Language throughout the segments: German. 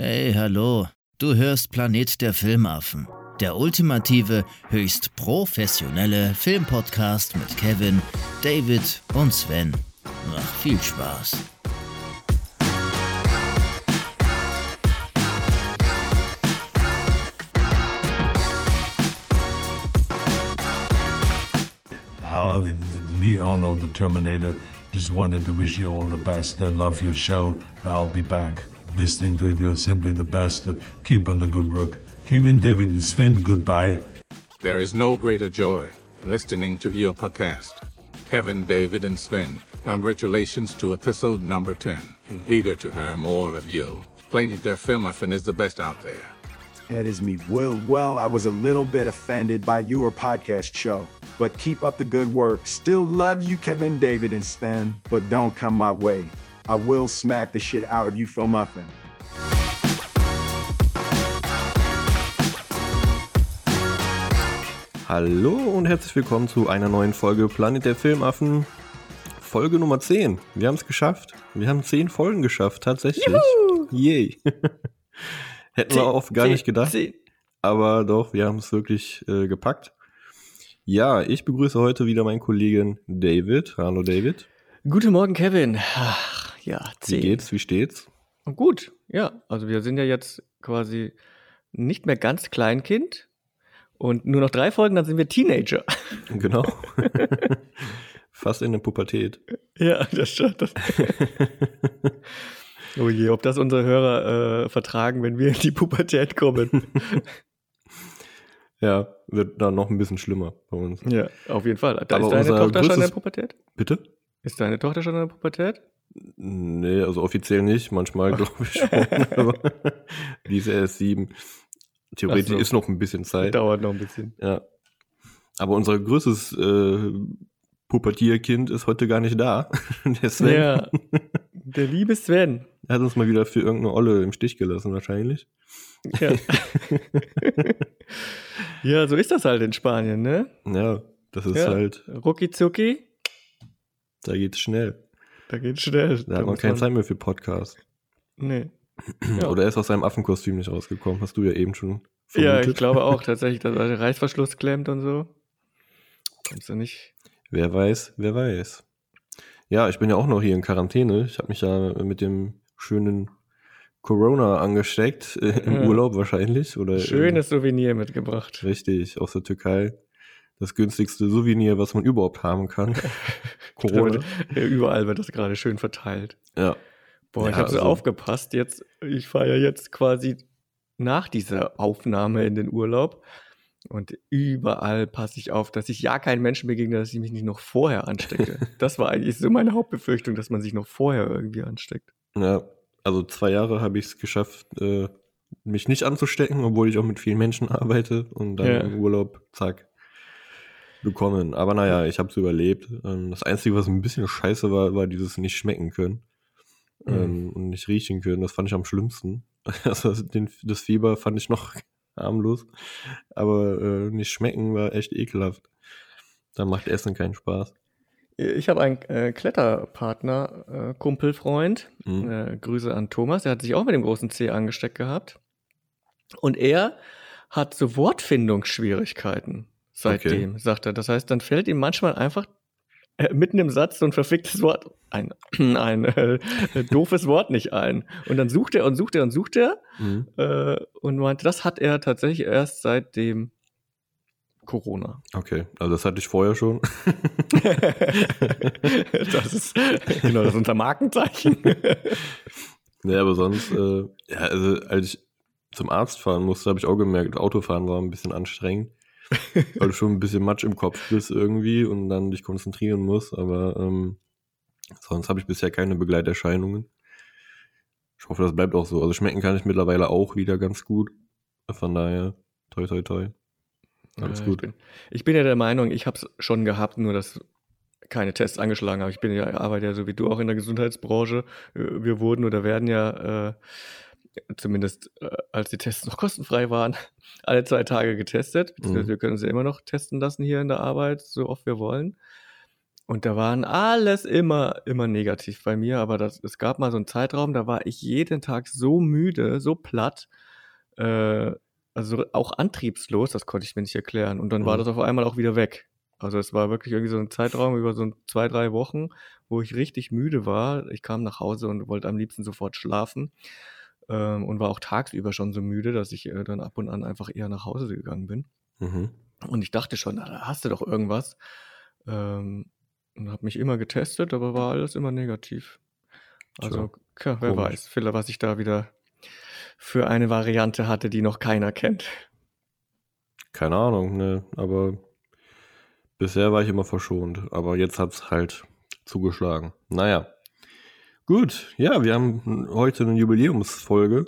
Hey, hallo. Du hörst Planet der Filmaffen. Der ultimative, höchst professionelle Filmpodcast mit Kevin, David und Sven. Ach, viel Spaß. Uh, me, Arnold the Terminator, just wanted to wish you all the best. I love your show. I'll be back. Listening to You're simply the best. Keep on the good work. Kevin, David, and Sven, goodbye. There is no greater joy listening to your podcast. Kevin, David, and Sven, congratulations to episode number 10. Eager to hear more of you. Planet Der Filmaffen is the best out there. That is me. Well, well, I was a little bit offended by your podcast show, but keep up the good work. Still love you, Kevin, David, and Sven, but don't come my way. I will smack the shit out of you, Phil Muffin. Hallo und herzlich willkommen zu einer neuen Folge Planet der Filmaffen. Folge Nummer 10. Wir haben es geschafft. Wir haben 10 Folgen geschafft, tatsächlich. Juhu! Yay. Hätten wir oft gar nicht gedacht. Aber doch, wir haben es wirklich äh, gepackt. Ja, ich begrüße heute wieder meinen Kollegen David. Hallo David. Guten Morgen, Kevin. Ja, Wie geht's? Wie steht's? Gut, ja. Also wir sind ja jetzt quasi nicht mehr ganz Kleinkind und nur noch drei Folgen, dann sind wir Teenager. Genau. Fast in der Pubertät. Ja, das stimmt. Das oh je, ob das unsere Hörer äh, vertragen, wenn wir in die Pubertät kommen. ja, wird dann noch ein bisschen schlimmer bei uns. Ja, auf jeden Fall. Da ist deine Tochter schon in der Pubertät? Bitte? Ist deine Tochter schon in der Pubertät? Nee, also offiziell nicht, manchmal glaube ich schon. aber die ist erst sieben. Theoretisch Ach so. ist noch ein bisschen Zeit. Dauert noch ein bisschen. Ja. Aber unser größtes äh, Pubertierkind ist heute gar nicht da. Der Sven Ja, der liebe Sven. hat uns mal wieder für irgendeine Olle im Stich gelassen, wahrscheinlich. Ja. ja, so ist das halt in Spanien, ne? Ja, das ist Ja. halt, Rucki zucki, da geht's schnell. Da geht's schnell. Da hat man keine Zeit mehr für Podcast. Nee. Ja. Oder er ist aus seinem Affenkostüm nicht rausgekommen, hast du ja eben schon Ja, vermutet. ich glaube auch tatsächlich, dass der Reißverschluss klemmt und so. Kommst du nicht? Wer weiß, wer weiß. Ja, ich bin ja auch noch hier in Quarantäne. Ich habe mich ja mit dem schönen Corona angesteckt, äh, im Ja. Urlaub wahrscheinlich. Oder Schönes Souvenir mitgebracht. Äh, richtig, aus der Türkei. Das günstigste Souvenir, was man überhaupt haben kann. Corona. Überall wird das gerade schön verteilt. Ja, Boah, ich Ja, habe so also- aufgepasst. Jetzt, ich fahre ja jetzt quasi nach dieser Aufnahme in den Urlaub. Und überall passe ich auf, dass ich ja keinen Menschen begegne, dass ich mich nicht noch vorher anstecke. das war eigentlich so meine Hauptbefürchtung, dass man sich noch vorher irgendwie ansteckt. ja. Also zwei Jahre habe ich es geschafft, äh, mich nicht anzustecken, obwohl ich auch mit vielen Menschen arbeite und dann Ja. im Urlaub, zack, bekommen. Aber naja, ich habe es überlebt. Ähm, das Einzige, was ein bisschen scheiße war, war dieses nicht schmecken können. Mhm. ähm, und nicht riechen können. Das fand ich am schlimmsten. Also den, das Fieber fand ich noch harmlos. Aber äh, nicht schmecken war echt ekelhaft. Da macht Essen keinen Spaß. Ich habe einen äh, Kletterpartner, äh, Kumpelfreund. Mhm. Äh, Grüße an Thomas. Der hat sich auch mit dem großen C angesteckt gehabt. Und er hat so Wortfindungsschwierigkeiten seitdem, sagt er. Das heißt, dann fällt ihm manchmal einfach äh, mitten im Satz so ein verficktes Wort, ein, ein äh, doofes Wort nicht ein. Und dann sucht er und sucht er und sucht er Mhm. äh, und meint, das hat er tatsächlich erst seit dem Corona. Okay, also das hatte ich vorher schon. das ist genau das ist unser Markenzeichen. nee, aber sonst, äh, ja, also als ich zum Arzt fahren musste, habe ich auch gemerkt, Autofahren war ein bisschen anstrengend. weil du schon ein bisschen Matsch im Kopf bist irgendwie und dann dich konzentrieren musst. Aber ähm, sonst habe ich bisher keine Begleiterscheinungen. Ich hoffe, das bleibt auch so. Also schmecken kann ich mittlerweile auch wieder ganz gut. Von daher, toi, toi, toi. Alles Ja, gut. Ich bin, ich bin ja der Meinung, ich habe es schon gehabt, nur dass keine Tests angeschlagen habe. Ich bin ja, arbeite ja so wie du auch in der Gesundheitsbranche. Äh, Wir wurden oder werden ja äh, zumindest äh, als die Tests noch kostenfrei waren, alle zwei Tage getestet. Mhm. Wir können sie immer noch testen lassen hier in der Arbeit, so oft wir wollen. Und da waren alles immer, immer negativ bei mir. Aber das, es gab mal so einen Zeitraum, da war ich jeden Tag so müde, so platt, äh, also auch antriebslos, das konnte ich mir nicht erklären. Und dann war Mhm. das auf einmal auch wieder weg. Also es war wirklich irgendwie so ein Zeitraum über so zwei, drei Wochen, wo ich richtig müde war. Ich kam nach Hause und wollte am liebsten sofort schlafen. Ähm, und war auch tagsüber schon so müde, dass ich äh, dann ab und an einfach eher nach Hause gegangen bin. Mhm. Und ich dachte schon, na, da hast du doch irgendwas. Ähm, und habe mich immer getestet, aber war alles immer negativ. Also, tja, wer komisch. weiß, vielleicht, was ich da wieder für eine Variante hatte, die noch keiner kennt. Keine Ahnung, ne, aber bisher war ich immer verschont, aber jetzt hat's halt zugeschlagen. Naja. Gut, ja, wir haben heute eine Jubiläumsfolge.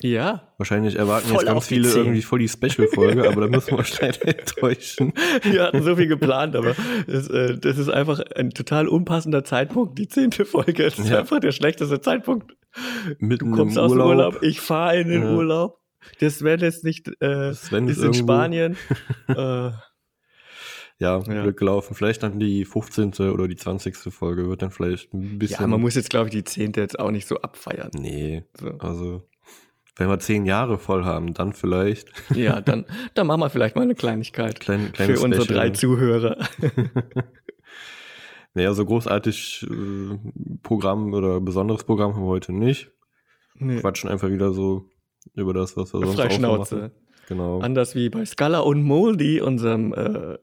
Ja, Wahrscheinlich erwarten Voll jetzt ganz viele Zehn. irgendwie voll die Special-Folge, aber da müssen wir uns leider enttäuschen. wir hatten so viel geplant, aber das, äh, das ist einfach ein total unpassender Zeitpunkt, die zehnte Folge. Das ist Ja. einfach der schlechteste Zeitpunkt. Mitten Du kommst im aus dem Urlaub. Urlaub, ich fahre in den Ja. Urlaub. Der Sven ist nicht, äh, Sven ist ist in Spanien. äh, Ja, Ja. Glück gelaufen. Vielleicht dann die 15. oder die 20. Folge wird dann vielleicht ein bisschen. ja, man muss jetzt, glaube ich, die zehnte jetzt auch nicht so abfeiern. Nee, So. also, wenn wir zehn Jahre voll haben, dann vielleicht. Ja, dann, dann machen wir vielleicht mal eine Kleinigkeit Klein, kleines für unsere Special. drei Zuhörer. Naja, so großartig äh, Programm oder besonderes Programm haben wir heute nicht. Nee, Quatschen einfach wieder so über das, was wir sonst Freischnauze. Genau. Anders wie bei Scala und Moldy, unserem, äh,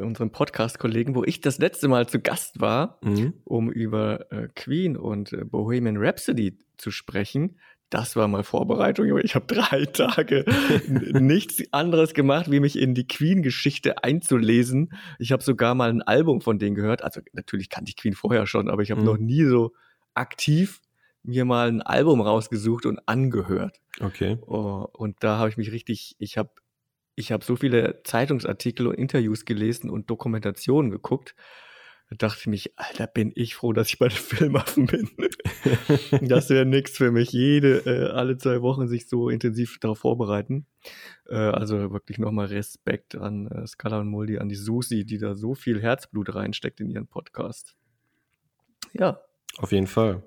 unserem Podcast-Kollegen, wo ich das letzte Mal zu Gast war, Mhm. um über äh, Queen und äh, Bohemian Rhapsody zu sprechen. Das war mal Vorbereitung. Ich habe drei Tage nichts anderes gemacht, wie mich in die Queen-Geschichte einzulesen. Ich habe sogar mal ein Album von denen gehört. Also natürlich kannte ich Queen vorher schon, aber ich habe Mhm. noch nie so aktiv mir mal ein Album rausgesucht und angehört. Okay. Oh, und da habe ich mich richtig, ich habe ich hab so viele Zeitungsartikel und Interviews gelesen und Dokumentationen geguckt. Da dachte ich mich, Alter, bin ich froh, dass ich bei den Filmaffen bin. das wäre nix für mich. Jede, äh, alle zwei Wochen sich so intensiv darauf vorbereiten. Äh, also wirklich nochmal Respekt an äh, Scala und Muldi, an die Susi, die da so viel Herzblut reinsteckt in ihren Podcast. Ja, Auf jeden Fall.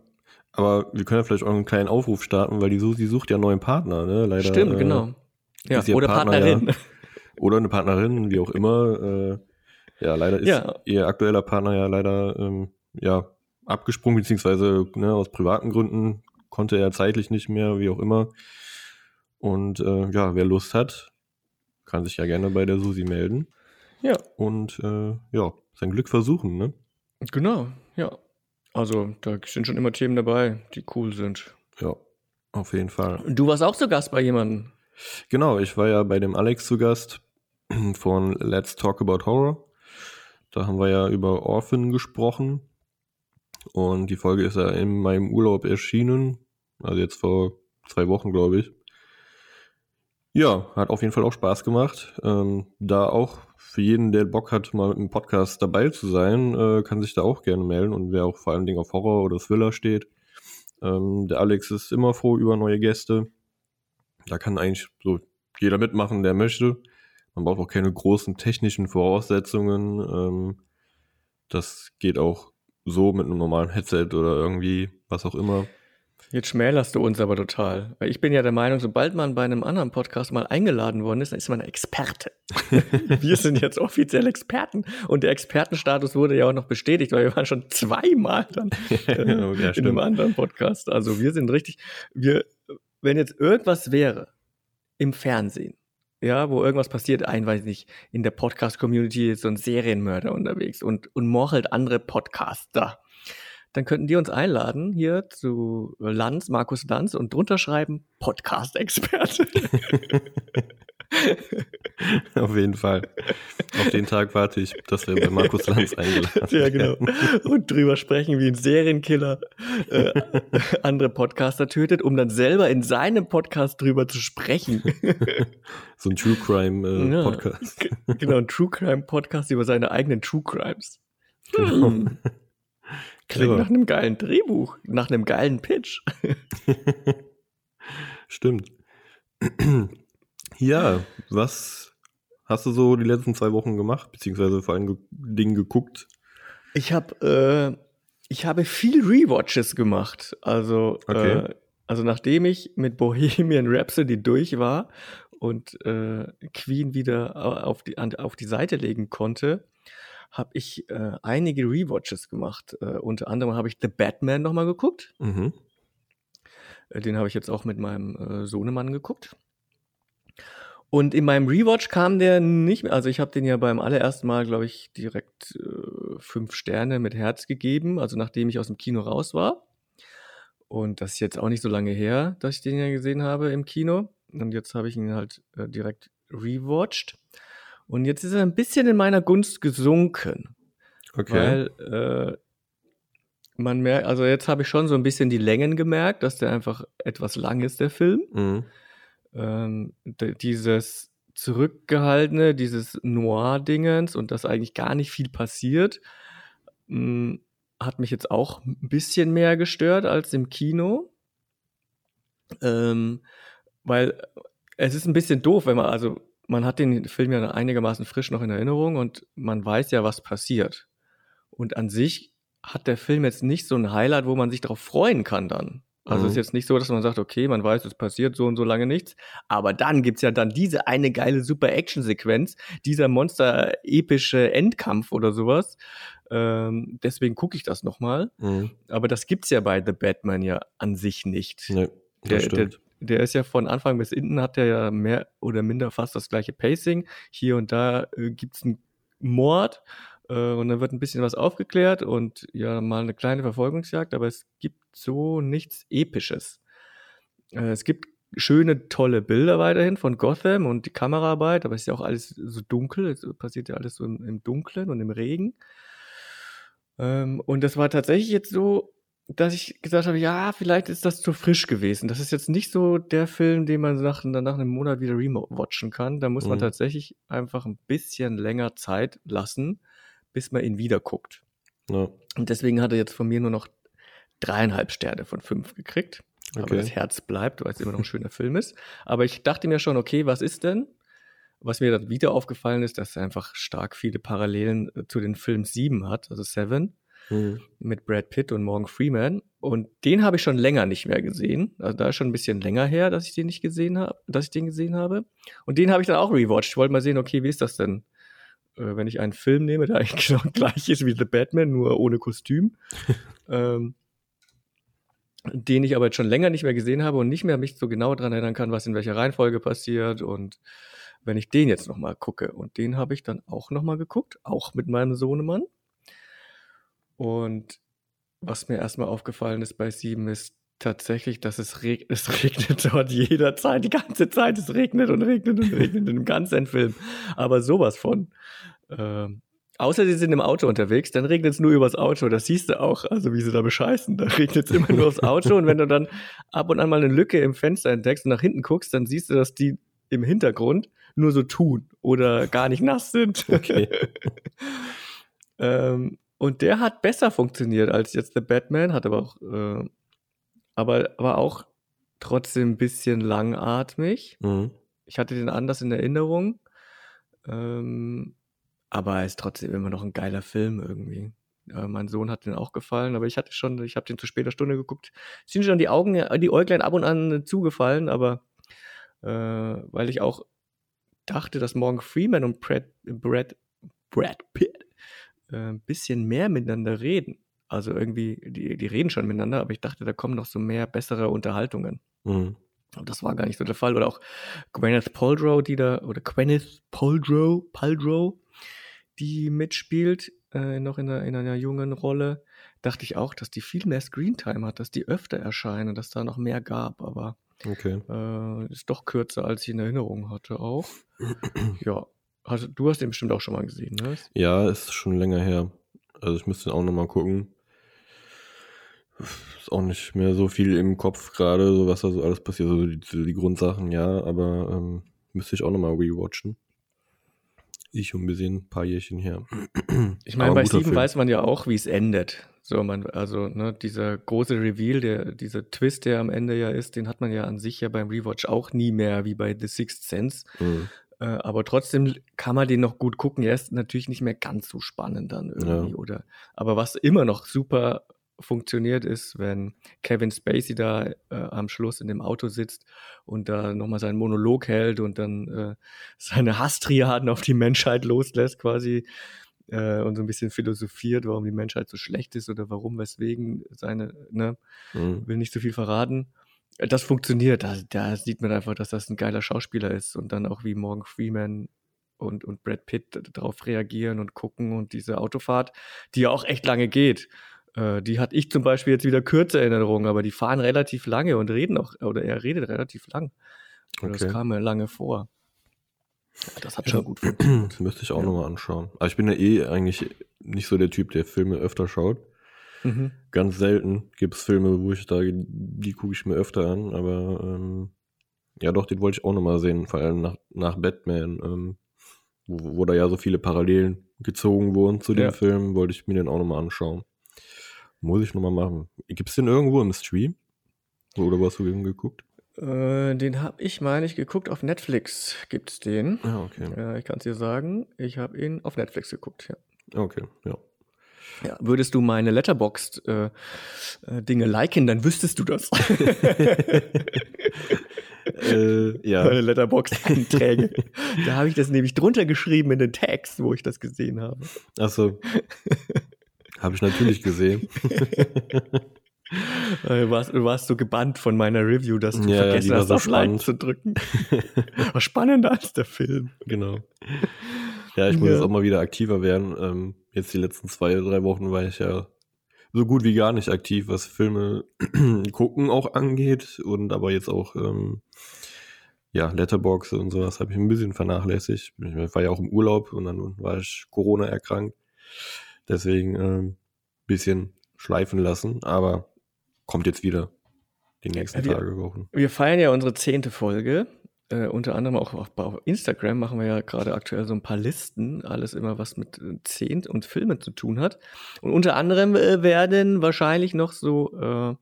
Aber wir können ja vielleicht auch einen kleinen Aufruf starten, weil die Susi sucht ja einen neuen Partner, ne? Leider. stimmt, äh, genau. Ja, oder Partner, Partnerin. ja. Oder eine Partnerin, wie auch immer. Äh, ja, leider ist Ja. ihr aktueller Partner ja leider ähm, ja, abgesprungen, beziehungsweise ne, aus privaten Gründen konnte er zeitlich nicht mehr, wie auch immer. Und äh, ja, wer Lust hat, kann sich ja gerne bei der Susi melden Ja, und äh, ja, sein Glück versuchen, ne? Genau, ja. Also da sind schon immer Themen dabei, die cool sind. Ja, auf jeden Fall. Du warst auch zu Gast bei jemandem. Genau, ich war ja bei dem Alex zu Gast von Let's Talk About Horror. Da haben wir ja über Orphan gesprochen. Und die Folge ist ja in meinem Urlaub erschienen. Also jetzt vor zwei Wochen, glaube ich. Ja, hat auf jeden Fall auch Spaß gemacht. Ähm, da auch für jeden, der Bock hat, mal im Podcast dabei zu sein, äh, kann sich da auch gerne melden. Und wer auch vor allen Dingen auf Horror oder Thriller steht. Ähm, der Alex ist immer froh über neue Gäste. Da kann eigentlich so jeder mitmachen, der möchte. Man braucht auch keine großen technischen Voraussetzungen. Ähm, das geht auch so mit einem normalen Headset oder irgendwie was auch immer. Jetzt schmälerst du uns aber total. Ich bin ja der Meinung, sobald man bei einem anderen Podcast mal eingeladen worden ist, dann ist man ein Experte. wir sind jetzt offiziell Experten. Und der Expertenstatus wurde ja auch noch bestätigt, weil wir waren schon zweimal dann äh, Ja, in einem anderen Podcast. Also wir sind richtig, wir, wenn jetzt irgendwas wäre im Fernsehen, ja, wo irgendwas passiert, ein, weiß nicht, in der Podcast-Community ist so ein Serienmörder unterwegs und, und morchelt andere Podcaster. Dann könnten die uns einladen hier zu Lanz, Markus Lanz und drunter schreiben Podcast-Experte. Auf jeden Fall. Auf den Tag warte ich, dass wir bei Markus Lanz eingeladen ja, genau. Und drüber sprechen, wie ein Serienkiller äh, andere Podcaster tötet, um dann selber in seinem Podcast drüber zu sprechen. So ein True Crime äh, Ja. Podcast. Genau, ein True Crime Podcast über seine eigenen True Crimes. Genau. Hm. Klingt Clever. nach einem geilen Drehbuch, nach einem geilen Pitch. Stimmt. ja, was hast du so die letzten zwei Wochen gemacht, beziehungsweise vor allen ge Dingen geguckt? Ich habe äh, ich habe viel Rewatches gemacht. Also Okay. äh, also nachdem ich mit Bohemian Rhapsody durch war und äh, Queen wieder au- auf die an, auf die Seite legen konnte, habe ich äh, einige Rewatches gemacht. Äh, unter anderem habe ich The Batman nochmal geguckt. Mhm. Äh, Den habe ich jetzt auch mit meinem äh, Sohnemann geguckt. Und in meinem Rewatch kam der nicht mehr. Also ich habe den ja beim allerersten Mal, glaube ich, direkt äh, fünf Sterne mit Herz gegeben, also nachdem ich aus dem Kino raus war. Und das ist jetzt auch nicht so lange her, dass ich den ja gesehen habe im Kino. Und jetzt habe ich ihn halt äh, direkt rewatcht. Und jetzt ist er ein bisschen in meiner Gunst gesunken. Okay. Weil äh, man merkt, also jetzt habe ich schon so ein bisschen die Längen gemerkt, dass der einfach etwas lang ist, der Film. mhm. Ähm, dieses zurückgehaltene, dieses Noir-Dingens und dass eigentlich gar nicht viel passiert, mh, hat mich jetzt auch ein bisschen mehr gestört als im Kino. Ähm, weil es ist ein bisschen doof, wenn man, also man hat den Film ja einigermaßen frisch noch in Erinnerung und man weiß ja, was passiert. Und an sich hat der Film jetzt nicht so ein Highlight, wo man sich darauf freuen kann dann. Also Mhm. es ist jetzt nicht so, dass man sagt, okay, man weiß, es passiert so und so lange nichts. Aber dann gibt's ja dann diese eine geile super Action-Sequenz, dieser monster-epische Endkampf oder sowas. Ähm, deswegen gucke ich das nochmal. Mhm. Aber das gibt's ja bei The Batman ja an sich nicht. Nee, das Der, der, stimmt. Der ist ja von Anfang bis hinten hat der ja mehr oder minder fast das gleiche Pacing. Hier und da äh, gibt's einen Mord äh, und dann wird ein bisschen was aufgeklärt und ja mal eine kleine Verfolgungsjagd, aber es gibt so nichts Episches. Äh, es gibt schöne, tolle Bilder weiterhin von Gotham und die Kameraarbeit, aber es ist ja auch alles so dunkel, es passiert ja alles so im, im Dunklen und im Regen. Ähm, und das war tatsächlich jetzt so, dass ich gesagt habe, ja, vielleicht ist das zu frisch gewesen. Das ist jetzt nicht so der Film, den man nach, nach einem Monat wieder rewatchen kann. Da muss man Mhm. tatsächlich einfach ein bisschen länger Zeit lassen, bis man ihn wieder guckt. Ja. Und deswegen hat er jetzt von mir nur noch dreieinhalb Sterne von fünf gekriegt. Aber Okay. das Herz bleibt, weil es immer noch ein schöner Film ist. Aber ich dachte mir schon, okay, was ist denn? Was mir dann wieder aufgefallen ist, dass er einfach stark viele Parallelen äh, zu den Film 7 hat, also Seven Mhm. mit Brad Pitt und Morgan Freeman. Und den habe ich schon länger nicht mehr gesehen. Also da ist schon ein bisschen länger her, dass ich den nicht gesehen habe, dass ich den gesehen habe. Und den habe ich dann auch rewatcht. Ich wollte mal sehen, okay, wie ist das denn, äh, wenn ich einen Film nehme, der eigentlich genau gleich ist wie The Batman, nur ohne Kostüm. ähm, den ich aber jetzt schon länger nicht mehr gesehen habe und nicht mehr mich so genau daran erinnern kann, was in welcher Reihenfolge passiert und wenn ich den jetzt nochmal gucke. Und den habe ich dann auch nochmal geguckt, auch mit meinem Sohnemann. Und was mir erstmal aufgefallen ist bei Sieben ist tatsächlich, dass es, reg es regnet dort jederzeit, die ganze Zeit. Es regnet und regnet und regnet in dem ganzen Film. Aber sowas von. Ähm, außer sie sind im Auto unterwegs, dann regnet es nur übers Auto. Das siehst du auch, also wie sie da bescheißen. Da regnet es immer nur aufs Auto. Und wenn du dann ab und an mal eine Lücke im Fenster entdeckst und nach hinten guckst, dann siehst du, dass die im Hintergrund nur so tun oder gar nicht nass sind. Okay. ähm, und der hat besser funktioniert als jetzt The Batman, hat aber auch, äh, aber, aber auch trotzdem ein bisschen langatmig. Mhm. Ich hatte den anders in Erinnerung. Ähm, aber er ist trotzdem immer noch ein geiler Film irgendwie. Äh, mein Sohn hat den auch gefallen, aber ich hatte schon, ich habe den zu später Stunde geguckt. Es sind schon die Augen, die Äuglein ab und an zugefallen, aber äh, weil ich auch dachte, dass Morgan Freeman und Brad, Brad, Brad Pitt äh, ein bisschen mehr miteinander reden. Also irgendwie, die, die reden schon miteinander, aber ich dachte, da kommen noch so mehr bessere Unterhaltungen. Mhm. Aber das war gar nicht so der Fall. Oder auch Gwyneth Paltrow, die da, oder Gwyneth Paltrow, Paltrow, die mitspielt, äh, noch in einer, in einer jungen Rolle. Dachte ich auch, dass die viel mehr Screentime hat, dass die öfter erscheinen, dass da noch mehr gab. Aber Okay. äh, ist doch kürzer, als ich in Erinnerung hatte auch. ja. Also, du hast den bestimmt auch schon mal gesehen, ne? Ja, ist schon länger her. Also ich müsste auch nochmal gucken. Ist auch nicht mehr so viel im Kopf gerade, so was da so alles passiert. So die, so die Grundsachen, ja, aber ähm, müsste ich auch nochmal rewatchen. Ich schon ein paar Jährchen her. Ich meine, Aber bei Sieben Film. weiß man ja auch, wie es endet. So, man, also, ne, dieser große Reveal, der, dieser Twist, der am Ende ja ist, den hat man ja an sich ja beim Rewatch auch nie mehr, wie bei The Sixth Sense. Mhm. Äh, aber trotzdem kann man den noch gut gucken. Er ist natürlich nicht mehr ganz so spannend dann irgendwie, Ja. oder? Aber was immer noch super funktioniert ist, wenn Kevin Spacey da äh, am Schluss in dem Auto sitzt und da nochmal seinen Monolog hält und dann äh, seine Hasstriaden auf die Menschheit loslässt quasi äh, und so ein bisschen philosophiert, warum die Menschheit so schlecht ist oder warum, weswegen seine, ne, Mhm. will nicht so viel verraten. Das funktioniert. Da, da sieht man einfach, dass das ein geiler Schauspieler ist und dann auch wie Morgan Freeman und, und Brad Pitt darauf reagieren und gucken und diese Autofahrt, die ja auch echt lange geht. Äh, die hatte ich zum Beispiel jetzt wieder kürzer in Erinnerung, aber die fahren relativ lange und reden auch, oder er redet relativ lang. Und Okay. Das kam mir lange vor. Das hat Ja. schon gut funktioniert. Das müsste ich auch Ja. nochmal anschauen. Aber ich bin ja eh eigentlich nicht so der Typ, der Filme öfter schaut. Mhm. Ganz selten gibt es Filme, wo ich sage, die gucke ich mir öfter an, aber ähm, ja doch, den wollte ich auch nochmal sehen, vor allem nach, nach Batman, ähm, wo, wo da ja so viele Parallelen gezogen wurden zu dem Ja. Film, wollte ich mir den auch nochmal anschauen. Muss ich nochmal machen. Gibt es den irgendwo im Stream? Oder wo hast du den geguckt? Äh, den habe ich, meine ich, geguckt. Auf Netflix gibt's den. Ja, okay. Äh, ich kann es dir sagen, ich habe ihn auf Netflix geguckt, ja. Okay, ja. Ja, würdest du meine Letterboxd äh, äh, liken, dann wüsstest du das. äh, ja. meine Letterboxd Einträge. da habe ich das nämlich drunter geschrieben in den Tags, wo ich das gesehen habe. Achso. Habe ich natürlich gesehen. Äh, Du warst, du warst so gebannt von meiner Review, dass du Ja, ja, vergessen war hast, so auf Like spannend. zu drücken. War spannender als der Film. Genau. Ja, ich muss Ja. jetzt auch mal wieder aktiver werden. Ähm, jetzt die letzten zwei, drei Wochen war ich ja so gut wie gar nicht aktiv, was Filme gucken auch angeht. Und aber jetzt auch, ähm, ja, Letterbox und sowas habe ich ein bisschen vernachlässigt. Ich war ja auch im Urlaub und dann war ich Corona erkrankt. Deswegen ähm, bisschen schleifen lassen, aber kommt jetzt wieder die nächsten wir- Tage, Wochen. Wir feiern ja unsere zehnte Folge. Äh, unter anderem auch auf, auf Instagram machen wir ja gerade aktuell so ein paar Listen, alles immer was mit äh, Zehnt und Filmen zu tun hat. Und unter anderem äh, werden wahrscheinlich noch so äh,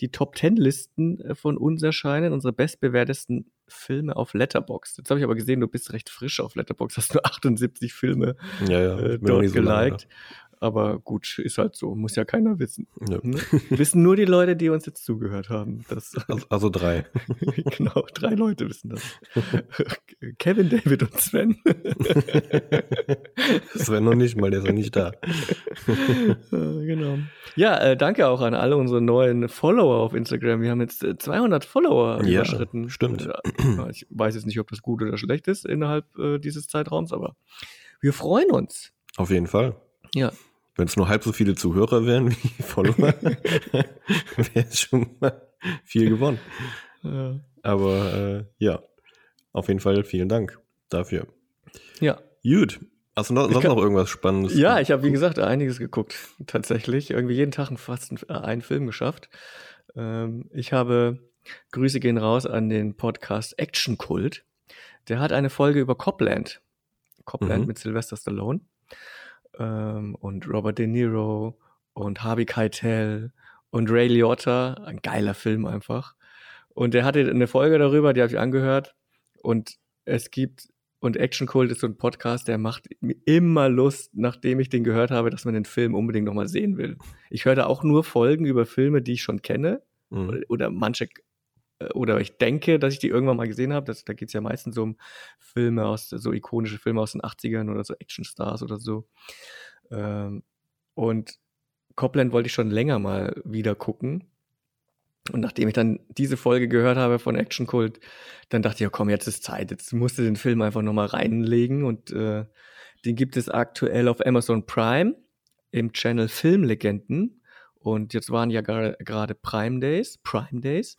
die Top Ten Listen äh, von uns erscheinen, unsere bestbewertesten Filme auf Letterboxd. Jetzt habe ich aber gesehen, du bist recht frisch auf Letterboxd, hast nur 78 Filme Ja, ja, äh, dort so lange geliked. Aber gut, ist halt so, muss ja keiner wissen. Ja. Ne? Wissen nur die Leute, die uns jetzt zugehört haben. Das, Also, also drei. genau, drei Leute wissen das. Kevin, David und Sven. Sven noch nicht mal, der ist ja nicht da. Äh, genau. Ja, äh, danke auch an alle unsere neuen Follower auf Instagram. Wir haben jetzt äh, 200 Follower Ja, überschritten. stimmt. Äh, ich weiß jetzt nicht, ob das gut oder schlecht ist innerhalb äh, dieses Zeitraums, aber wir freuen uns. Auf jeden Fall. Ja. Wenn es nur halb so viele Zuhörer wären wie Follower, wäre es schon mal viel gewonnen. Äh, Aber äh, ja, auf jeden Fall vielen Dank dafür. ja. Gut. Hast du noch, sonst kann- noch irgendwas Spannendes? Ja, ich habe wie gesagt einiges geguckt. Tatsächlich. Irgendwie jeden Tag fast einen, äh, einen Film geschafft. Ähm, ich habe Grüße gehen raus an den Podcast Action Kult. Der hat eine Folge über Copland. Copland Mhm. mit Sylvester Stallone ähm, und Robert De Niro und Harvey Keitel und Ray Liotta. Ein geiler Film einfach. Und der hatte eine Folge darüber, die habe ich angehört. Und es gibt und Action Cult ist so ein Podcast, der macht mir immer Lust, nachdem ich den gehört habe, dass man den Film unbedingt nochmal sehen will. Ich höre da auch nur Folgen über Filme, die ich schon kenne. Mhm. Oder, oder manche, oder ich denke, dass ich die irgendwann mal gesehen habe. Das, da geht es ja meistens um Filme aus, so ikonische Filme aus den 80ern oder so Actionstars oder so. Ähm, und Copland wollte ich schon länger mal wieder gucken. Und nachdem ich dann diese Folge gehört habe von Action Cult, dann dachte ich, ja komm, jetzt ist Zeit. Jetzt musste den Film einfach nochmal reinlegen. Und äh, den gibt es aktuell auf Amazon Prime im Channel Filmlegenden. Und jetzt waren ja gerade Prime Days, Prime Days.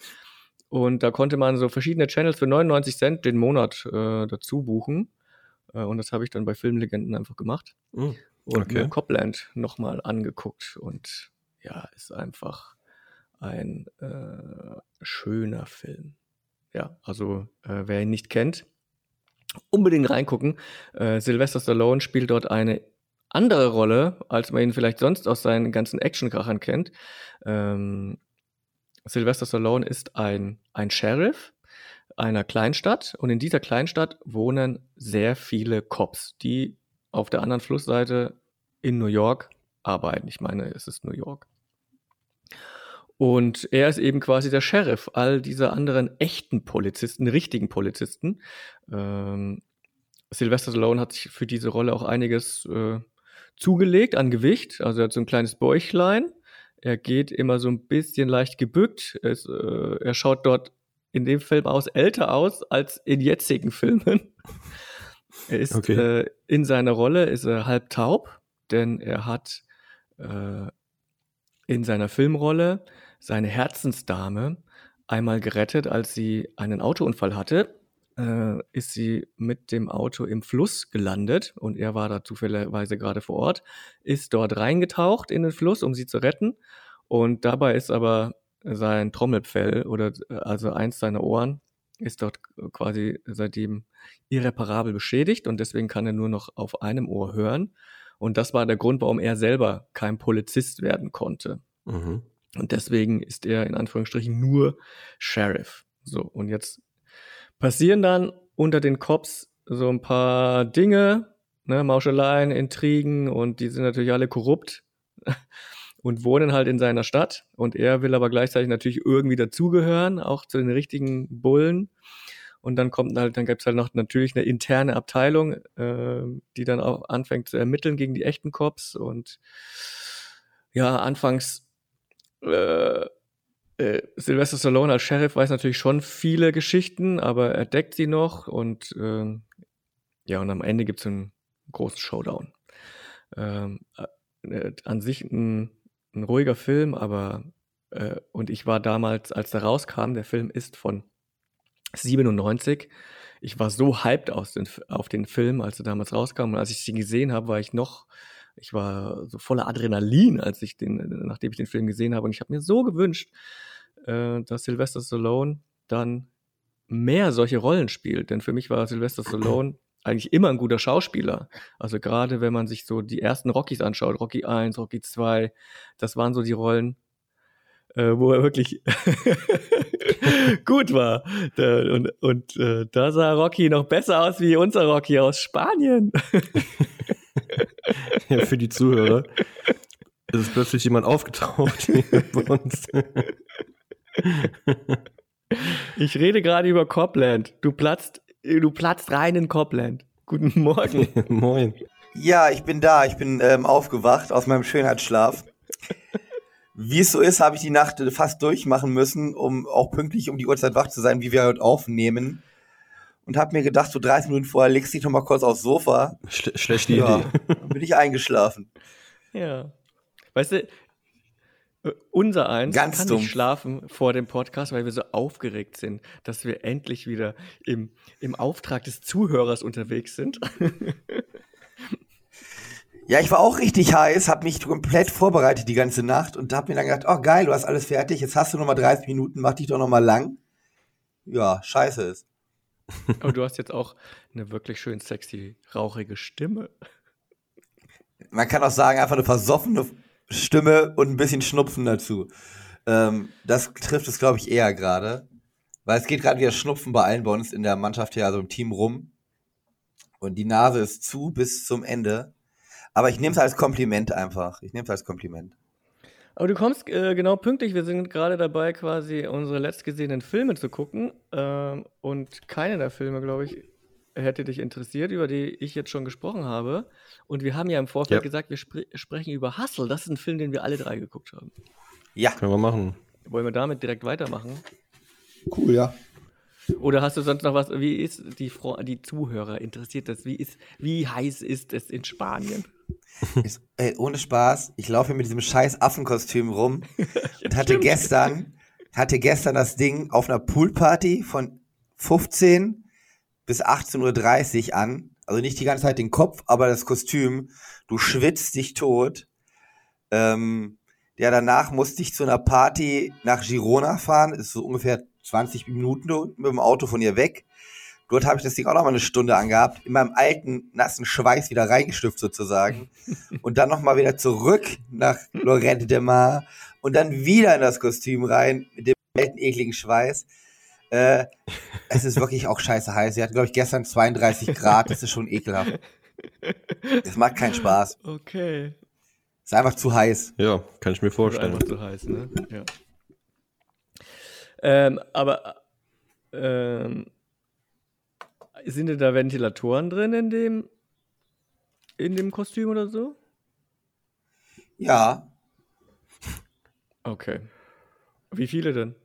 Und da konnte man so verschiedene Channels für 99 Cent den Monat äh, dazu buchen. Äh, und das habe ich dann bei Filmlegenden einfach gemacht Mhm. und Okay. mir Copland nochmal angeguckt. Und ja, ist einfach ein äh, schöner Film. Ja, also äh, wer ihn nicht kennt, unbedingt reingucken. Äh, Sylvester Stallone spielt dort eine andere Rolle, als man ihn vielleicht sonst aus seinen ganzen Actionkrachern kennt. Ähm, Sylvester Stallone ist ein, ein Sheriff, einer Kleinstadt und in dieser Kleinstadt wohnen sehr viele Cops, die auf der anderen Flussseite in New York arbeiten. Ich meine, es ist New York. Und er ist eben quasi der Sheriff all dieser anderen echten Polizisten, richtigen Polizisten. Ähm, Sylvester Stallone hat sich für diese Rolle auch einiges äh, zugelegt an Gewicht. Also er hat so ein kleines Bäuchlein. Er geht immer so ein bisschen leicht gebückt. Es, äh, er schaut dort in dem Film aus älter aus als in jetzigen Filmen. er ist okay. äh, in seiner Rolle ist er halb taub, denn er hat äh, in seiner Filmrolle seine Herzensdame einmal gerettet, als sie einen Autounfall hatte. Äh, ist sie mit dem Auto im Fluss gelandet und er war da zufälligerweise gerade vor Ort, ist dort reingetaucht in den Fluss, um sie zu retten. Und dabei ist aber sein Trommelfell oder also eins seiner Ohren ist dort quasi seitdem irreparabel beschädigt und deswegen kann er nur noch auf einem Ohr hören. Und das war der Grund, warum er selber kein Polizist werden konnte. Mhm. Und deswegen ist er in Anführungsstrichen nur Sheriff. So, und jetzt passieren dann unter den Cops so ein paar Dinge, ne, Mauscheleien, Intrigen und die sind natürlich alle korrupt und wohnen halt in seiner Stadt. Und er will aber gleichzeitig natürlich irgendwie dazugehören, auch zu den richtigen Bullen. Und dann kommt halt, dann gibt es halt noch natürlich eine interne Abteilung, äh, die dann auch anfängt zu ermitteln gegen die echten Cops. Und ja, anfangs äh, äh, Sylvester Stallone als Sheriff weiß natürlich schon viele Geschichten, aber er deckt sie noch und äh, ja, und am Ende gibt es einen großen Showdown. Ähm, äh, an sich ein, ein, ruhiger Film, aber äh, und ich war damals, als der rauskam, der Film ist von 97. Ich war so hyped aus den, auf den Film, als er damals rauskam. Und als ich sie gesehen habe, war ich noch ich war so voller Adrenalin, als ich den, nachdem ich den Film gesehen habe. Und ich habe mir so gewünscht, äh, dass Sylvester Stallone dann mehr solche Rollen spielt. Denn für mich war Sylvester Stallone eigentlich immer ein guter Schauspieler. Also gerade wenn man sich so die ersten Rockies anschaut, Rocky 1, Rocky 2, das waren so die Rollen, äh, wo er wirklich gut war. Und, und äh, da sah Rocky noch besser aus wie unser Rocky aus Spanien. ja, für die Zuhörer. Es ist plötzlich jemand aufgetaucht hier bei uns. Ich rede gerade über Copland. Du platzt, du platzt rein in Copland. Guten Morgen. Moin. Ja, ich bin da. Ich bin ähm, aufgewacht aus meinem Schönheitsschlaf. Wie es so ist, habe ich die Nacht fast durchmachen müssen, um auch pünktlich um die Uhrzeit wach zu sein, wie wir heute aufnehmen und habe mir gedacht, so 30 Minuten vorher legst du dich noch mal kurz aufs Sofa. Schle schlechte ja, Idee. Dann bin ich eingeschlafen. Ja. Weißt du, äh, unser eins Ganz kann dumm. nicht schlafen vor dem Podcast, weil wir so aufgeregt sind, dass wir endlich wieder im, im Auftrag des Zuhörers unterwegs sind. Ja, ich war auch richtig heiß, habe mich komplett vorbereitet die ganze Nacht und habe mir dann gedacht, oh geil, du hast alles fertig, jetzt hast du noch mal 30 Minuten, mach dich doch noch mal lang. Ja, scheiße ist. Aber du hast jetzt auch eine wirklich schön sexy, rauchige Stimme. Man kann auch sagen, einfach eine versoffene Stimme und ein bisschen Schnupfen dazu. Ähm, das trifft es, glaube ich, eher gerade. Weil es geht gerade wieder Schnupfen bei allen bei uns in der Mannschaft hier, also im Team rum. Und die Nase ist zu bis zum Ende. Aber ich nehme es als Kompliment einfach. Ich nehme es als Kompliment. Aber du kommst äh, genau pünktlich. Wir sind gerade dabei, quasi unsere letztgesehenen Filme zu gucken. Ähm, und keine der Filme, glaube ich, hätte dich interessiert, über die ich jetzt schon gesprochen habe. Und wir haben ja im Vorfeld ja. gesagt, wir spre sprechen über Hustle. Das ist ein Film, den wir alle drei geguckt haben. Ja. Können wir machen. Wollen wir damit direkt weitermachen? Cool, ja. Oder hast du sonst noch was? Wie ist die, Frau, die Zuhörer interessiert das? Wie, ist, wie heiß ist es in Spanien? Ist, ey, ohne Spaß, ich laufe hier mit diesem scheiß Affenkostüm rum und hatte stimmt. gestern, hatte gestern das Ding auf einer Poolparty von 15 bis 18.30 Uhr an. Also nicht die ganze Zeit den Kopf, aber das Kostüm. Du schwitzt dich tot. Ähm, ja, danach musste ich zu einer Party nach Girona fahren. Ist so ungefähr 20 Minuten mit dem Auto von ihr weg. Dort habe ich das Ding auch noch mal eine Stunde angehabt, in meinem alten, nassen Schweiß wieder reingestüpft sozusagen. und dann noch mal wieder zurück nach Lorette de Mar und dann wieder in das Kostüm rein mit dem alten, ekligen Schweiß. Äh, es ist wirklich auch scheiße heiß. Sie hat, glaube ich, gestern 32 Grad. Das ist schon ekelhaft. Das macht keinen Spaß. Okay. Ist einfach zu heiß. Ja, kann ich mir Ist vorstellen. einfach zu heiß, ne? Ja. Ähm, aber ähm, sind denn da Ventilatoren drin in dem in dem Kostüm oder so? Ja. Okay. Wie viele denn?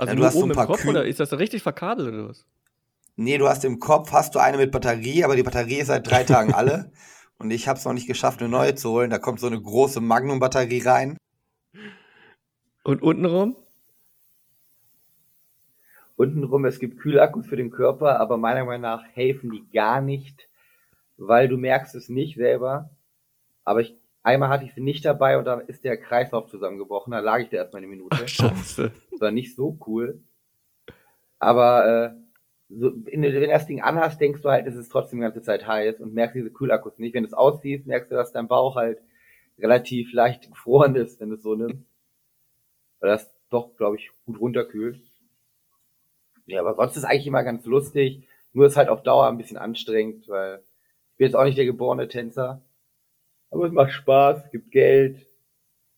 Also Ja, du nur hast so oben ein im paar Kopf Kühl- oder ist das richtig verkabelt oder was? Nee, du hast im Kopf, hast du eine mit Batterie, aber die Batterie ist seit drei Tagen alle. Und ich habe es noch nicht geschafft, eine neue zu holen. Da kommt so eine große Magnum-Batterie rein. Und untenrum? Untenrum, es gibt Kühlakkus für den Körper, aber meiner Meinung nach helfen die gar nicht, weil du merkst es nicht selber. Aber ich, einmal hatte ich sie nicht dabei und dann ist der Kreislauf zusammengebrochen. Da lag ich da erstmal eine Minute. Scheiße. Das war nicht so cool. Aber äh, so, wenn du wenn du das Ding anhast, denkst du halt, es ist trotzdem die ganze Zeit heiß und merkst diese Kühlakkus nicht. Wenn du es ausziehst, merkst du, dass dein Bauch halt relativ leicht gefroren ist, wenn du es so nimmst. Weil das doch, glaube ich, gut runterkühlt. Ja, aber sonst ist eigentlich immer ganz lustig. Nur ist halt auf Dauer ein bisschen anstrengend, weil ich bin jetzt auch nicht der geborene Tänzer. Aber es macht Spaß, es gibt Geld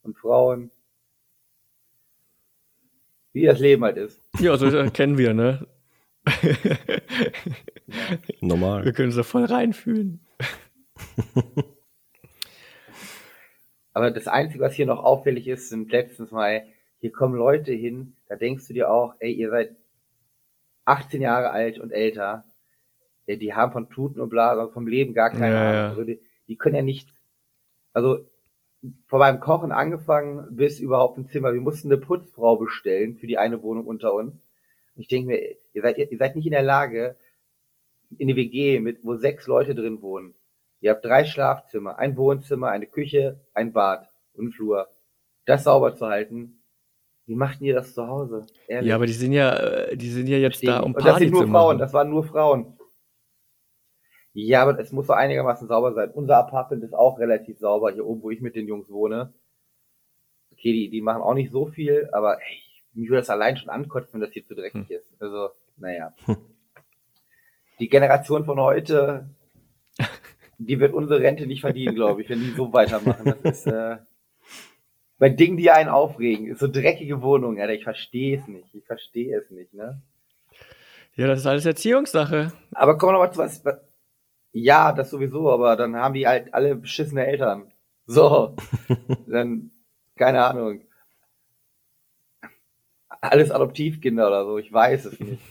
und Frauen. Wie das Leben halt ist. Ja, so äh, kennen wir, ne? Normal. Wir können uns da voll reinfühlen. Aber das Einzige, was hier noch auffällig ist, sind letztens mal, hier kommen Leute hin, da denkst du dir auch, ey, ihr seid 18 Jahre alt und älter. Die haben von Tuten und Blasen, also vom Leben gar keine Ja, Ahnung. ja. Also die, die können ja nicht, also von beim Kochen angefangen bis überhaupt ein Zimmer. Wir mussten eine Putzfrau bestellen für die eine Wohnung unter uns. Ich denke mir, ihr seid, ihr seid nicht in der Lage, in die WG, mit, wo sechs Leute drin wohnen. Ihr habt drei Schlafzimmer, ein Wohnzimmer, eine Küche, ein Bad und einen Flur. Das sauber zu halten. Wie machten ihr das zu Hause? Ehrlich. Ja, aber die sind ja, äh, die sind ja jetzt Verstehe da, um Und das Party sind nur zu Frauen, machen. das waren nur Frauen. Ja, aber es muss so einigermaßen sauber sein. Unser Apartment ist auch relativ sauber, hier oben, wo ich mit den Jungs wohne. Okay, die, die machen auch nicht so viel, aber ey, mich würde das allein schon ankotzen, wenn das hier zu dreckig Hm. ist. Also, naja. Die Generation von heute, die wird unsere Rente nicht verdienen, glaube ich, wenn die so weitermachen. Das ist, äh, bei Dingen, die einen aufregen, ist so dreckige Wohnung, Alter, ich verstehe es nicht. Ich verstehe es nicht, ne? Ja, das ist alles Erziehungssache. Aber kommen wir noch mal zu was, was. Ja, das sowieso, aber dann haben die halt alle beschissene Eltern. So. dann, keine Ahnung. Alles Adoptivkinder oder so, ich weiß es nicht.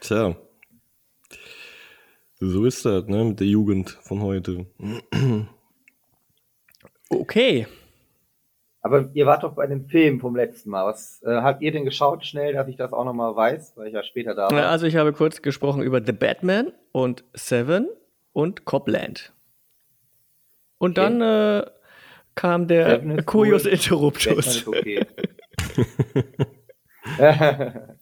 Tja. So ist das, ne, mit der Jugend von heute. Okay. Aber ihr wart doch bei dem Film vom letzten Mal. Was äh, habt ihr denn geschaut schnell, dass ich das auch nochmal weiß, weil ich ja später da war? Ja, Also ich habe kurz gesprochen über The Batman und Seven und Copland. Und Okay. dann äh, kam der Kurios cool. Interruptus. okay.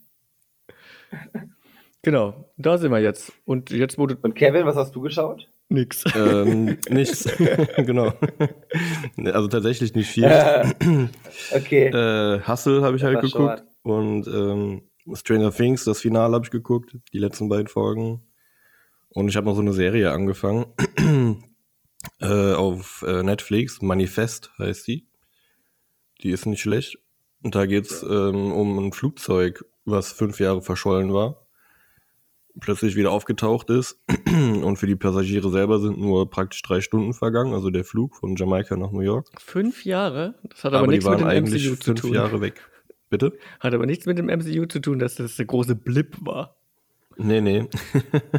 Genau, da sind wir jetzt. Und jetzt wurde Und Kevin, was hast du geschaut? Nix. ähm, nichts. genau. Also tatsächlich nicht viel. okay. Äh, Hustle habe ich Das halt geguckt. Und ähm, Stranger Things, das Finale habe ich geguckt. Die letzten beiden Folgen. Und ich habe noch so eine Serie angefangen. äh, auf äh, Netflix. Manifest heißt die. Die ist nicht schlecht. Und da geht's ähm, um ein Flugzeug, was fünf Jahre verschollen war. Plötzlich wieder aufgetaucht ist. Und für die Passagiere selber sind nur praktisch drei Stunden vergangen. Also der Flug von Jamaika nach New York. Fünf Jahre? Das hat aber, die nichts mit waren dem eigentlich MCU zu fünf tun. Jahre weg. Bitte? Hat aber nichts mit dem MCU zu tun, dass das der große Blip war. Nee, nee.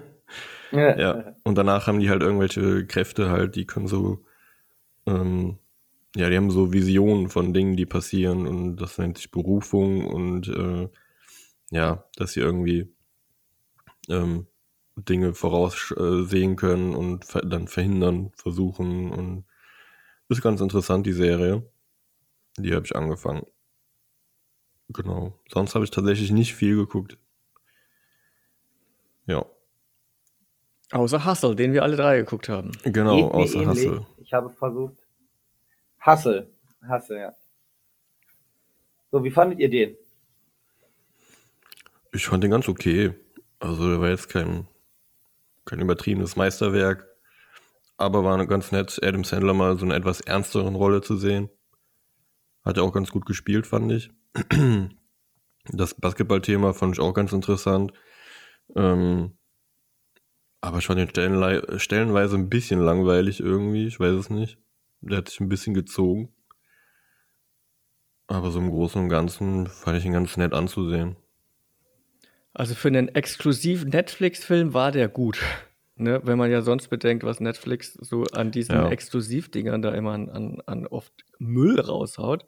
ja. Und danach haben die halt irgendwelche Kräfte halt, die können so, ähm, ja, die haben so Visionen von Dingen, die passieren und das nennt sich Berufung und äh, ja, dass sie irgendwie ähm, Dinge voraussehen können und ver dann verhindern versuchen und ist ganz interessant, die Serie. Die habe ich angefangen. Genau. Sonst habe ich tatsächlich nicht viel geguckt. Ja. Außer Hustle, den wir alle drei geguckt haben. Genau, Geht außer. Hustle. Ich habe versucht. Hustle. Hustle, ja. So, wie fandet ihr den? Ich fand den ganz okay. Also der war jetzt kein, kein übertriebenes Meisterwerk, aber war ganz nett, Adam Sandler mal so eine etwas ernsteren Rolle zu sehen. Hat er auch ganz gut gespielt, fand ich. Das Basketballthema fand ich auch ganz interessant. Ähm, aber fand den Stellenle stellenweise ein bisschen langweilig irgendwie, ich weiß es nicht. Der hat sich ein bisschen gezogen. Aber so im Großen und Ganzen fand ich ihn ganz nett anzusehen. Also für einen exklusiven Netflix-Film war der gut. Ne? Wenn man ja sonst bedenkt, was Netflix so an diesen ja. Exklusivdingern da immer an, an, an oft Müll raushaut,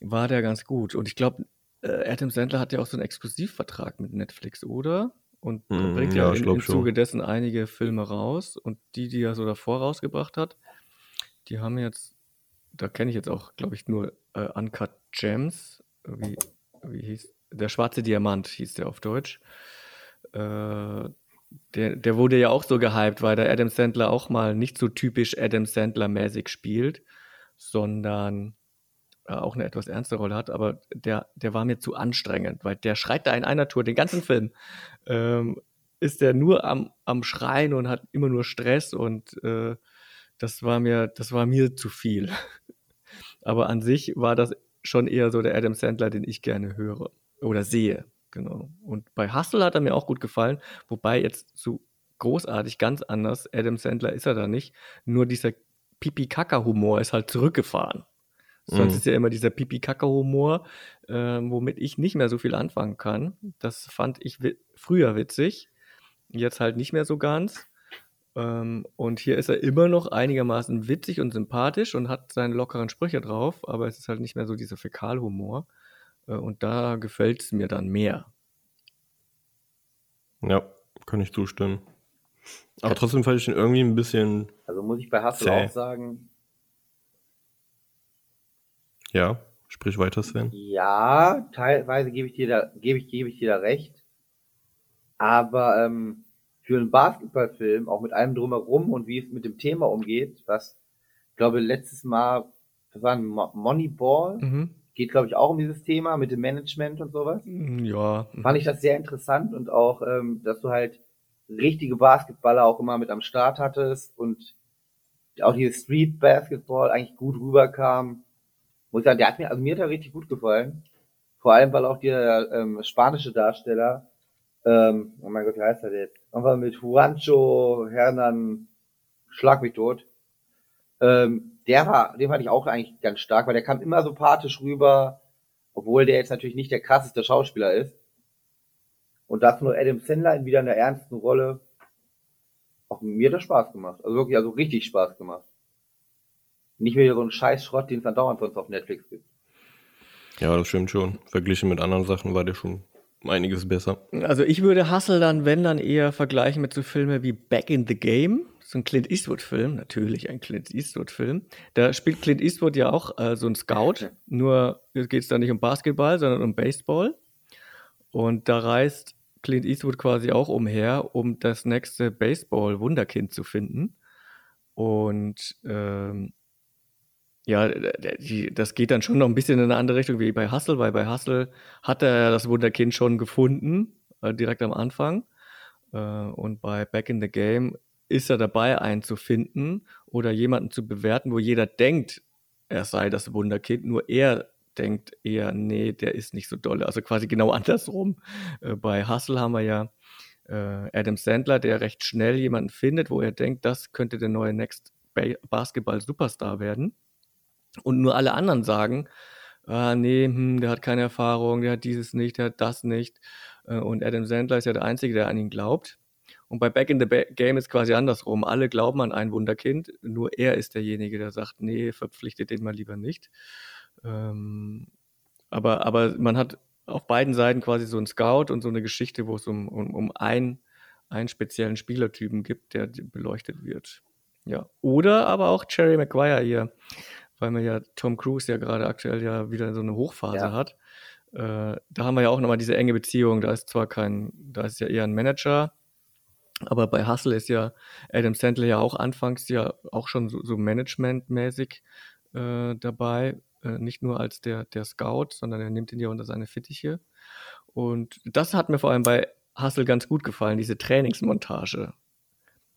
war der ganz gut. Und ich glaube, äh, Adam Sandler hat ja auch so einen Exklusivvertrag mit Netflix, oder? Und mm, bringt ja, ja in, im Zuge schon. dessen einige Filme raus. Und die, die er so davor rausgebracht hat, die haben jetzt, da kenne ich jetzt auch, glaube ich, nur äh, Uncut Gems. Wie, wie hieß Der schwarze Diamant hieß der auf Deutsch. Äh, der, der wurde ja auch so gehypt, weil der Adam Sandler auch mal nicht so typisch Adam Sandler-mäßig spielt, sondern äh, auch eine etwas ernste Rolle hat, aber der, der war mir zu anstrengend, weil der schreit da in einer Tour, den ganzen Film, ähm, ist der nur am, am Schreien und hat immer nur Stress und äh, das war mir, das war mir zu viel. aber an sich war das schon eher so der Adam Sandler, den ich gerne höre oder sehe. Genau. Und bei Hustle hat er mir auch gut gefallen, wobei jetzt so großartig ganz anders. Adam Sandler ist er da nicht. Nur dieser Pipi-Kaka-Humor ist halt zurückgefahren. Sonst mhm. ist ja immer dieser Pipi-Kaka-Humor, äh, womit ich nicht mehr so viel anfangen kann. Das fand ich früher witzig, jetzt halt nicht mehr so ganz. Ähm, und hier ist er immer noch einigermaßen witzig und sympathisch und hat seine lockeren Sprüche drauf, aber es ist halt nicht mehr so dieser Fäkalhumor. Und da gefällt es mir dann mehr. Ja, kann ich zustimmen. Aber trotzdem fand ich ihn irgendwie ein bisschen. Also muss ich bei Hustle zäh. auch sagen, ja, sprich weiter, Sven. Ja, teilweise gebe ich dir da, gebe ich, gebe ich dir da recht. Aber ähm, für einen Basketballfilm, auch mit allem drumherum und wie es mit dem Thema umgeht, was, ich glaube, letztes Mal, das war ein Moneyball, mhm. Geht, glaube ich, auch um dieses Thema mit dem Management und sowas. Mm, ja. Fand ich das sehr interessant und auch, ähm, dass du halt richtige Basketballer auch immer mit am Start hattest und auch dieses Street Basketball eigentlich gut rüberkam muss ich sagen, der hat mir, also mir hat er richtig gut gefallen. Vor allem, weil auch der ähm, spanische Darsteller, ähm, oh mein Gott, wie heißt er jetzt? Einfach mit Juancho Hernan Schlag mich tot. Ähm, der war, den fand ich auch eigentlich ganz stark, weil der kam immer sympathisch rüber, obwohl der jetzt natürlich nicht der krasseste Schauspieler ist. Und dazu nur Adam Sandler in wieder einer ernsten Rolle. Auch mir hat das Spaß gemacht. Also wirklich, also richtig Spaß gemacht. Nicht mehr so ein Scheißschrott, den es dann dauernd sonst auf Netflix gibt. Ja, das stimmt schon. Verglichen mit anderen Sachen war der schon einiges besser. Also ich würde Hustle dann, wenn dann eher vergleichen mit so Filmen wie Back in the Game. So ein Clint Eastwood-Film, natürlich ein Clint Eastwood-Film. Da spielt Clint Eastwood ja auch äh, so ein Scout, nur geht es da nicht um Basketball, sondern um Baseball. Und da reist Clint Eastwood quasi auch umher, um das nächste Baseball-Wunderkind zu finden. Und ähm, ja, die, das geht dann schon noch ein bisschen in eine andere Richtung wie bei Hustle, weil bei Hustle hat er das Wunderkind schon gefunden, äh, direkt am Anfang. Äh, und bei Back in the Game ist er dabei, einen zu finden oder jemanden zu bewerten, wo jeder denkt, er sei das Wunderkind, nur er denkt eher, nee, der ist nicht so dolle. Also quasi genau andersrum. Äh, bei Hustle haben wir ja äh, Adam Sandler, der recht schnell jemanden findet, wo er denkt, das könnte der neue Next Basketball-Superstar werden und nur alle anderen sagen, ah, nee, hm, der hat keine Erfahrung, der hat dieses nicht, der hat das nicht. Äh, und Adam Sandler ist ja der Einzige, der an ihn glaubt. Und bei Back in the Game ist quasi andersrum. Alle glauben an ein Wunderkind, nur er ist derjenige, der sagt, nee, verpflichtet den mal lieber nicht. Ähm, aber, aber man hat auf beiden Seiten quasi so einen Scout und so eine Geschichte, wo es um, um, um einen, einen speziellen Spielertypen gibt, der beleuchtet wird. Ja. Oder aber auch Jerry Maguire hier weil man ja Tom Cruise ja gerade aktuell ja wieder so eine Hochphase ja. hat. Äh, da haben wir ja auch nochmal diese enge Beziehung. Da ist zwar kein, da ist ja eher ein Manager, aber bei Hustle ist ja Adam Sandler ja auch anfangs ja auch schon so, so managementmäßig äh, dabei. Äh, nicht nur als der, der Scout, sondern er nimmt ihn ja unter seine Fittiche. Und das hat mir vor allem bei Hustle ganz gut gefallen, diese Trainingsmontage.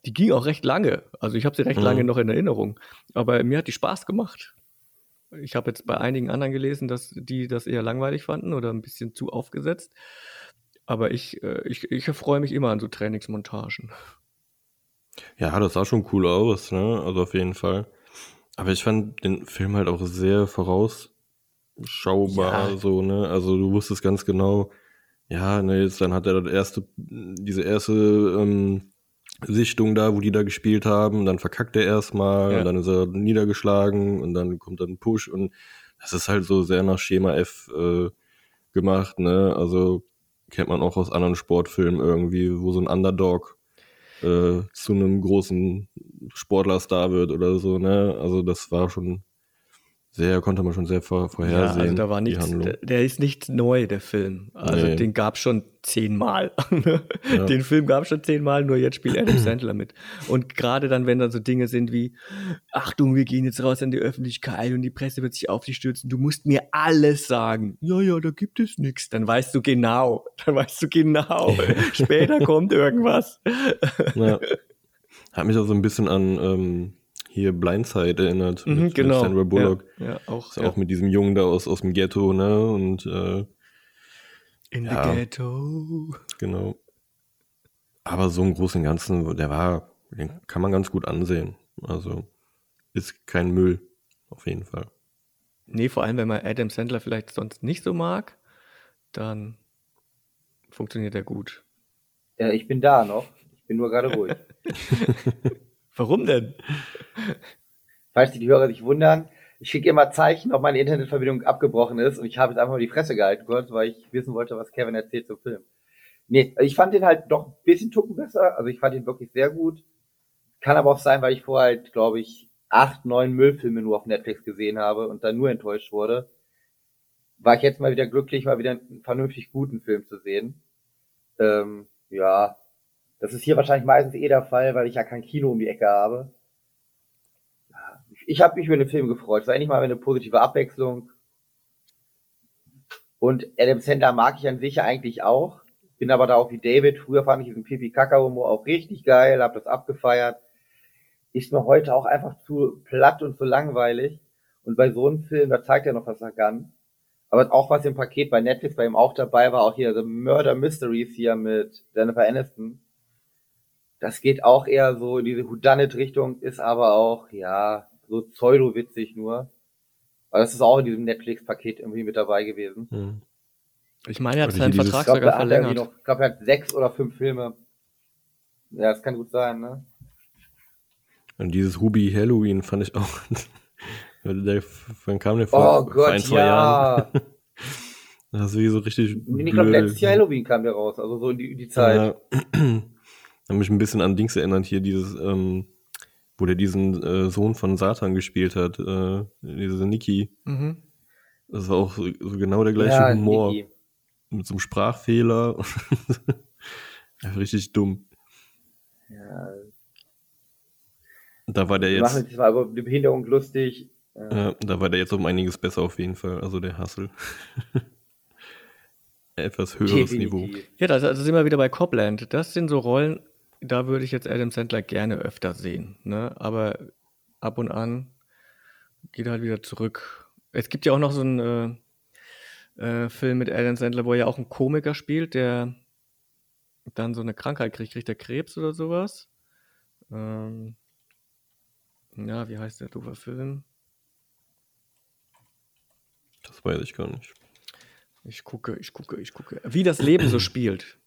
Die ging auch recht lange. Also ich habe sie recht Mhm. lange noch in Erinnerung. Aber mir hat die Spaß gemacht. Ich habe jetzt bei einigen anderen gelesen, dass die das eher langweilig fanden oder ein bisschen zu aufgesetzt. Aber ich, äh, ich, ich freue mich immer an so Trainingsmontagen. Ja, das sah schon cool aus, ne? Also auf jeden Fall. Aber ich fand den Film halt auch sehr vorausschaubar, Ja. so, ne? Also du wusstest ganz genau, ja, ne, jetzt dann hat er das erste, diese erste ähm, Sichtung da, wo die da gespielt haben, dann verkackt er erstmal, Ja. und dann ist er niedergeschlagen und dann kommt dann ein Push und das ist halt so sehr nach Schema F äh, gemacht, ne? Also kennt man auch aus anderen Sportfilmen irgendwie, wo so ein Underdog äh, zu einem großen Sportlerstar wird oder so, ne? Also das war schon sehr, konnte man schon sehr vor, Ja, vorhersehen. also da war nichts, der, der ist nicht neu, der Film. Also Nee. den gab schon zehnmal. Ja. Den Film gab schon zehnmal, nur jetzt spielt Adam Sandler mit. Und gerade dann, wenn dann so Dinge sind wie, Achtung, wir gehen jetzt raus in die Öffentlichkeit und die Presse wird sich auf dich stürzen, du musst mir alles sagen. Ja, ja, da gibt es nichts. Dann weißt du genau, dann weißt du genau, später kommt irgendwas. Ja. Hat mich auch so ein bisschen an ähm, hier Blindside erinnert. Mhm, mit, genau. Mit Sandra Bullock. Ja, ja auch, Ist ja. auch mit diesem Jungen da aus, aus dem Ghetto, ne? Und äh, In ja. the ghetto. genau. Aber so im Großen und Ganzen, der war, den kann man ganz gut ansehen. Also ist kein Müll, auf jeden Fall. Nee, vor allem, wenn man Adam Sandler vielleicht sonst nicht so mag, dann funktioniert er gut. Äh, ich bin da noch. Ich bin nur gerade ruhig. Warum denn? Falls die Hörer sich wundern, ich schicke immer Zeichen, ob meine Internetverbindung abgebrochen ist und ich habe jetzt einfach mal die Fresse gehalten kurz, weil ich wissen wollte, was Kevin erzählt zum Film. Nee, ich fand den halt doch ein bisschen Tucken besser. Also ich fand ihn wirklich sehr gut. Kann aber auch sein, weil ich vorher halt, glaube ich, acht, neun Müllfilme nur auf Netflix gesehen habe und dann nur enttäuscht wurde. War ich jetzt mal wieder glücklich, mal wieder einen vernünftig guten Film zu sehen. Ähm, ja, das ist hier wahrscheinlich meistens eh der Fall, weil ich ja kein Kino um die Ecke habe. Ich habe mich über den Film gefreut. Es war endlich mal eine positive Abwechslung. Und Adam Sandler mag ich an sich ja eigentlich auch. Bin aber da auch wie David. Früher fand ich diesen Pipi Kaka Humor auch richtig geil, habe das abgefeiert. Ist mir heute auch einfach zu platt und zu langweilig. Und bei so einem Film, da zeigt er noch, was er kann. Aber auch was im Paket bei Netflix bei ihm auch dabei war, auch hier The Murder Mysteries hier mit Jennifer Aniston. Das geht auch eher so in diese Whodunit-Richtung, ist aber auch, ja, so pseudo-witzig nur. Aber das ist auch in diesem Netflix-Paket irgendwie mit dabei gewesen. Hm. Ich meine, er hat Oder seinen Vertrag Ich glaube, sogar er verlängert. noch, ich glaube, er hat sechs oder fünf Filme. Ja, das kann gut sein, ne? Und dieses Ruby Halloween fand ich auch. der, wann kam der vor? Oh vor Gott, ein, zwei Jahren. ja. Das ist wie so richtig. ich glaube, letztes Jahr Halloween kam der raus, also so in die, in die Zeit. Ja. Hat mich ein bisschen an Dings erinnert, hier dieses, ähm, wo der diesen äh, Sohn von Satan gespielt hat, äh, diese Niki. Mhm. Das war auch so, so genau der gleiche Ja, Humor. Niki. Mit so einem Sprachfehler. Richtig dumm. Ja, Da war der machen jetzt, uns jetzt mal über die Behinderung lustig. Ja. da war der jetzt um einiges besser auf jeden Fall. Also der Hassel. Etwas höheres Niveau. Definitiv. Ja, da da sind wir wieder bei Copland. Das sind so Rollen, da würde ich jetzt Adam Sandler gerne öfter sehen. Ne? Aber ab und an geht er halt wieder zurück. Es gibt ja auch noch so einen äh, äh, Film mit Adam Sandler, wo er ja auch einen Komiker spielt, der dann so eine Krankheit kriegt. Kriegt er Krebs oder sowas? Ähm, ja, wie heißt der doofe Film? Das weiß ich gar nicht. Ich gucke, ich gucke, ich gucke. Wie das Leben so spielt.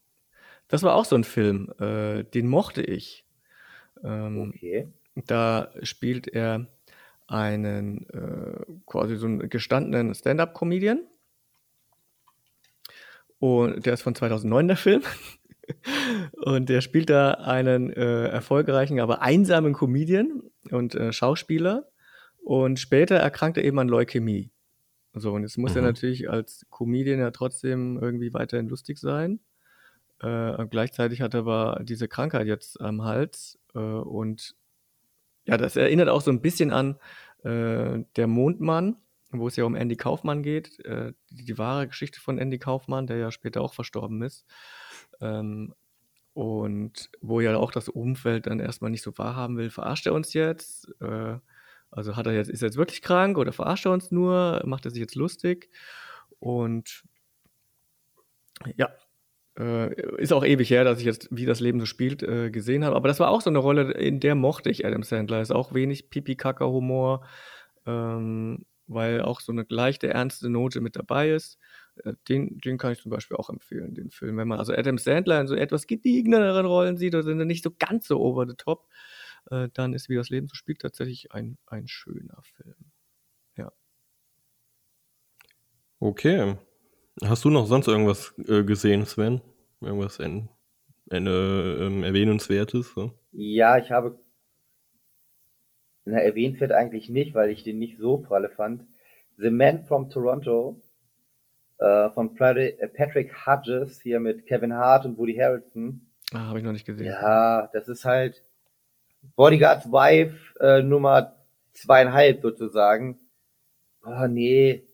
Das war auch so ein Film, äh, den mochte ich. Ähm, Okay. Da spielt er einen äh, quasi so einen gestandenen Stand-up-Comedian. Und der ist von 2009 der Film. Und der spielt da einen äh, erfolgreichen, aber einsamen Comedian und äh, Schauspieler. Und später erkrankt er eben an Leukämie. So, und jetzt muss er Mhm. natürlich als Comedian ja trotzdem irgendwie weiterhin lustig sein. Äh, gleichzeitig hat er aber diese Krankheit jetzt am Hals. Äh, und ja, das erinnert auch so ein bisschen an äh, Der Mondmann, wo es ja um Andy Kaufmann geht, äh, die, die, wahre Geschichte von Andy Kaufmann, der ja später auch verstorben ist. Ähm, und wo ja auch das Umfeld dann erstmal nicht so wahrhaben will, verarscht er uns jetzt? Äh, also hat er jetzt, ist er jetzt wirklich krank oder verarscht er uns nur? Macht er sich jetzt lustig? Und ja, äh, ist auch ewig her, dass ich jetzt, wie das Leben so spielt, äh, gesehen habe. Aber das war auch so eine Rolle, in der mochte ich Adam Sandler. Ist auch wenig Pipi-Kaka-Humor, ähm, weil auch so eine leichte, ernste Note mit dabei ist. Äh, den, den kann ich zum Beispiel auch empfehlen, den Film. Wenn man also Adam Sandler in so etwas gediegeneren Rollen sieht oder sind nicht so ganz so over the top, äh, dann ist Wie das Leben so spielt tatsächlich ein, ein schöner Film. Ja. Okay. Hast du noch sonst irgendwas äh, gesehen, Sven? Irgendwas in, in, äh, ähm, Erwähnenswertes? So? Ja, ich habe. Na, erwähnenswert eigentlich nicht, weil ich den nicht so pralle fand. The Man from Toronto äh, von äh, Patrick Hodges hier mit Kevin Hart und Woody Harrelson. Ah, habe ich noch nicht gesehen. Ja, das ist halt Bodyguards Wife äh, Nummer zweieinhalb sozusagen. Oh nee.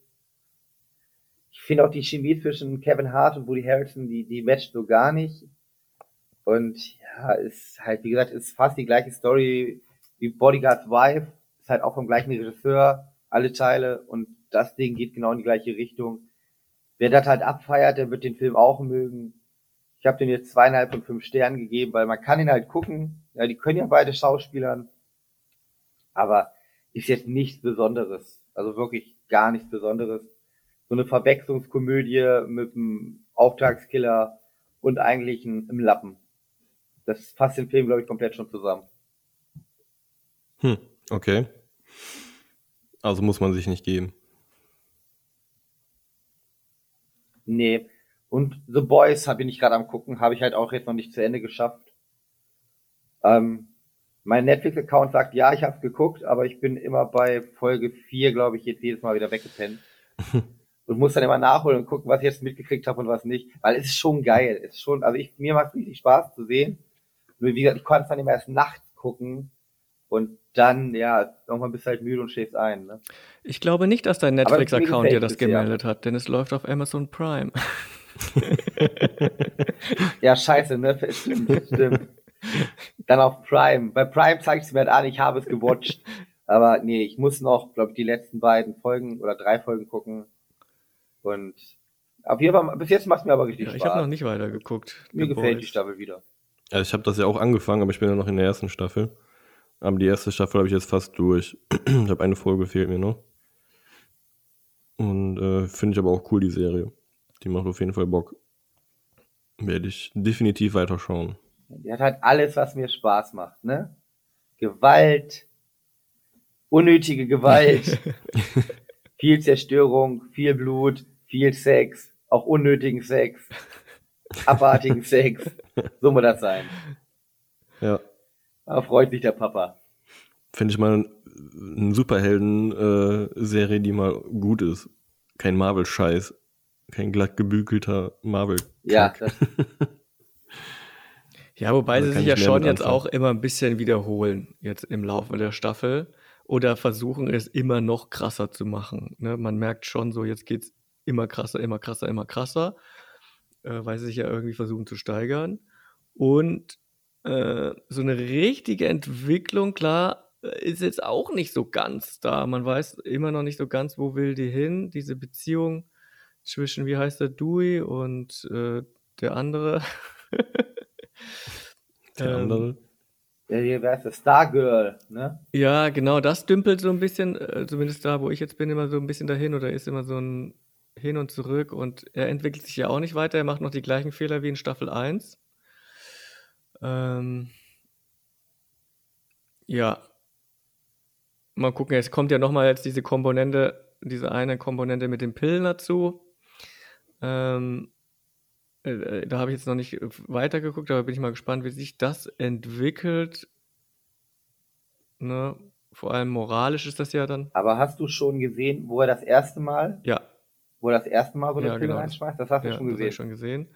Ich finde auch die Chemie zwischen Kevin Hart und Woody Harrelson, die, die matcht so gar nicht. Und ja, ist halt, wie gesagt, ist fast die gleiche Story wie Bodyguards Wife. Ist halt auch vom gleichen Regisseur, alle Teile. Und das Ding geht genau in die gleiche Richtung. Wer das halt abfeiert, der wird den Film auch mögen. Ich habe den jetzt zweieinhalb von fünf Sternen gegeben, weil man kann ihn halt gucken. Ja, die können ja beide Schauspielern. Aber ist jetzt nichts Besonderes. Also wirklich gar nichts Besonderes. So eine Verwechslungskomödie mit einem Auftragskiller und eigentlich einem Lappen. Das fasst den Film, glaube ich, komplett schon zusammen. Hm, okay. Also muss man sich nicht geben. Nee. Und The Boys habe ich nicht gerade am gucken, habe ich halt auch jetzt noch nicht zu Ende geschafft. Ähm, mein Netflix-Account sagt, ja, ich habe geguckt, aber ich bin immer bei Folge 4, glaube ich, jetzt jedes Mal wieder weggepennt. und muss dann immer nachholen und gucken, was ich jetzt mitgekriegt habe und was nicht. Weil es ist schon geil. Es ist schon, also ich, mir macht es richtig Spaß zu sehen. Nur wie gesagt, ich konnte es dann immer erst nachts gucken. Und dann, ja, irgendwann bist du halt müde und schläfst ein. Ne? Ich glaube nicht, dass dein Netflix-Account dir das gemeldet ja. hat, denn es läuft auf Amazon Prime. ja, scheiße, ne? Stimmt, stimmt. Dann auf Prime. Bei Prime zeigt es mir halt an, ich habe es gewatcht. Aber nee, ich muss noch, glaube ich, die letzten beiden Folgen oder drei Folgen gucken. Und auf jeden Fall, bis jetzt macht es mir aber richtig ja, Spaß. Ich habe noch nicht weitergeguckt. Mir gefällt Boys. die Staffel wieder. Ja, ich habe das ja auch angefangen, aber ich bin ja noch in der ersten Staffel. Aber die erste Staffel habe ich jetzt fast durch. ich habe eine Folge fehlt mir noch. Und äh, finde ich aber auch cool, die Serie. Die macht auf jeden Fall Bock. Werde ich definitiv weiterschauen. Die hat halt alles, was mir Spaß macht, ne? Gewalt, unnötige Gewalt, viel Zerstörung, viel Blut, viel Sex, auch unnötigen Sex, abartigen Sex. So muss das sein. Ja. Da freut sich der Papa. Finde ich mal eine Superhelden-Serie, äh, die mal gut ist. Kein Marvel-Scheiß. Kein glatt gebügelter Marvel. -Kack. Ja, ja, wobei sie sich ja schon jetzt auch immer ein bisschen wiederholen, jetzt im Laufe der Staffel. Oder versuchen es immer noch krasser zu machen. Ne? Man merkt schon so, jetzt geht es immer krasser, immer krasser, immer krasser. Äh, weil sie sich ja irgendwie versuchen zu steigern. Und äh, so eine richtige Entwicklung, klar, äh, ist jetzt auch nicht so ganz da. Man weiß immer noch nicht so ganz, wo will die hin. Diese Beziehung zwischen, wie heißt der, Dewey und äh, der andere. der ähm, andere. Ja, hier wäre es Stargirl, ne? Ja, genau, das dümpelt so ein bisschen, äh, zumindest da, wo ich jetzt bin, immer so ein bisschen dahin oder ist immer so ein Hin und Zurück und er entwickelt sich ja auch nicht weiter, er macht noch die gleichen Fehler wie in Staffel 1. Ähm, ja. Mal gucken, es kommt ja nochmal jetzt diese Komponente, diese eine Komponente mit den Pillen dazu. Ähm, äh, äh, da habe ich jetzt noch nicht weitergeguckt, aber bin ich mal gespannt, wie sich das entwickelt. Ne? Vor allem moralisch ist das ja dann. Aber hast du schon gesehen, wo er das erste Mal? Ja. Wo er das erste Mal so eine ja, Pille genau. reinschmeißt? Das hast du ja, schon gesehen. Das ich schon gesehen.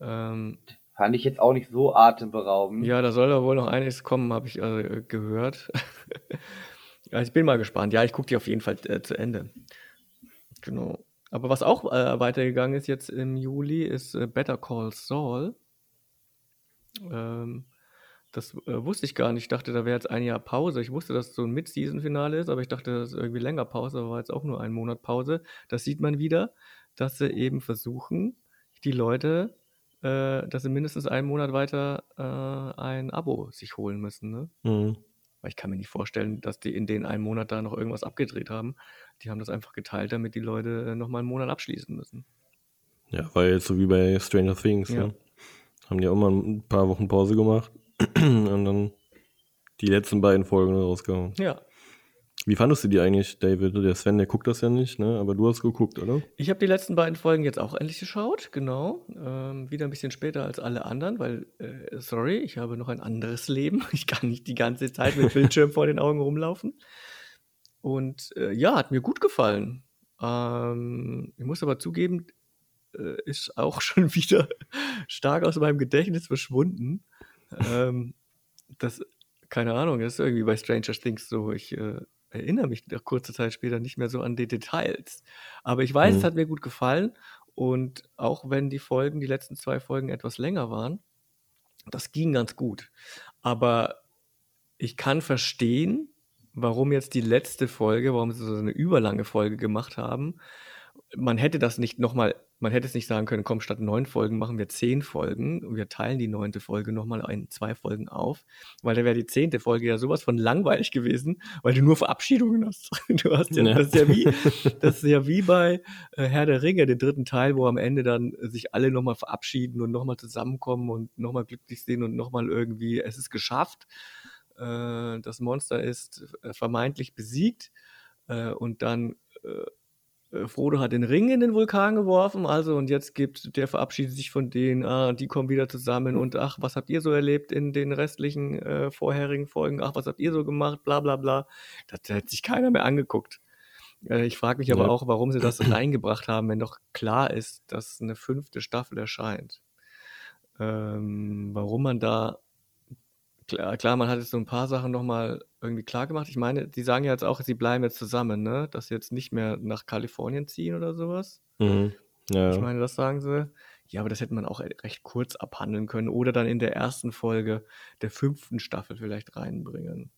Ähm, Fand ich jetzt auch nicht so atemberaubend. Ja, da soll da wohl noch einiges kommen, habe ich äh, gehört. ja, ich bin mal gespannt. Ja, ich gucke die auf jeden Fall äh, zu Ende. Genau. Aber was auch äh, weitergegangen ist jetzt im Juli, ist äh, Better Call Saul. Ähm, das äh, wusste ich gar nicht. Ich dachte, da wäre jetzt ein Jahr Pause. Ich wusste, dass es so ein Mid-Season-Finale ist, aber ich dachte, das ist irgendwie länger Pause, aber war jetzt auch nur ein Monat Pause. Das sieht man wieder, dass sie eben versuchen, die Leute, äh, dass sie mindestens einen Monat weiter äh, ein Abo sich holen müssen. Ne? Mhm. Weil ich kann mir nicht vorstellen, dass die in den einen Monat da noch irgendwas abgedreht haben. Die haben das einfach geteilt, damit die Leute äh, nochmal einen Monat abschließen müssen. Ja, war jetzt so wie bei Stranger Things. Ja. Ne? Haben die auch mal ein paar Wochen Pause gemacht und dann die letzten beiden Folgen rausgehauen. Ja. Wie fandest du die eigentlich, David? Der Sven, der guckt das ja nicht, ne? Aber du hast geguckt, oder? Ich habe die letzten beiden Folgen jetzt auch endlich geschaut, genau. Ähm, wieder ein bisschen später als alle anderen, weil, äh, sorry, ich habe noch ein anderes Leben. Ich kann nicht die ganze Zeit mit Bildschirm vor den Augen rumlaufen. Und äh, ja, hat mir gut gefallen. Ähm, ich muss aber zugeben, äh, ist auch schon wieder stark aus meinem Gedächtnis verschwunden. Ähm, das, keine Ahnung, das ist irgendwie bei Stranger Things so. Ich äh, erinnere mich nach kurzer Zeit später nicht mehr so an die Details. Aber ich weiß, Mhm. es hat mir gut gefallen. Und auch wenn die Folgen, die letzten zwei Folgen etwas länger waren, das ging ganz gut. Aber ich kann verstehen, warum jetzt die letzte Folge, warum sie so eine überlange Folge gemacht haben. Man hätte das nicht nochmal, man hätte es nicht sagen können, komm, statt neun Folgen machen wir zehn Folgen und wir teilen die neunte Folge nochmal in zwei Folgen auf, weil da wäre die zehnte Folge ja sowas von langweilig gewesen, weil du nur Verabschiedungen hast. Du hast ja, Ja. das ist ja wie, das ist ja wie bei äh, Herr der Ringe, den dritten Teil, wo am Ende dann sich alle nochmal verabschieden und nochmal zusammenkommen und nochmal glücklich sind und nochmal irgendwie, es ist geschafft. Äh, das Monster ist äh, vermeintlich besiegt und dann Frodo hat den Ring in den Vulkan geworfen, also und jetzt gibt, der verabschiedet sich von denen, ah, die kommen wieder zusammen und ach, was habt ihr so erlebt in den restlichen äh, vorherigen Folgen, ach, was habt ihr so gemacht, bla bla bla. Das hat sich keiner mehr angeguckt. Äh, ich frage mich aber Ja. auch, warum sie das reingebracht haben, wenn doch klar ist, dass eine fünfte Staffel erscheint. Ähm, warum man da Klar, klar, man hat jetzt so ein paar Sachen nochmal irgendwie klar gemacht. Ich meine, die sagen ja jetzt auch, sie bleiben jetzt zusammen, ne? Dass sie jetzt nicht mehr nach Kalifornien ziehen oder sowas. Mhm. Ja. Ich meine, das sagen sie. Ja, aber das hätte man auch recht kurz abhandeln können oder dann in der ersten Folge der fünften Staffel vielleicht reinbringen.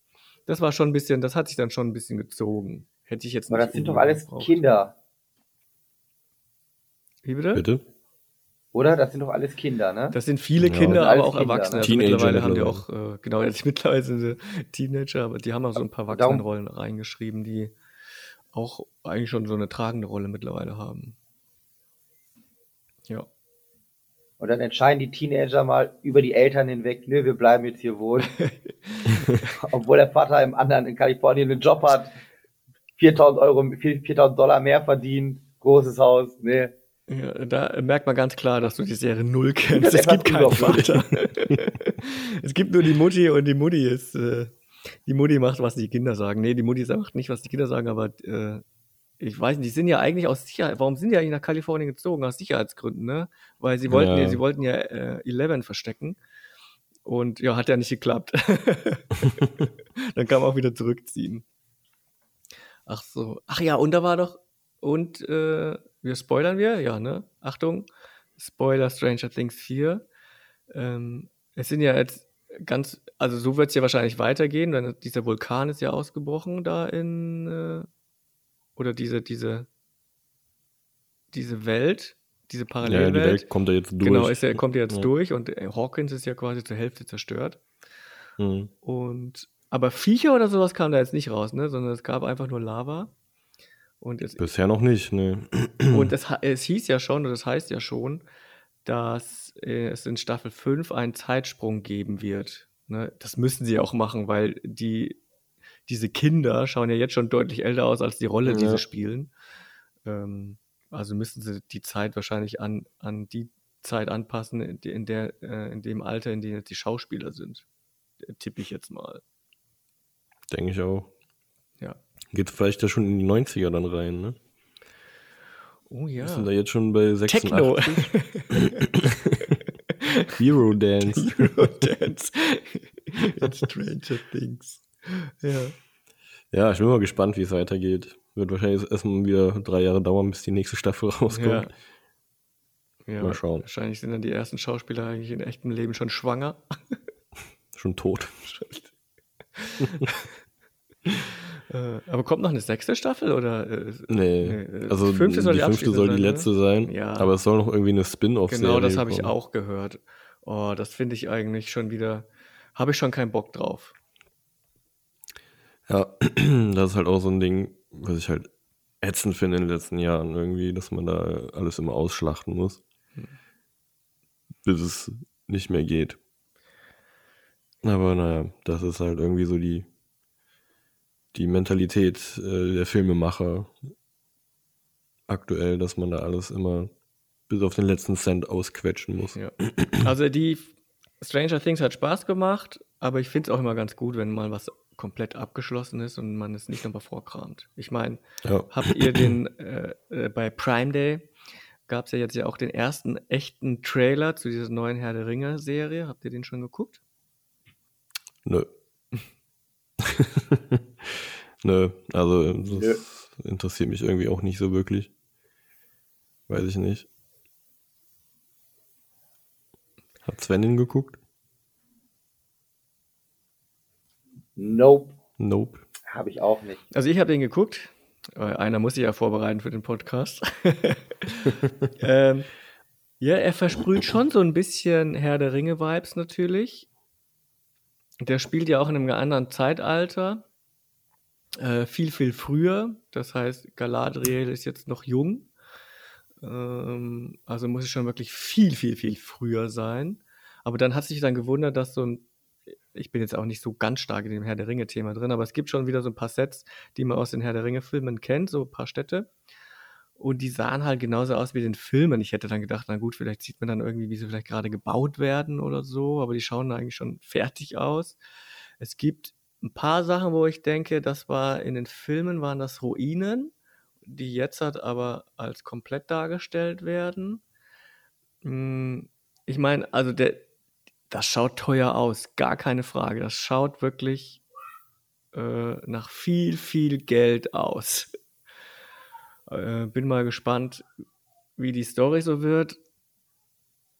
Das war schon ein bisschen, das hat sich dann schon ein bisschen gezogen. Hätte ich jetzt Aber nicht das sind doch alles gebraucht. Kinder, Wie bitte? Bitte? Oder? Das sind doch alles Kinder, ne? Das sind viele Ja. Kinder, sind aber auch Kinder, Erwachsene. ne? Also Teenager mittlerweile haben die auch, äh, genau, jetzt mittlerweile sind sie Teenager, aber die haben auch so ein paar Erwachsenenrollen reingeschrieben, die auch eigentlich schon so eine tragende Rolle mittlerweile haben. Ja. Und dann entscheiden die Teenager mal über die Eltern hinweg, nö, wir bleiben jetzt hier wohnen. Obwohl der Vater im anderen in Kalifornien einen Job hat, 4000 Euro, 4000 Dollar mehr verdient, großes Haus, nee. Ja. Da merkt man ganz klar, dass du die Serie null kennst. Es gibt keinen. Vater. es gibt nur die Mutti und die Mutti ist, äh, die Mutti macht, was die Kinder sagen. Nee, die Mutti macht nicht, was die Kinder sagen, aber äh, ich weiß nicht, die sind ja eigentlich aus Sicherheit, warum sind die eigentlich nach Kalifornien gezogen? Aus Sicherheitsgründen, ne? Weil sie wollten ja, Ja. sie wollten ja äh, Eleven verstecken. Und ja, hat ja nicht geklappt. Dann kann man auch wieder zurückziehen. Ach so. Ach ja, und da war doch, und äh, wir spoilern wir, ja, ne? Achtung, Spoiler Stranger Things 4. Ähm, es sind ja jetzt ganz, also so wird es ja wahrscheinlich weitergehen, denn dieser Vulkan ist ja ausgebrochen da in, äh, oder diese, diese, diese Welt, diese Ja, die Parallelwelt. Welt kommt da jetzt durch. Genau, ist ja, kommt ja jetzt Ja. durch und äh, Hawkins ist ja quasi zur Hälfte zerstört. Mhm. Und aber Viecher oder sowas kam da jetzt nicht raus, ne? Sondern es gab einfach nur Lava. Und es, Bisher noch nicht, ne. und es, es hieß ja schon, oder das heißt ja schon, dass äh, es in Staffel 5 einen Zeitsprung geben wird. Ne? Das müssen sie auch machen, weil die, diese Kinder schauen ja jetzt schon deutlich älter aus als die Rolle, die Ja. sie spielen. Ähm, also müssen sie die Zeit wahrscheinlich an, an die Zeit anpassen, in, der- in, äh, in dem Alter, in dem jetzt die Schauspieler sind. Tippe ich jetzt mal. Denke ich auch. Ja. Geht vielleicht ja schon in die 90er dann rein, ne? Oh ja. Wir sind da jetzt schon bei Techno. 86. Hero Dance. Eurodance. In Stranger Things. Ja. Ja, ich bin mal gespannt, wie es weitergeht. wird wahrscheinlich erstmal wieder drei Jahre dauern, bis die nächste Staffel rauskommt. Ja. ja Mal schauen. Wahrscheinlich sind dann die ersten Schauspieler eigentlich in echtem Leben schon schwanger. Schon tot. Äh, aber kommt noch eine sechste Staffel oder? Äh, Nee, Nee, also die fünfte soll die die fünfte soll die sein, ne? letzte sein, Ja. aber es soll noch irgendwie eine Spin-off-Serie genau, das habe ich auch gehört. Oh, das finde ich eigentlich schon wieder. Habe ich schon keinen Bock drauf. Ja, das ist halt auch so ein Ding, was ich halt ätzend finde in den letzten Jahren irgendwie, dass man da alles immer ausschlachten muss, Hm. bis es nicht mehr geht. Aber naja, das ist halt irgendwie so die, die Mentalität äh, der Filmemacher aktuell, dass man da alles immer bis auf den letzten Cent ausquetschen muss. Ja. Also die Stranger Things hat Spaß gemacht, aber ich finde es auch immer ganz gut, wenn mal was komplett abgeschlossen ist und man es nicht nochmal vorkramt. Ich meine, Ja. habt ihr den äh, äh, bei Prime Day gab es ja jetzt ja auch den ersten echten Trailer zu dieser neuen Herr der Ringe Serie. Habt ihr den schon geguckt? Nö. Nö, also das Nö. interessiert mich irgendwie auch nicht so wirklich. Weiß ich nicht. Hat Sven den geguckt? Nope, Nope. habe ich auch nicht. Also ich habe den geguckt. Äh, Einer muss sich ja vorbereiten für den Podcast. ähm, ja, er versprüht schon so ein bisschen Herr der Ringe-Vibes natürlich. Der spielt ja auch in einem anderen Zeitalter. Äh, viel, viel früher. Das heißt, Galadriel ist jetzt noch jung. Ähm, also muss es schon wirklich viel, viel, viel früher sein. Aber dann hat sich dann gewundert, dass so ein ich bin jetzt auch nicht so ganz stark in dem Herr der Ringe-Thema drin, aber es gibt schon wieder so ein paar Sets, die man aus den Herr der Ringe-Filmen kennt, so ein paar Städte. Und die sahen halt genauso aus wie den Filmen. Ich hätte dann gedacht, na gut, vielleicht sieht man dann irgendwie, wie sie vielleicht gerade gebaut werden oder so, aber die schauen eigentlich schon fertig aus. Es gibt ein paar Sachen, wo ich denke, das war in den Filmen waren das Ruinen, die jetzt halt aber als komplett dargestellt werden. Hm, Ich meine, also der, das schaut teuer aus, gar keine Frage. Das schaut wirklich äh, nach viel, viel Geld aus. Äh, bin mal gespannt, wie die Story so wird.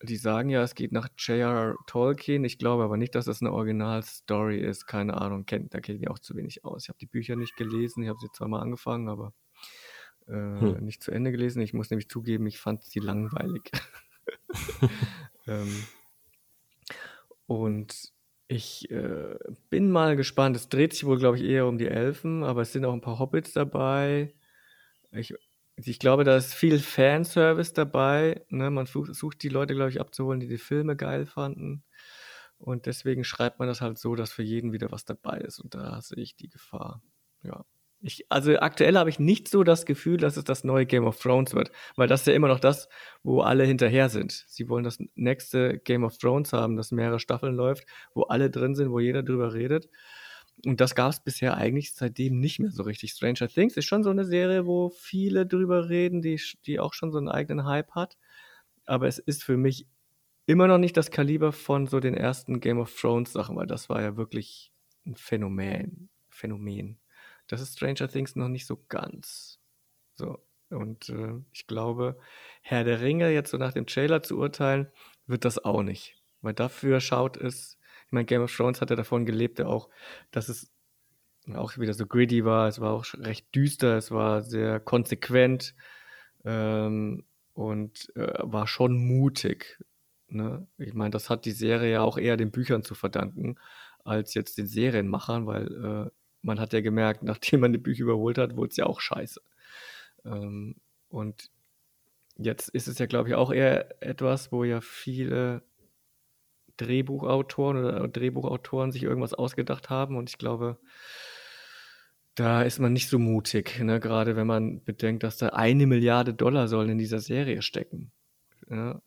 Die sagen ja, es geht nach J.R. Tolkien. Ich glaube aber nicht, dass das eine Originalstory ist. Keine Ahnung, kennt, da kenne ich auch zu wenig aus. Ich habe die Bücher nicht gelesen. Ich habe sie zwar mal angefangen, aber äh, Hm. nicht zu Ende gelesen. Ich muss nämlich zugeben, ich fand sie langweilig. ähm, und ich äh, bin mal gespannt. Es dreht sich wohl, glaube ich, eher um die Elfen, aber es sind auch ein paar Hobbits dabei. Ich, ich glaube, da ist viel Fanservice dabei. Ne? Man sucht, die Leute, glaube ich, abzuholen, die die Filme geil fanden. Und deswegen schreibt man das halt so, dass für jeden wieder was dabei ist. Und da sehe ich die Gefahr. Ja. Ich, also aktuell habe ich nicht so das Gefühl, dass es das neue Game of Thrones wird, weil das ist ja immer noch das, wo alle hinterher sind. Sie wollen das nächste Game of Thrones haben, das mehrere Staffeln läuft, wo alle drin sind, wo jeder drüber redet. Und das gab es bisher eigentlich seitdem nicht mehr so richtig. Stranger Things ist schon so eine Serie, wo viele drüber reden, die, die auch schon so einen eigenen Hype hat. Aber es ist für mich immer noch nicht das Kaliber von so den ersten Game of Thrones Sachen, weil das war ja wirklich ein Phänomen. Phänomen. Das ist Stranger Things noch nicht so ganz. So. Und äh, ich glaube, Herr der Ringe, jetzt so nach dem Trailer zu urteilen, wird das auch nicht. Weil dafür schaut es, ich meine, Game of Thrones hat ja davon gelebt, auch, dass es auch wieder so gritty war, es war auch recht düster, es war sehr konsequent ähm, und äh, war schon mutig. Ne? Ich meine, das hat die Serie ja auch eher den Büchern zu verdanken, als jetzt den Serienmachern, weil äh, man hat ja gemerkt, nachdem man die Bücher überholt hat, wurde es ja auch scheiße. Ähm, und jetzt ist es ja, glaube ich, auch eher etwas, wo ja viele Drehbuchautoren oder Drehbuchautoren sich irgendwas ausgedacht haben. Und ich glaube, da ist man nicht so mutig, ne? gerade wenn man bedenkt, dass da eine Milliarde Dollar sollen in dieser Serie stecken. Ja?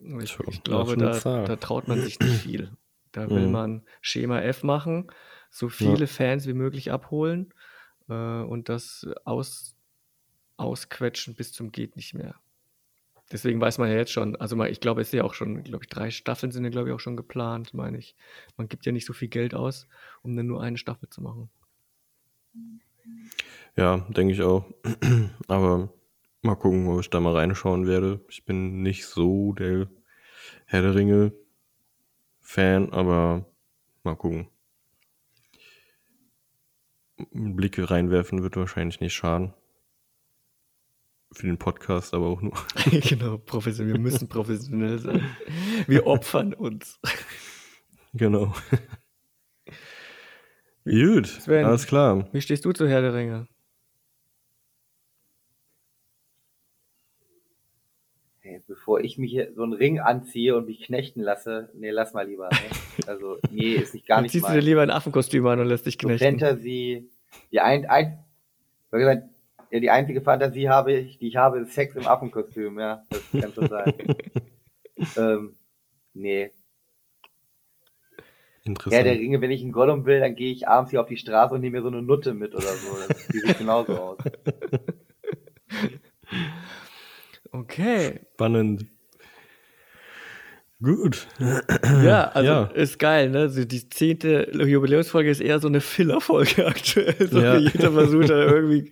Ich, ich ja, glaube, da, da traut man sich nicht viel. Da will Mhm. man Schema F machen, so viele Fans wie möglich abholen äh, und das aus, ausquetschen bis zum geht nicht mehr. Deswegen weiß man ja jetzt schon, also mal, ich glaube, es ist ja auch schon, glaube ich, drei Staffeln sind ja, glaube ich, auch schon geplant, meine ich. Man gibt ja nicht so viel Geld aus, um dann nur eine Staffel zu machen. Ja, denke ich auch. Aber mal gucken, ob ich da mal reinschauen werde. Ich bin nicht so der Herr der Ringe Fan, aber mal gucken. Blicke reinwerfen wird wahrscheinlich nicht schaden. Für den Podcast aber auch nur. genau, professionell. Wir müssen professionell sein. Wir opfern uns. Genau. Gut, Sven, alles klar. Wie stehst du zu Herr der Ringe? Hey, bevor ich mich hier so einen Ring anziehe und mich knechten lasse, nee, lass mal lieber. Ne? Also, nee, ist nicht gar Dann nicht ziehst du dir mein. lieber ein Affenkostüm an und lässt dich So knechten. Fantasy, die ein, ein ja, die einzige Fantasie habe ich, die ich habe, ist Sex im Affenkostüm, ja, das kann schon sein. ähm, nee. Interessant. der Ringe, wenn ich einen Gollum will, dann gehe ich abends hier auf die Straße und nehme mir so eine Nutte mit oder so. Das sieht genauso aus. Okay. Spannend. Gut. Ja, also Ja. ist geil, ne? Also die zehnte Jubiläumsfolge ist eher so eine Filler-Folge aktuell. So Ja. jeder versucht, da irgendwie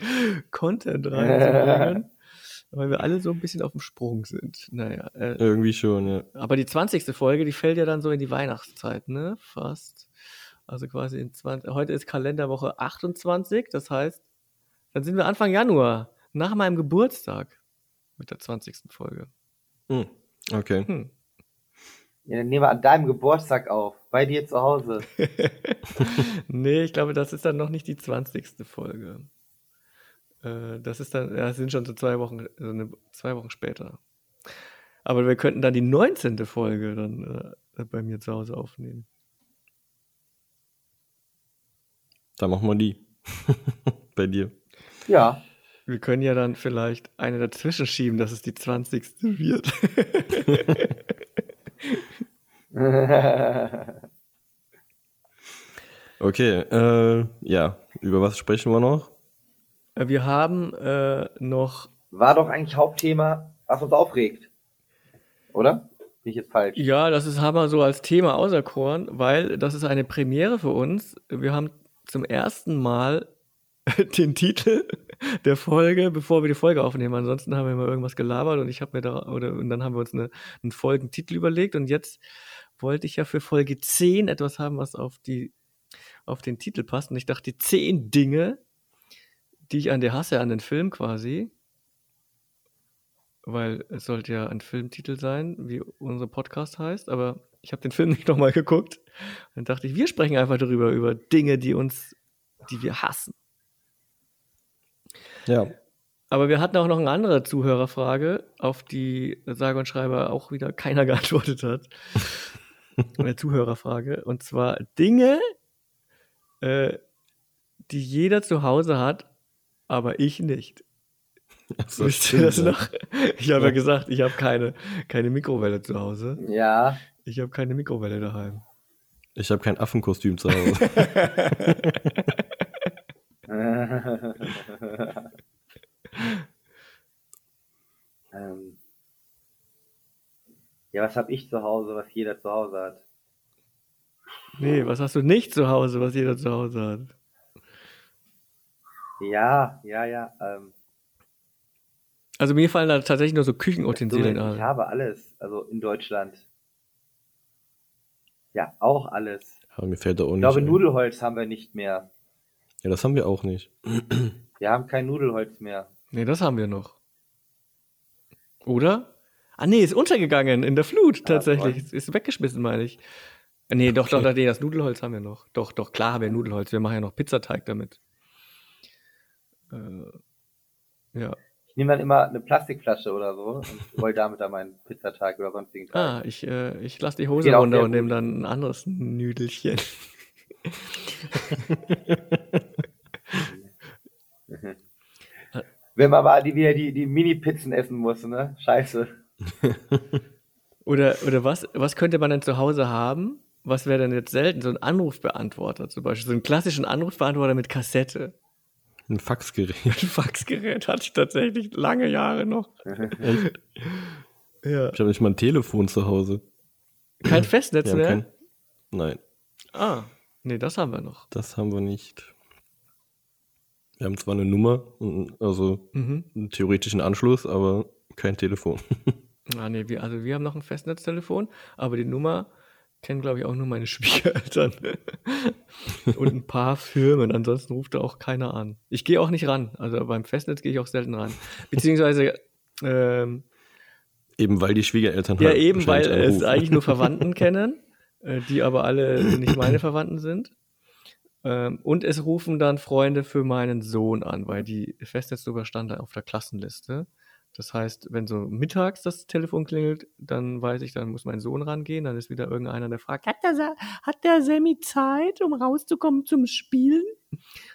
Content reinzubringen. Weil wir alle so ein bisschen auf dem Sprung sind. Naja. Äh, Irgendwie schon, ja. aber die 20. Folge, die fällt ja dann so in die Weihnachtszeit, ne? Fast. Also quasi in 20. Heute ist Kalenderwoche 28, das heißt, dann sind wir Anfang Januar, nach meinem Geburtstag, mit der 20. Folge. Hm. Okay. Hm. Ja, dann nehmen wir an deinem Geburtstag auf, bei dir zu Hause. nee, ich glaube, das ist dann noch nicht die 20. Folge. Äh, das ist dann, ja, das sind schon so zwei Wochen, so eine, zwei Wochen später. Aber wir könnten dann die 19. Folge dann äh, bei mir zu Hause aufnehmen. Dann machen wir die. Bei dir. Ja. Wir können ja dann vielleicht eine dazwischen schieben, dass es die 20. wird. Okay, äh, ja. Über was sprechen wir noch? Äh, wir haben äh, noch, War doch eigentlich Hauptthema, was uns aufregt. Oder? Bin ich jetzt falsch? ja, das ist, haben wir so als Thema auserkoren, weil das ist eine Premiere für uns. Wir haben zum ersten Mal den Titel der Folge, bevor wir die Folge aufnehmen. Ansonsten haben wir immer irgendwas gelabert und ich habe mir da, oder und dann haben wir uns eine, einen Folgentitel überlegt und jetzt wollte ich ja für Folge 10 etwas haben, was auf die auf den Titel passt. Und ich dachte, 10 Dinge, die ich an dir hasse, an den Film quasi. Weil es sollte ja ein Filmtitel sein, wie unser Podcast heißt, aber ich habe den Film nicht nochmal geguckt. Dann dachte ich, wir sprechen einfach darüber, über Dinge, die uns, die wir hassen. Ja. Aber wir hatten auch noch eine andere Zuhörerfrage, auf die sage und schreibe auch wieder keiner geantwortet hat. eine Zuhörerfrage. Und zwar Dinge, äh, die jeder zu Hause hat, aber ich nicht. So Wisst ihr das ja. noch? Ich habe ja gesagt, ich habe keine, keine Mikrowelle zu Hause. Ja. Ich habe keine Mikrowelle daheim. Ich habe kein Affenkostüm zu Hause. ähm. Ja, was habe ich zu Hause, was jeder zu Hause hat? Nee, was hast du nicht zu Hause, was jeder zu Hause hat? Ja, ja, ja. Ähm, Also mir fallen da tatsächlich nur so Küchenutensilien ein. ich habe alles, also in Deutschland. Ja, auch alles. Aber mir fällt da auch Ich nicht. glaube, ein. Nudelholz haben wir nicht mehr. Ja, das haben wir auch nicht. Wir haben kein Nudelholz mehr. Nee, das haben wir noch. Oder? Ah, nee, ist untergegangen in der Flut tatsächlich. toll. Ist, weggeschmissen, meine ich. Äh, Nee, doch, doch, doch, nee, das Nudelholz haben wir noch. Doch, doch, klar haben wir Nudelholz. Wir machen ja noch Pizzateig damit. Äh, ja. Ich nehme dann immer eine Plastikflasche oder so und roll damit dann meinen Pizzateig oder sonstigen Teig. Ah, ich, äh, ich lasse die Hose runter und nehme dann ein anderes Nüdelchen. Wenn man mal die, wieder die, die Mini-Pizzen essen muss, ne? Scheiße. Oder, oder was, was könnte man denn zu Hause haben? Was wäre denn jetzt selten? So ein Anrufbeantworter zum Beispiel. So einen klassischen Anrufbeantworter mit Kassette. Ein Faxgerät. Ein Faxgerät hatte ich tatsächlich lange Jahre noch. Echt? Ja. Ich habe nicht mal ein Telefon zu Hause. Kein Festnetz mehr? kein... Nein, Ah, nee, das haben wir noch. das haben wir nicht. Wir haben zwar eine Nummer, also Mhm. einen theoretischen Anschluss, aber kein Telefon. Ah, nee, wir, also wir haben noch ein Festnetztelefon, aber die Nummer kennen, glaube ich, auch nur meine Schwiegereltern. Und ein paar Firmen. Ansonsten ruft da auch keiner an. Ich gehe auch nicht ran. Also beim Festnetz gehe ich auch selten ran. Beziehungsweise, ähm, Eben weil die Schwiegereltern ja, halt eben, weil es eigentlich nur Verwandten kennen, die aber alle nicht meine Verwandten sind. Ähm, und es rufen dann Freunde für meinen Sohn an, weil die Festnetznummer stand da auf der Klassenliste. Das heißt, wenn so mittags das Telefon klingelt, dann weiß ich, dann muss mein Sohn rangehen. Dann ist wieder irgendeiner, der fragt, hat der, hat der Sammy Zeit, um rauszukommen zum Spielen?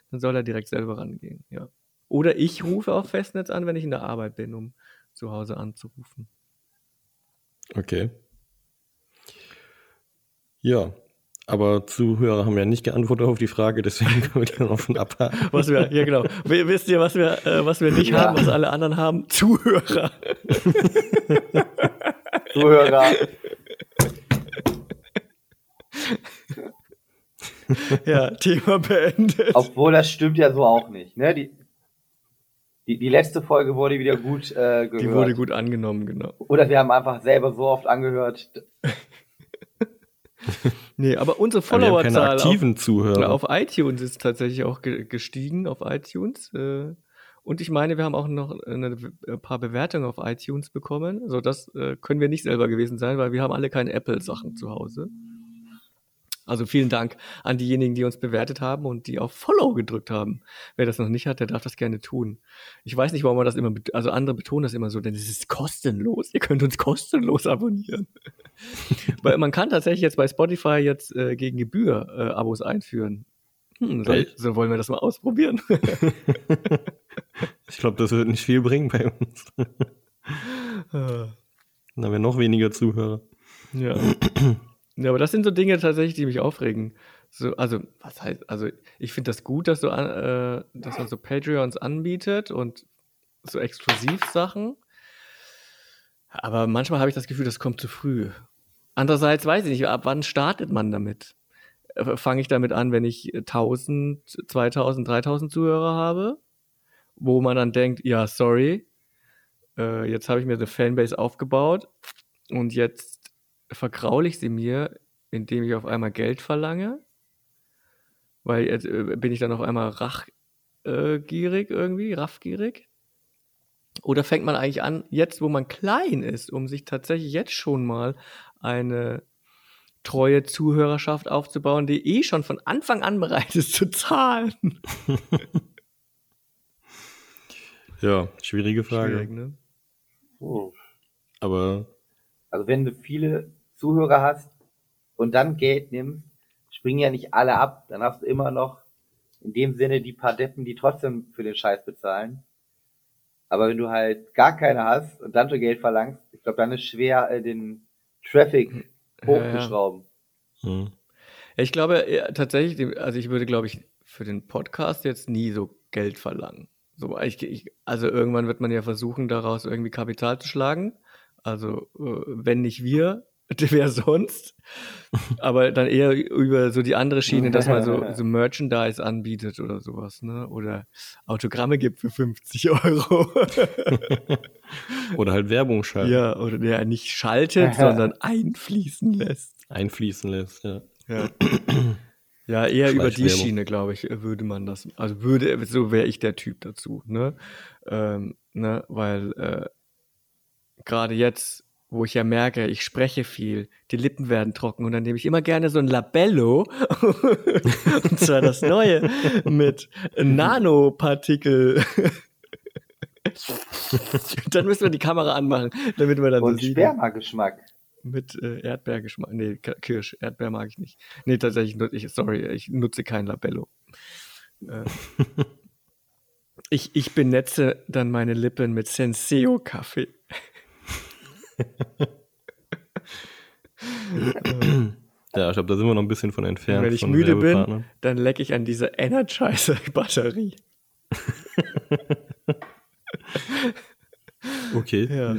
Dann soll er direkt selber rangehen, ja. Oder ich rufe auf Festnetz an, wenn ich in der Arbeit bin, um zu Hause anzurufen. Okay. Ja, aber Zuhörer haben ja nicht geantwortet auf die Frage, deswegen können wir die dann auch schon abhaken. Was wir, ja genau. W- Wisst ihr, was wir, äh, was wir nicht Ja. haben, was alle anderen haben? Zuhörer. Zuhörer. Ja, Thema beendet. Obwohl, das stimmt ja so auch nicht. Ne? Die, die, die letzte Folge wurde wieder gut äh, gehört. Die wurde gut angenommen, genau. Oder wir haben einfach selber so oft angehört. Nee, aber unsere Followerzahl auf, auf iTunes ist tatsächlich auch ge gestiegen, auf iTunes. Äh, und ich meine, wir haben auch noch eine, ein paar Bewertungen auf iTunes bekommen. Also das äh, können wir nicht selber gewesen sein, weil wir haben alle keine Apple-Sachen zu Hause. Also vielen Dank an diejenigen, die uns bewertet haben und die auf Follow gedrückt haben. Wer das noch nicht hat, der darf das gerne tun. Ich weiß nicht, warum man das immer, also andere betonen das immer so, denn es ist kostenlos. Ihr könnt uns kostenlos abonnieren. Weil man kann tatsächlich jetzt bei Spotify jetzt äh, gegen Gebühr äh, Abos einführen. Hm, so, so wollen wir das mal ausprobieren. Ich glaube, das wird nicht viel bringen bei uns. Ah, Dann haben wir noch weniger Zuhörer. ja. ja, aber das sind so Dinge tatsächlich, die mich aufregen. So, also, was heißt, also ich finde das gut, dass, so, äh, dass man so Patreons anbietet und so Exklusivsachen. Aber manchmal habe ich das Gefühl, das kommt zu früh. Andererseits weiß ich nicht, ab wann startet man damit? Äh, Fange ich damit an, wenn ich 1000, 2000, 3000 Zuhörer habe, wo man dann denkt, ja, sorry, äh, jetzt habe ich mir eine Fanbase aufgebaut und jetzt vergraule ich sie mir, indem ich auf einmal Geld verlange, weil jetzt äh, bin ich dann auf einmal rachgierig äh, irgendwie, raffgierig. Oder fängt man eigentlich an, jetzt wo man klein ist, um sich tatsächlich jetzt schon mal eine treue Zuhörerschaft aufzubauen, die eh schon von Anfang an bereit ist zu zahlen. Ja, schwierige Frage. Schwierig, ne? Oh. Aber Also wenn du viele Zuhörer hast und dann Geld nimmst, springen ja nicht alle ab. Dann hast du immer noch in dem Sinne die paar Deppen, die trotzdem für den Scheiß bezahlen. Aber wenn du halt gar keine hast und dann schon Geld verlangst, ich glaube, dann ist schwer, äh, den Traffic Ja, ja. hochzuschrauben. hm. Ja, ich glaube ja, tatsächlich, also ich würde, glaube ich, für den Podcast jetzt nie so Geld verlangen. So, ich, ich, also irgendwann wird man ja versuchen, daraus irgendwie Kapital zu schlagen. Also äh, wenn nicht wir, wer sonst? Aber dann eher über so die andere Schiene, dass man so, so Merchandise anbietet oder sowas, ne? Oder Autogramme gibt für 50 Euro. Oder halt Werbung schalten. ja, oder der nicht schaltet, sondern einfließen lässt. Einfließen lässt, ja. Ja. Ja, eher über die. Schiene, glaube ich, würde man das. Also würde, so wäre ich der Typ dazu, ne? Ähm, ne? Weil äh, gerade jetzt, wo ich ja merke, ich spreche viel, die Lippen werden trocken und dann nehme ich immer gerne so ein Labello und zwar das neue mit Nanopartikel. dann müssen wir die Kamera anmachen, damit wir dann Und so sieht. Spermageschmack. Mit äh, Erdbeergeschmack. Nee, Kirsch. Erdbeer mag ich nicht. Nee, tatsächlich, ich, sorry, ich nutze kein Labello. Äh, ich, ich benetze dann meine Lippen mit Senseo-Kaffee. Ja, ich glaube, da sind wir noch ein bisschen von entfernt. Wenn ich müde bin, dann lecke ich an diese Energizer-Batterie. Okay. Ja.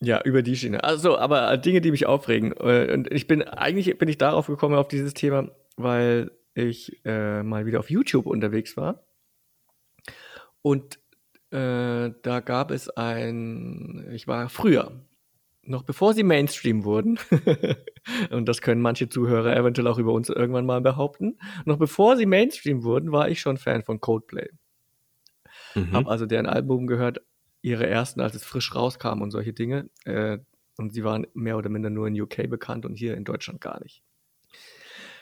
Ja, über die Schiene. Also, aber Dinge, die mich aufregen. Äh, Und ich bin, eigentlich bin ich darauf gekommen, auf dieses Thema, weil ich äh, mal wieder auf YouTube unterwegs war. Und äh, da gab es ein, ich war früher, noch bevor sie Mainstream wurden, und das können manche Zuhörer eventuell auch über uns irgendwann mal behaupten, noch bevor sie Mainstream wurden, war ich schon Fan von Coldplay. Mhm. Hab also deren Album gehört, ihre ersten, als es frisch rauskam und solche Dinge. Äh, und sie waren mehr oder minder nur in UK bekannt und hier in Deutschland gar nicht.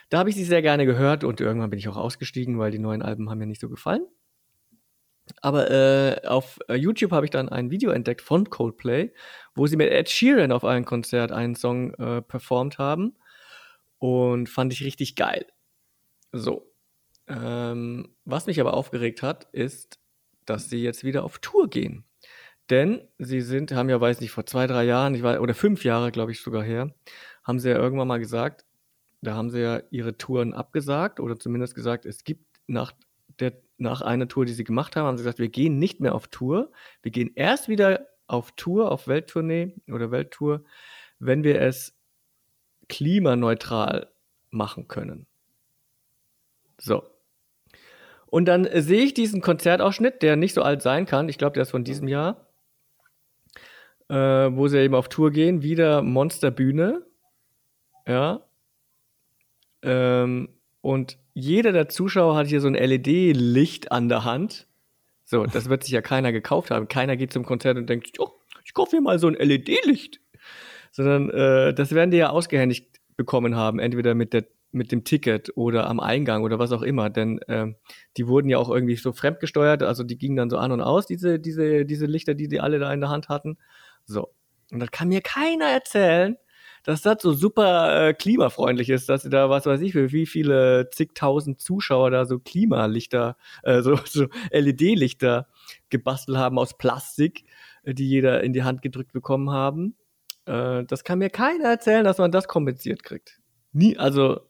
Da habe ich sie sehr gerne gehört und irgendwann bin ich auch ausgestiegen, weil die neuen Alben haben mir nicht so gefallen. Aber äh, auf äh, YouTube habe ich dann ein Video entdeckt von Coldplay, wo sie mit Ed Sheeran auf einem Konzert einen Song äh, performt haben. Und fand ich richtig geil. So. Ähm, was mich aber aufgeregt hat, ist, dass sie jetzt wieder auf Tour gehen. Denn sie sind, haben ja, weiß nicht, vor zwei, drei Jahren, ich war, oder fünf Jahre, glaube ich, sogar her, haben sie ja irgendwann mal gesagt, da haben sie ja ihre Touren abgesagt oder zumindest gesagt, es gibt nach der, nach einer Tour, die sie gemacht haben, haben sie gesagt, wir gehen nicht mehr auf Tour. Wir gehen erst wieder auf Tour, auf Welttournee oder Welttour, wenn wir es klimaneutral machen können. So. Und dann äh, sehe ich diesen Konzertausschnitt, der nicht so alt sein kann. Ich glaube, der ist von diesem Jahr äh, wo sie eben auf Tour gehen, wieder Monsterbühne. Ja. Ähm, und jeder der Zuschauer hat hier so ein LED-Licht an der Hand. So, das wird sich ja keiner gekauft haben. Keiner geht zum Konzert und denkt, oh, ich kaufe mir mal so ein LED-Licht. Sondern äh, das werden die ja ausgehändigt bekommen haben, entweder mit der mit dem Ticket oder am Eingang oder was auch immer, denn äh, die wurden ja auch irgendwie so fremdgesteuert, also die gingen dann so an und aus, diese, diese, diese Lichter, die die alle da in der Hand hatten. So. Und das kann mir keiner erzählen, dass das so super äh, klimafreundlich ist, dass sie da, was weiß ich, für wie viele zigtausend Zuschauer da so Klimalichter, äh, so, so LED-Lichter gebastelt haben aus Plastik, äh, die jeder in die Hand gedrückt bekommen haben. Äh, das kann mir keiner erzählen, dass man das kompensiert kriegt. Nie, also,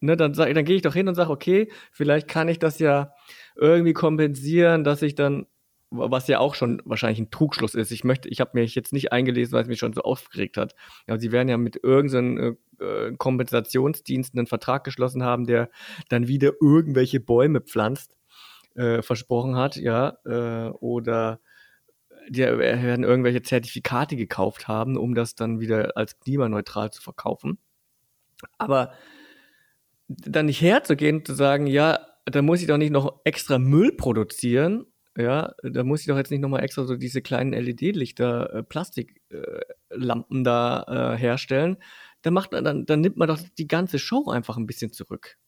ne, dann, sag, dann gehe ich doch hin und sage, okay, vielleicht kann ich das ja irgendwie kompensieren, dass ich dann was ja auch schon wahrscheinlich ein Trugschluss ist. Ich möchte, ich habe mich jetzt nicht eingelesen, weil es mich schon so aufgeregt hat. Aber sie werden ja mit irgendeinem äh, Kompensationsdienst einen Vertrag geschlossen haben, der dann wieder irgendwelche Bäume pflanzt, äh, versprochen hat, ja, äh, oder die werden irgendwelche Zertifikate gekauft haben, um das dann wieder als klimaneutral zu verkaufen. Aber dann nicht herzugehen und zu sagen, ja, da muss ich doch nicht noch extra Müll produzieren ja, da muss ich doch jetzt nicht nochmal extra so diese kleinen LED-Lichter, äh, Plastiklampen äh, da äh, herstellen. Dann, macht, dann, dann nimmt man doch die ganze Show einfach ein bisschen zurück.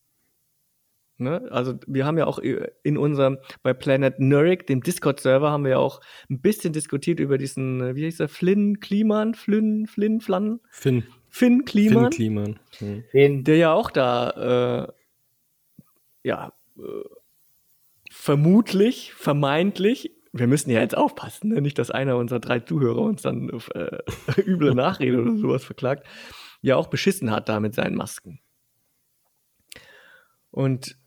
Ne? Also wir haben ja auch äh, in unserem, bei Planet Nurik, dem Discord-Server, haben wir ja auch ein bisschen diskutiert über diesen, äh, wie heißt der, Flynn Kliman, Flynn, Flynn, Flann? Finn. Finn Kliman. Finn Kliman. Hm. Der ja auch da, äh, ja, äh, vermutlich, vermeintlich, wir müssen ja jetzt aufpassen, ne? nicht, dass einer unserer drei Zuhörer uns dann äh, üble Nachrede oder sowas verklagt, ja auch beschissen hat da mit seinen Masken. Und,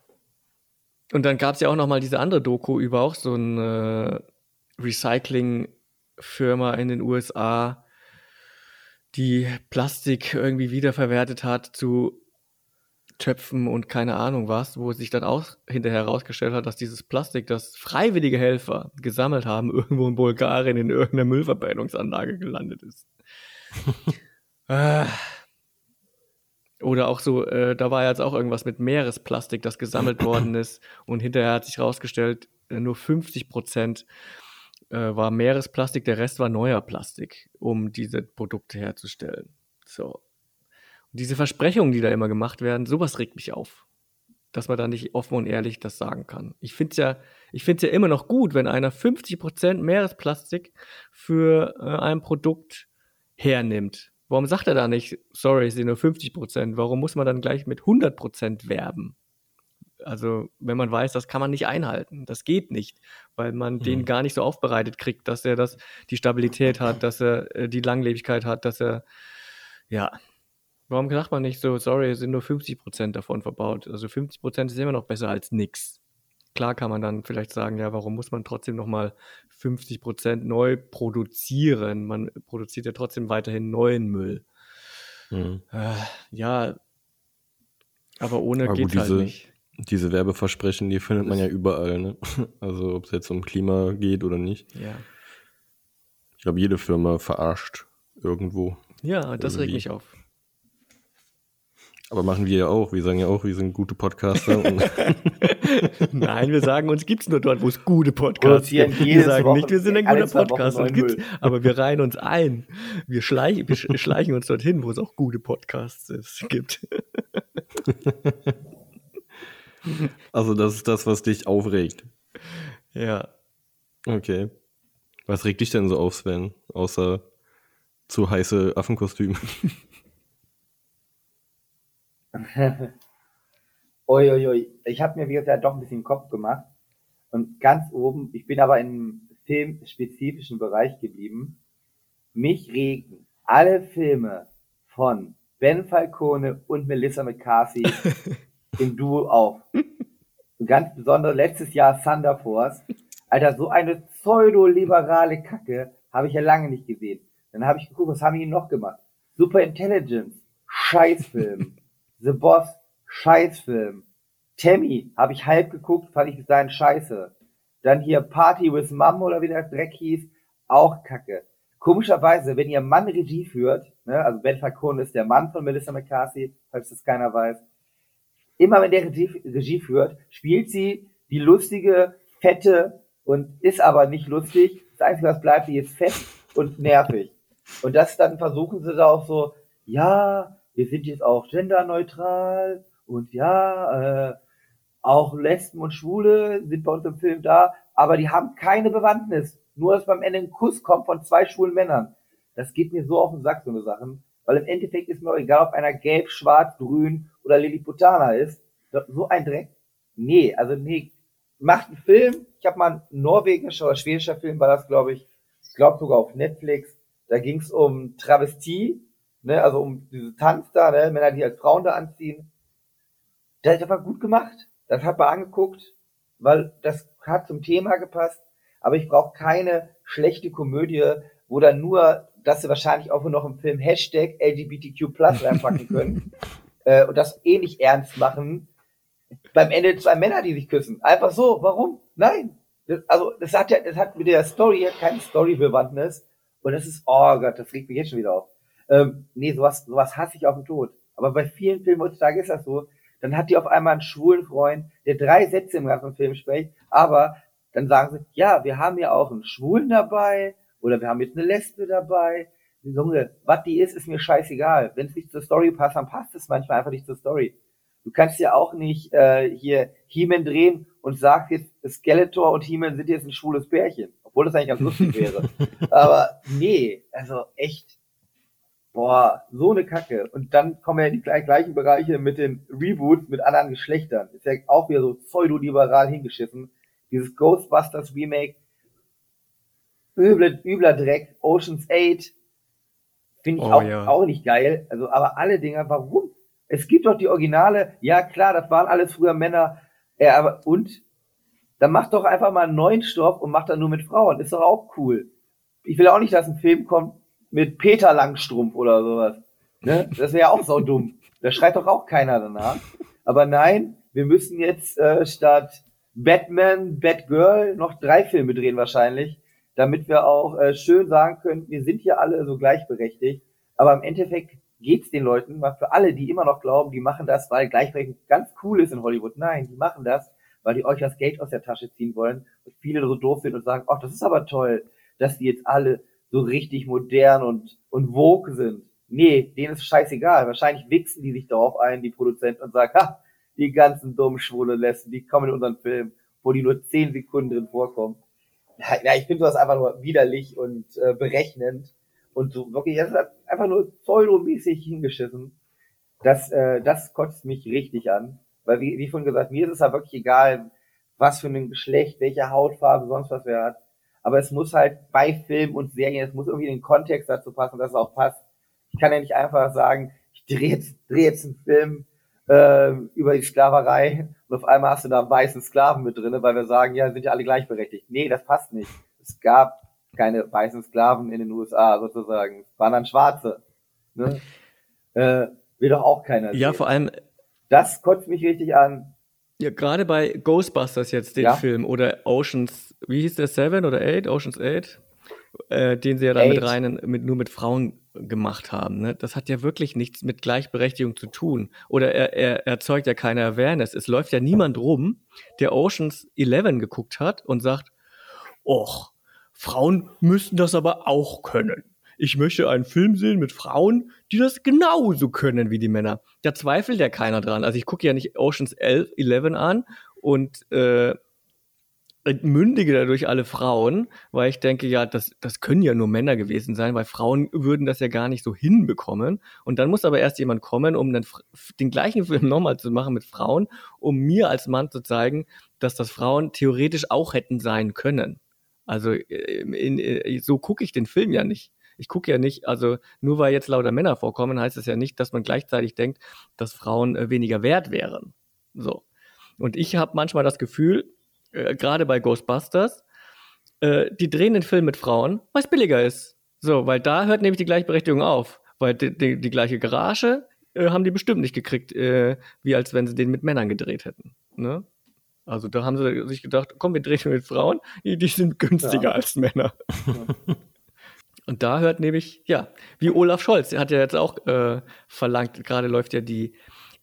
und dann gab es ja auch noch mal diese andere Doku über auch so eine Recycling-Firma in den USA, die Plastik irgendwie wiederverwertet hat zu Töpfen und keine Ahnung was, wo sich dann auch hinterher herausgestellt hat, dass dieses Plastik, das freiwillige Helfer gesammelt haben, irgendwo in Bulgarien in irgendeiner Müllverbrennungsanlage gelandet ist. Ah. Oder auch so, äh, da war jetzt auch irgendwas mit Meeresplastik, das gesammelt worden ist und hinterher hat sich herausgestellt, äh, nur 50 Prozent äh, war Meeresplastik, der Rest war neuer Plastik, um diese Produkte herzustellen. So, diese Versprechungen, die da immer gemacht werden, sowas regt mich auf. Dass man da nicht offen und ehrlich das sagen kann. Ich finde es ja, ich find's ja immer noch gut, wenn einer 50% Meeresplastik für äh, ein Produkt hernimmt. Warum sagt er da nicht, sorry, es sind nur 50%? Warum muss man dann gleich mit 100% werben? Also, wenn man weiß, das kann man nicht einhalten. Das geht nicht, weil man mhm. den gar nicht so aufbereitet kriegt, dass er das, die Stabilität hat, dass er äh, die Langlebigkeit hat, dass er, ja, Warum sagt man nicht so, sorry, es sind nur 50% davon verbaut? Also 50% ist immer noch besser als nichts. Klar kann man dann vielleicht sagen, ja, warum muss man trotzdem nochmal 50% neu produzieren? Man produziert ja trotzdem weiterhin neuen Müll. Mhm. Äh, ja, aber ohne aber geht halt diese, nicht. diese Werbeversprechen, die findet man ja überall, ne? Also ob es jetzt um Klima geht oder nicht. Ja. Ich glaube, jede Firma verarscht irgendwo. Ja, das regt Irgendwie. mich auf. Aber machen wir ja auch. Wir sagen ja auch, wir sind gute Podcaster. Nein, wir sagen, uns gibt's nur dort, wo es gute Podcasts gibt. Wir sagen Wochen- nicht, wir sind ein guter Podcast. Uns gibt's, aber wir reihen uns ein. Wir schleichen, wir sch- schleichen uns dorthin, wo es auch gute Podcasts ist, gibt. also das ist das, was dich aufregt. Ja. Okay. Was regt dich denn so auf, Sven? Außer zu heiße Affenkostüme. Uiuiui. Ich habe mir, wie gesagt, doch ein bisschen Kopf gemacht. Und ganz oben, ich bin aber im filmspezifischen Bereich geblieben. Mich regen alle Filme von Ben Falcone und Melissa McCarthy im Duo auf. Und ganz besonders letztes Jahr Thunder Force. Alter, so eine pseudo-liberale Kacke habe ich ja lange nicht gesehen. Dann habe ich geguckt, was haben die noch gemacht? Super Intelligence, Scheißfilm. The Boss, Scheißfilm. Tammy, habe ich halb geguckt, fand ich dahin scheiße. Dann hier Party with Mom oder wie der Dreck hieß, auch kacke. Komischerweise, wenn ihr Mann Regie führt, ne, also Ben Falcone ist der Mann von Melissa McCarthy, falls das keiner weiß, immer wenn der Regie, Regie führt, spielt sie die lustige, fette und ist aber nicht lustig. Das Einzige, was bleibt, die ist fett und nervig. Und das dann versuchen sie da auch so, ja, wir sind jetzt auch genderneutral und ja, äh, auch Lesben und Schwule sind bei uns im Film da, aber die haben keine Bewandtnis. Nur, dass beim Ende ein Kuss kommt von zwei schwulen Männern. Das geht mir so auf den Sack, so eine Sachen. Weil im Endeffekt ist mir auch egal, ob einer gelb, schwarz, grün oder Lilliputaner ist. So ein Dreck. Nee, also nee. Macht einen Film. Ich habe mal ein norwegischer oder schwedischer Film, war das, glaube ich. Ich glaube sogar auf Netflix. Da ging es um Travestie, ne, also um diese Tanz da, ne, Männer, die als Frauen da anziehen. Das, das war gut gemacht. Das hat man angeguckt, weil das hat zum Thema gepasst. Aber ich brauche keine schlechte Komödie, wo dann nur, dass sie wahrscheinlich auch noch im Film Hashtag LGBTQ Plus reinpacken können äh, und das eh nicht ernst machen. Beim Ende zwei Männer, die sich küssen. Einfach so. Warum? Nein. Das, also das hat ja, das hat mit der Story keine Story-Bewandtnis. Und das ist, oh Gott, das regt mich jetzt schon wieder auf. Ähm, nee, sowas, sowas hasse ich auf den Tod. Aber bei vielen Filmen heutzutage ist das so. Dann hat die auf einmal einen schwulen Freund, der drei Sätze im ganzen Film spricht, aber dann sagen sie, ja, wir haben ja auch einen Schwulen dabei oder wir haben jetzt eine Lesbe dabei. Junge, was die ist, ist mir scheißegal. Wenn es nicht zur Story passt, dann passt es manchmal einfach nicht zur Story. Du kannst ja auch nicht äh, hier He-Man drehen und sagst jetzt, Skeletor und He-Man sind jetzt ein schwules Pärchen. Obwohl das eigentlich ganz lustig wäre. Aber nee, also echt, boah, so eine Kacke. Und dann kommen ja in die gleich- gleichen Bereiche mit den Reboots mit anderen Geschlechtern. Ist ja auch wieder so pseudoliberal hingeschissen. Dieses Ghostbusters Remake, üble, übler Dreck, Oceans 8, finde ich Oh auch, ja. auch nicht geil. Also, aber alle Dinger, warum? Es gibt doch die Originale, ja klar, das waren alles früher Männer, ja, aber und? Dann mach doch einfach mal einen neuen Stoff und mach dann nur mit Frauen. Ist doch auch cool. Ich will auch nicht, dass ein Film kommt mit Peter Langstrumpf oder sowas. Ne? Das wäre ja auch so dumm. Da schreit doch auch keiner danach. Aber nein, wir müssen jetzt äh, statt Batman, Batgirl noch drei Filme drehen wahrscheinlich, damit wir auch äh, schön sagen können, wir sind hier alle so gleichberechtigt. Aber im Endeffekt geht's den Leuten, mal für alle, die immer noch glauben, die machen das, weil Gleichberechtigung ganz cool ist in Hollywood. Nein, die machen das, weil die euch das Geld aus der Tasche ziehen wollen und viele so doof sind und sagen, ach, das ist aber toll, dass die jetzt alle so richtig modern und, und vogue sind. Nee, denen ist scheißegal. Wahrscheinlich wichsen die sich darauf ein, die Produzenten, und sagen, ha, die ganzen dummen schwule Lesben, die kommen in unseren Film, wo die nur zehn Sekunden drin vorkommen. Ja, ich finde das einfach nur widerlich und äh, berechnend und so wirklich, das ist einfach nur pseudomäßig hingeschissen. Das, äh, das kotzt mich richtig an. Weil, wie, wie vorhin gesagt, mir ist es ja wirklich egal, was für ein Geschlecht, welche Hautfarbe, sonst was wer hat. Aber es muss halt bei Film und Serien, es muss irgendwie in den Kontext dazu passen, dass es auch passt. Ich kann ja nicht einfach sagen, ich drehe jetzt, dreh jetzt einen Film äh, über die Sklaverei und auf einmal hast du da weißen Sklaven mit drinne, weil wir sagen, ja, sind ja alle gleichberechtigt. Nee, das passt nicht. Es gab keine weißen Sklaven in den USA sozusagen. Es waren dann Schwarze. Ne? Äh, will doch auch keiner Ja, sehen. vor allem, Das kotzt mich richtig an. Ja, gerade bei Ghostbusters jetzt, den Ja. Film, oder Oceans, wie hieß der, Seven oder Eight? Oceans Eight? Äh, den sie ja dann mit reinen, mit, nur mit Frauen gemacht haben. Ne? Das hat ja wirklich nichts mit Gleichberechtigung zu tun. Oder er, er erzeugt ja keine Awareness. Es läuft ja niemand rum, der Oceans 11 geguckt hat und sagt, Och, Frauen müssen das aber auch können. Ich möchte einen Film sehen mit Frauen, die das genauso können wie die Männer. Da zweifelt ja keiner dran. Also ich gucke ja nicht Oceans 11, 11 an und äh, entmündige dadurch alle Frauen, weil ich denke, ja, das, das können ja nur Männer gewesen sein, weil Frauen würden das ja gar nicht so hinbekommen. Und dann muss aber erst jemand kommen, um dann den gleichen Film nochmal zu machen mit Frauen, um mir als Mann zu zeigen, dass das Frauen theoretisch auch hätten sein können. Also äh, in, in, so gucke ich den Film ja nicht. Ich gucke ja nicht, also nur weil jetzt lauter Männer vorkommen, heißt es ja nicht, dass man gleichzeitig denkt, dass Frauen äh, weniger wert wären. So. Und ich habe manchmal das Gefühl, äh, gerade bei Ghostbusters, äh, die drehen den Film mit Frauen, weil es billiger ist. So, weil da hört nämlich die Gleichberechtigung auf. Weil die, die, die gleiche Garage äh, haben die bestimmt nicht gekriegt, äh, wie als wenn sie den mit Männern gedreht hätten. Ne? Also da haben sie sich gedacht, komm, wir drehen mit Frauen, die, die sind günstiger Ja. als Männer. Und da hört nämlich, ja, wie Olaf Scholz, der hat ja jetzt auch äh, verlangt, gerade läuft ja die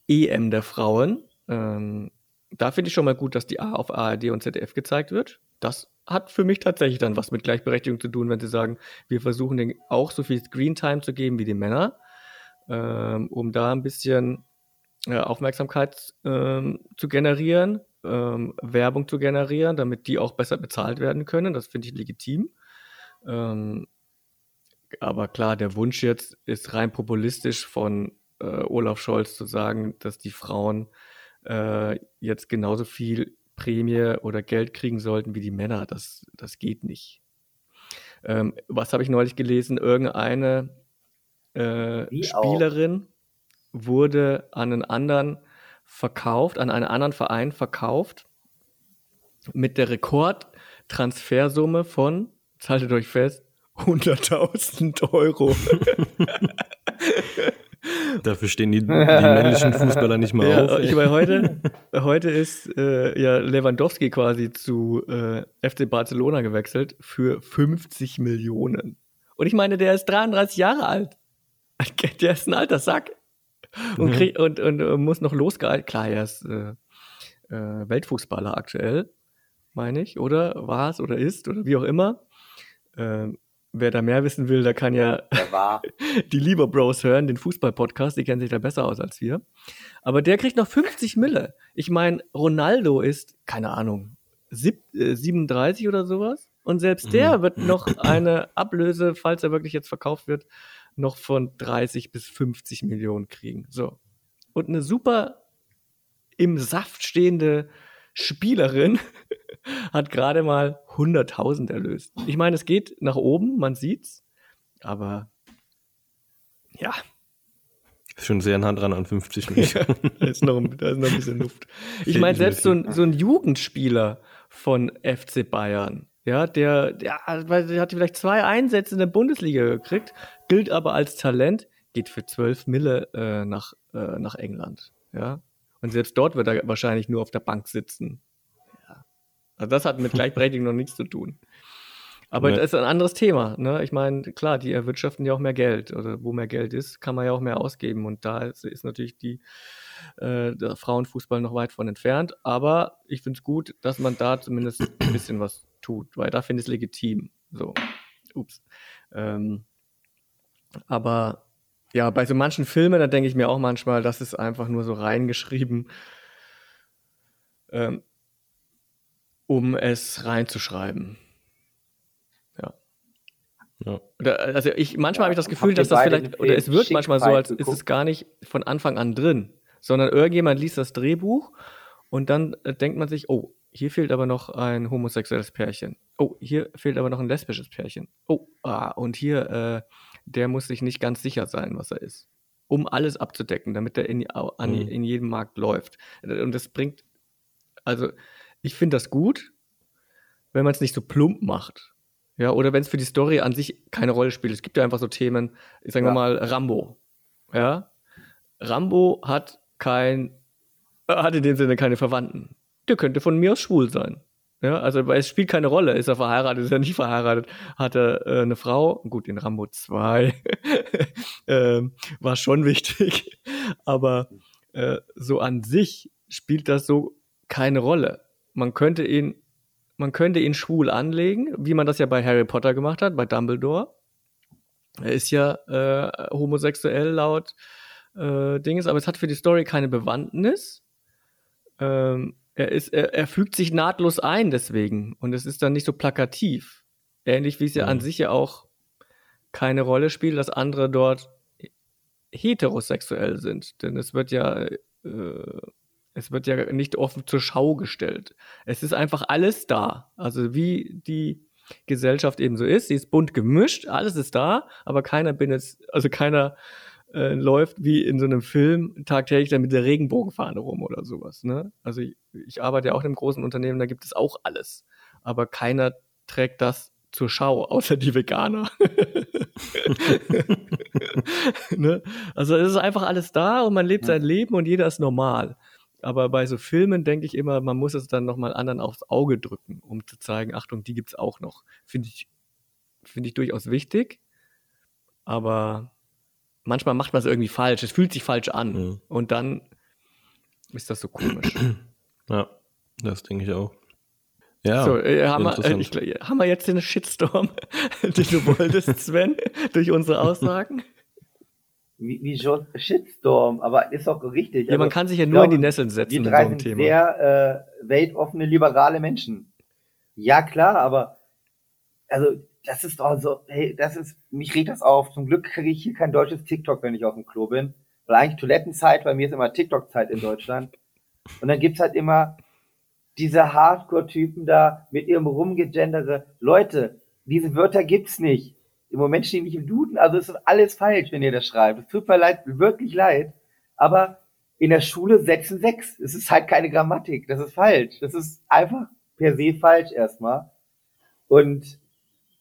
EM der Frauen. Ähm, da finde ich schon mal gut, dass die A auf ARD und ZDF gezeigt wird. Das hat für mich tatsächlich dann was mit Gleichberechtigung zu tun, wenn sie sagen, wir versuchen denen auch so viel Screentime zu geben wie die Männer, ähm, um da ein bisschen äh, Aufmerksamkeit ähm, zu generieren, ähm, Werbung zu generieren, damit die auch besser bezahlt werden können. Das finde ich legitim. Ähm, aber klar, der Wunsch jetzt ist rein populistisch von äh, Olaf Scholz zu sagen, dass die Frauen äh, jetzt genauso viel Prämie oder Geld kriegen sollten wie die Männer. Das, das geht nicht. Ähm, was habe ich neulich gelesen? Irgendeine äh, Wie auch. Spielerin wurde an einen anderen verkauft, an einen anderen Verein verkauft mit der Rekordtransfersumme von, haltet euch fest, 100.000 Euro. Dafür stehen die, die männlichen Fußballer nicht mal Ja, auf. ich meine, heute, heute ist äh, ja Lewandowski quasi zu äh, FC Barcelona gewechselt für 50 Millionen. Und ich meine, der ist 33 Jahre alt. Der ist ein alter Sack. Und, Mhm. krieg, und, und, äh, muss noch losgehalten. Klar, er ist äh, äh, Weltfußballer aktuell, meine ich, oder? War es oder ist oder wie auch immer. Ähm, wer da mehr wissen will, der kann ja die Lieber Bros hören, den Fußball-Podcast, die kennen sich da besser aus als wir. Aber der kriegt noch 50 Mille. Ich meine, Ronaldo ist, keine Ahnung, sieb, äh, 37 oder sowas. Und selbst der wird noch eine Ablöse, falls er wirklich jetzt verkauft wird, noch von 30 bis 50 Millionen kriegen. So. Und eine super im Saft stehende Spielerin hat gerade mal 100.000 erlöst. Ich meine, es geht nach oben, man sieht's, aber ja, Ist schon sehr nah dran an 50 Millionen. da ist noch, ein- da ist noch ein bisschen Luft. Ich meine, selbst so ein, so ein Jugendspieler von FC Bayern, ja, der, der, der hat vielleicht zwei Einsätze in der Bundesliga gekriegt, gilt aber als Talent, geht für 12 Mille äh, nach, äh, nach England, ja. Und selbst dort wird er wahrscheinlich nur auf der Bank sitzen. Ja. Also das hat mit Gleichberechtigung noch nichts zu tun. Aber Nee. das ist ein anderes Thema. Ne? Ich meine, klar, die erwirtschaften ja auch mehr Geld. Oder wo mehr Geld ist, kann man ja auch mehr ausgeben. Und da ist, ist natürlich die, äh, der Frauenfußball noch weit von entfernt. Aber ich finde es gut, dass man da zumindest ein bisschen was tut, weil da finde ich es legitim. So, ups. Ähm, aber ja, bei so manchen Filmen, da denke ich mir auch manchmal, das ist einfach nur so reingeschrieben, ähm, um es reinzuschreiben. Ja. Ja. Oder, also ich manchmal Ja, habe ich das Gefühl, dass das vielleicht, oder es wird manchmal so, als ist es gar nicht von Anfang an drin, sondern irgendjemand liest das Drehbuch und dann äh, denkt man sich, oh, hier fehlt aber noch ein homosexuelles Pärchen. Oh, hier fehlt aber noch ein lesbisches Pärchen. Oh, ah, und hier, äh, der muss sich nicht ganz sicher sein, was er ist. Um alles abzudecken, damit er in, an, Mhm. in jedem Markt läuft. Und das bringt, also ich finde das gut, wenn man es nicht so plump macht. Ja, oder wenn es für die Story an sich keine Rolle spielt. Es gibt ja einfach so Themen, sagen wir Ja. mal, Rambo. Ja. Rambo hat kein hat in dem Sinne keine Verwandten. Der könnte von mir aus schwul sein. Ja, also weil es spielt keine Rolle. Ist er verheiratet, ist er nicht verheiratet? Hat er äh, eine Frau? Gut, in Rambo 2 ähm, war schon wichtig. Aber äh, so an sich spielt das so keine Rolle. Man könnte ihn, man könnte ihn schwul anlegen, wie man das ja bei Harry Potter gemacht hat, bei Dumbledore. Er ist ja äh, homosexuell laut äh, Dinges, aber es hat für die Story keine Bewandtnis. Ähm, er, ist, er, er fügt sich nahtlos ein deswegen und es ist dann nicht so plakativ. Ähnlich wie es ja mhm. an sich ja auch keine Rolle spielt, dass andere dort heterosexuell sind. Denn es wird ja, äh, es wird ja nicht offen zur Schau gestellt. Es ist einfach alles da. Also wie die Gesellschaft eben so ist, sie ist bunt gemischt, alles ist da, aber keiner bin jetzt, also keiner äh, läuft wie in so einem Film tagtäglich dann mit der Regenbogenfahne rum oder sowas. Ne? Also ich, ich arbeite ja auch in einem großen Unternehmen, da gibt es auch alles. Aber keiner trägt das zur Schau, außer die Veganer. ne? Also es ist einfach alles da und man lebt sein Leben und jeder ist normal. Aber bei so Filmen denke ich immer, man muss es dann nochmal anderen aufs Auge drücken, um zu zeigen, Achtung, die gibt es auch noch. Finde ich, finde ich durchaus wichtig. Aber manchmal macht man es irgendwie falsch. Es fühlt sich falsch an. Mhm. Und dann ist das so komisch. Ja, das denke ich auch. Ja, so, äh, haben, wir, äh, ich, haben wir jetzt den Shitstorm, den du wolltest, Sven, durch unsere Aussagen? Wie, wie schon Shitstorm, aber ist doch richtig. Ja, also, man kann sich ja nur glaube, in die Nesseln setzen. Wir drei sind Thema. sehr äh, weltoffene, liberale Menschen. Ja, klar, aber also das ist doch so, hey, das ist, mich regt das auf. Zum Glück kriege ich hier kein deutsches TikTok, wenn ich auf dem Klo bin. Weil eigentlich Toilettenzeit, bei mir ist immer TikTok-Zeit in Deutschland. Und dann gibt's halt immer diese Hardcore-Typen da mit ihrem Rumgegendere. Leute, diese Wörter gibt's nicht. Im Moment stehen nicht im Duden, also ist alles falsch, wenn ihr das schreibt. Es tut mir leid, wirklich leid. Aber in der Schule setzen sechs. Es ist halt keine Grammatik. Das ist falsch. Das ist einfach per se falsch erstmal. Und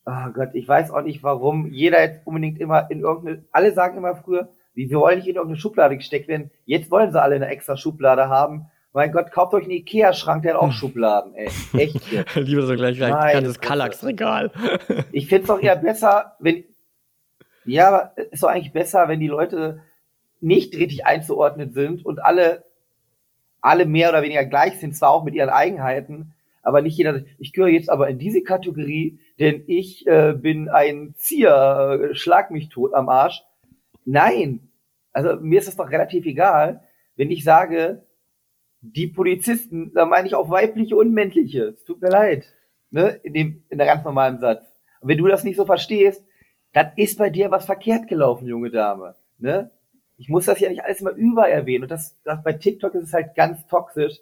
oh Gott, ich weiß auch nicht, warum jeder jetzt unbedingt immer in irgendeine, alle sagen immer früher, wir wollen nicht in irgendeine Schublade gesteckt werden. Jetzt wollen sie alle eine extra Schublade haben. Mein Gott, kauft euch einen Ikea-Schrank, der hat auch hm. Schubladen, ey. Echt jetzt. Lieber so gleich ein ganzes Kallax-Regal. ich find's doch eher besser, wenn, ja, ist doch eigentlich besser, wenn die Leute nicht richtig einzuordnen sind und alle, alle mehr oder weniger gleich sind, zwar auch mit ihren Eigenheiten, aber nicht jeder, ich gehöre jetzt aber in diese Kategorie, denn ich äh, bin ein Zier, äh, schlag mich tot am Arsch. Nein, also mir ist es doch relativ egal, wenn ich sage, die Polizisten, da meine ich auch weibliche und männliche. Es tut mir leid, ne, in dem, in der ganz normalen Satz. Und wenn du das nicht so verstehst, dann ist bei dir was verkehrt gelaufen, junge Dame, ne? Ich muss das ja nicht alles immer über erwähnen. Und das, das bei TikTok ist es halt ganz toxisch,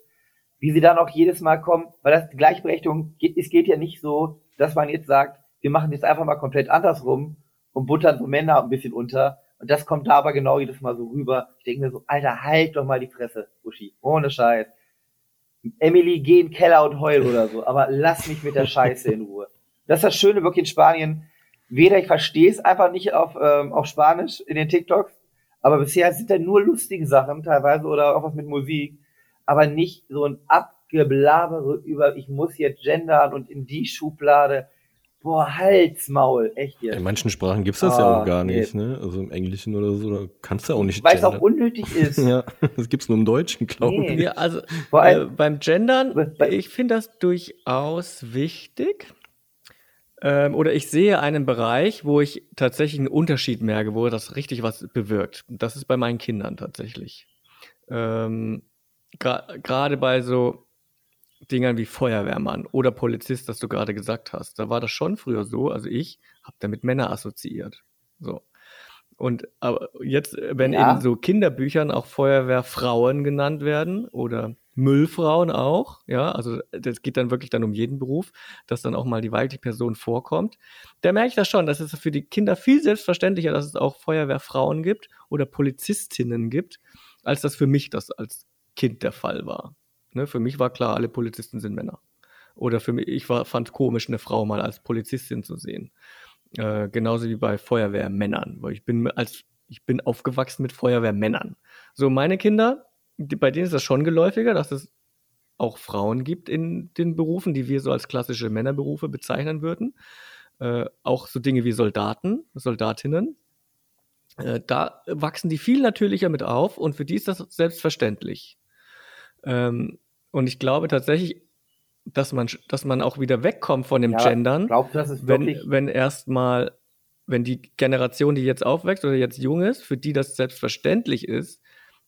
wie sie dann auch jedes Mal kommen, weil das Gleichberechtigung geht, es geht ja nicht so, dass man jetzt sagt, wir machen jetzt einfach mal komplett andersrum und buttern so Männer ein bisschen unter. Und das kommt da aber genau jedes Mal so rüber. Ich denke mir so, Alter, halt doch mal die Fresse, Uschi. Ohne Scheiß. Emily, geh in den Keller und heul oder so. Aber lass mich mit der Scheiße in Ruhe. Das ist das Schöne wirklich in Spanien. Weder ich verstehe es einfach nicht auf, ähm, auf Spanisch in den TikToks, aber bisher sind da nur lustige Sachen teilweise oder auch was mit Musik aber nicht so ein Abgeblabere über, ich muss jetzt gendern und in die Schublade. Boah, Halsmaul, echt jetzt. In manchen Sprachen gibt's das oh, ja auch ah, gar nicht, nee. ne? Also im Englischen oder so, da kannst du auch nicht Weil es auch unnötig ist. ja, das gibt's nur im Deutschen, glaube nee. ich. Ja, also äh, beim Gendern, ich finde das durchaus wichtig. Ähm, oder ich sehe einen Bereich, wo ich tatsächlich einen Unterschied merke, wo das richtig was bewirkt. Das ist bei meinen Kindern tatsächlich. Ähm, gerade bei so Dingern wie Feuerwehrmann oder Polizist, das du gerade gesagt hast, da war das schon früher so. Also ich habe damit Männer assoziiert. So. Und aber jetzt, wenn ja. in so Kinderbüchern auch Feuerwehrfrauen genannt werden oder Müllfrauen auch, ja, also das geht dann wirklich dann um jeden Beruf, dass dann auch mal die weibliche Person vorkommt. Da merke ich das schon, dass es für die Kinder viel selbstverständlicher, dass es auch Feuerwehrfrauen gibt oder Polizistinnen gibt, als das für mich das als Kind der Fall war. Ne, für mich war klar, alle Polizisten sind Männer. Oder für mich, ich fand komisch, eine Frau mal als Polizistin zu sehen. Äh, genauso wie bei Feuerwehrmännern, weil ich bin als ich bin aufgewachsen mit Feuerwehrmännern. So meine Kinder, die, bei denen ist das schon geläufiger, dass es auch Frauen gibt in den Berufen, die wir so als klassische Männerberufe bezeichnen würden. Äh, auch so Dinge wie Soldaten, Soldatinnen. Äh, da wachsen die viel natürlicher mit auf und für die ist das selbstverständlich. Ähm, und ich glaube tatsächlich, dass man, dass man auch wieder wegkommt von dem ja, Gendern, ist wenn, wenn erstmal, wenn die Generation, die jetzt aufwächst oder jetzt jung ist, für die das selbstverständlich ist,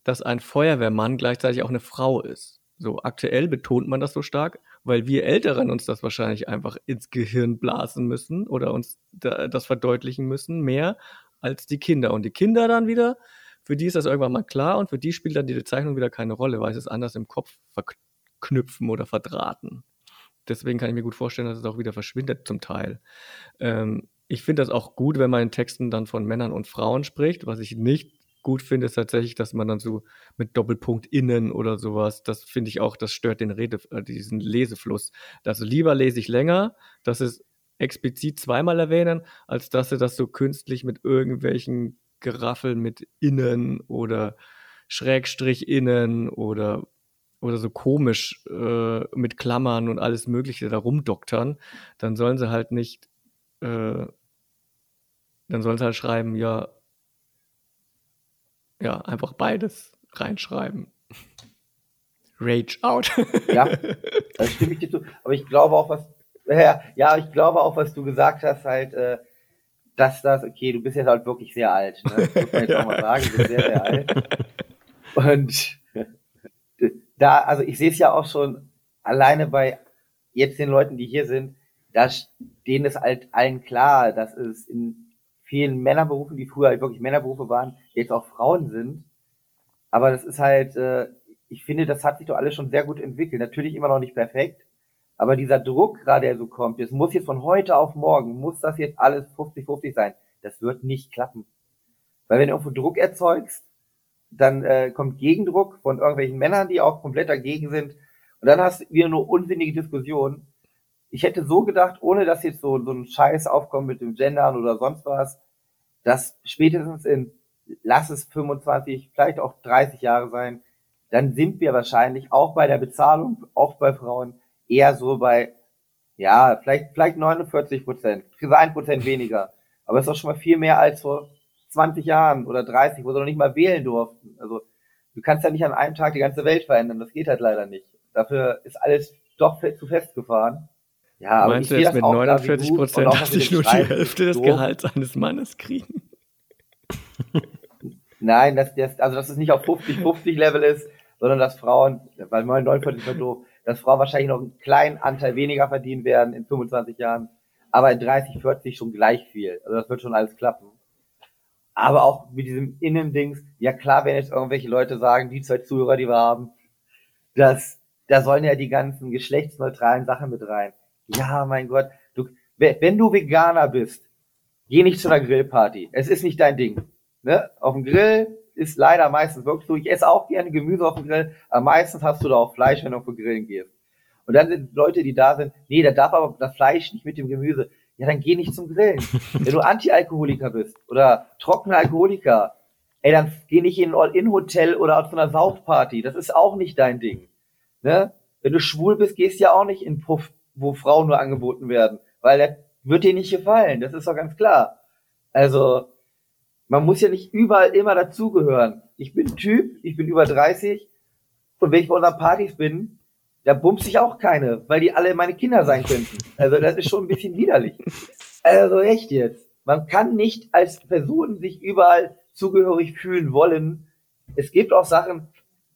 dass ein Feuerwehrmann gleichzeitig auch eine Frau ist. So aktuell betont man das so stark, weil wir Älteren uns das wahrscheinlich einfach ins Gehirn blasen müssen oder uns da, das verdeutlichen müssen, mehr als die Kinder. Und die Kinder dann wieder, für die ist das irgendwann mal klar und für die spielt dann die Zeichnung wieder keine Rolle, weil sie es anders im Kopf verknüpfen oder verdrahten. Deswegen kann ich mir gut vorstellen, dass es auch wieder verschwindet zum Teil. Ähm, ich finde das auch gut, wenn man in Texten dann von Männern und Frauen spricht. Was ich nicht gut finde, ist tatsächlich, dass man dann so mit Doppelpunkt innen oder sowas, das finde ich auch, das stört den Rede, äh, diesen Lesefluss. Also lieber lese ich länger, dass es explizit zweimal erwähnen, als dass sie das so künstlich mit irgendwelchen Geraffeln mit innen oder Schrägstrich innen oder oder so komisch äh, mit Klammern und alles Mögliche da rumdoktern, dann sollen sie halt nicht, äh, dann sollen sie halt schreiben, ja, ja, einfach beides reinschreiben. Rage out. ja, das stimme ich dir zu. Aber ich glaube auch, was, ja, ich glaube auch, was du gesagt hast, halt, äh, dass das, okay, du bist jetzt halt wirklich sehr alt, ne? Das muss man jetzt auch mal sagen, du bist sehr, sehr alt. Und da, also ich sehe es ja auch schon alleine bei jetzt den Leuten, die hier sind, da denen ist halt allen klar, dass es in vielen Männerberufen, die früher halt wirklich Männerberufe waren, jetzt auch Frauen sind. Aber das ist halt, äh, ich finde, das hat sich doch alles schon sehr gut entwickelt. Natürlich immer noch nicht perfekt, aber dieser Druck gerade, der so kommt, es muss jetzt von heute auf morgen, muss das jetzt alles 50-50 sein. Das wird nicht klappen. Weil wenn du irgendwo Druck erzeugst, dann äh, kommt Gegendruck von irgendwelchen Männern, die auch komplett dagegen sind. Und dann hast du wieder nur unsinnige Diskussionen. Ich hätte so gedacht, ohne dass jetzt so, so ein Scheiß aufkommt mit dem Gendern oder sonst was, dass spätestens in, lass es 25, vielleicht auch 30 Jahre sein, dann sind wir wahrscheinlich auch bei der Bezahlung, auch bei Frauen, eher so bei, ja, vielleicht, vielleicht 49 Prozent, ein Prozent weniger. Aber es ist doch schon mal viel mehr als vor 20 Jahren oder 30, wo sie noch nicht mal wählen durften. Also du kannst ja nicht an einem Tag die ganze Welt verändern. Das geht halt leider nicht. Dafür ist alles doch zu festgefahren. Ja, aber Meinst du jetzt mit 49 Prozent, dass ich nur die Hälfte des Gehalts eines Mannes kriegen? Nein, dass das, also dass es nicht auf 50-50 Level ist, sondern dass Frauen, weil 49 ist doof, dass Frauen wahrscheinlich noch einen kleinen Anteil weniger verdienen werden in 25 Jahren, aber in 30, 40 schon gleich viel. Also das wird schon alles klappen aber auch mit diesem Innendings, ja klar, wenn jetzt irgendwelche Leute sagen, die zwei Zuhörer, die wir haben, dass da sollen ja die ganzen geschlechtsneutralen Sachen mit rein. Ja, mein Gott, du, wenn du Veganer bist, geh nicht zu einer Grillparty. Es ist nicht dein Ding. Ne? Auf dem Grill ist leider meistens wirklich so. Ich esse auch gerne Gemüse auf dem Grill, aber meistens hast du da auch Fleisch, wenn du auf den Grillen gehst. Und dann sind Leute, die da sind, nee, da darf aber das Fleisch nicht mit dem Gemüse ja, dann geh nicht zum Grillen. Wenn du Anti-Alkoholiker bist oder trockener Alkoholiker, ey, dann geh nicht in ein All-In-Hotel oder zu einer Saufparty. Das ist auch nicht dein Ding. Ne? Wenn du schwul bist, gehst du ja auch nicht in Puff, wo Frauen nur angeboten werden, weil das wird dir nicht gefallen. Das ist doch ganz klar. Also, man muss ja nicht überall immer dazugehören. Ich bin Typ, ich bin über 30 und wenn ich bei unseren Partys bin, da bumst ich auch keine, weil die alle meine Kinder sein könnten. Also das ist schon ein bisschen widerlich. Also echt jetzt. Man kann nicht als Person sich überall zugehörig fühlen wollen. Es gibt auch Sachen,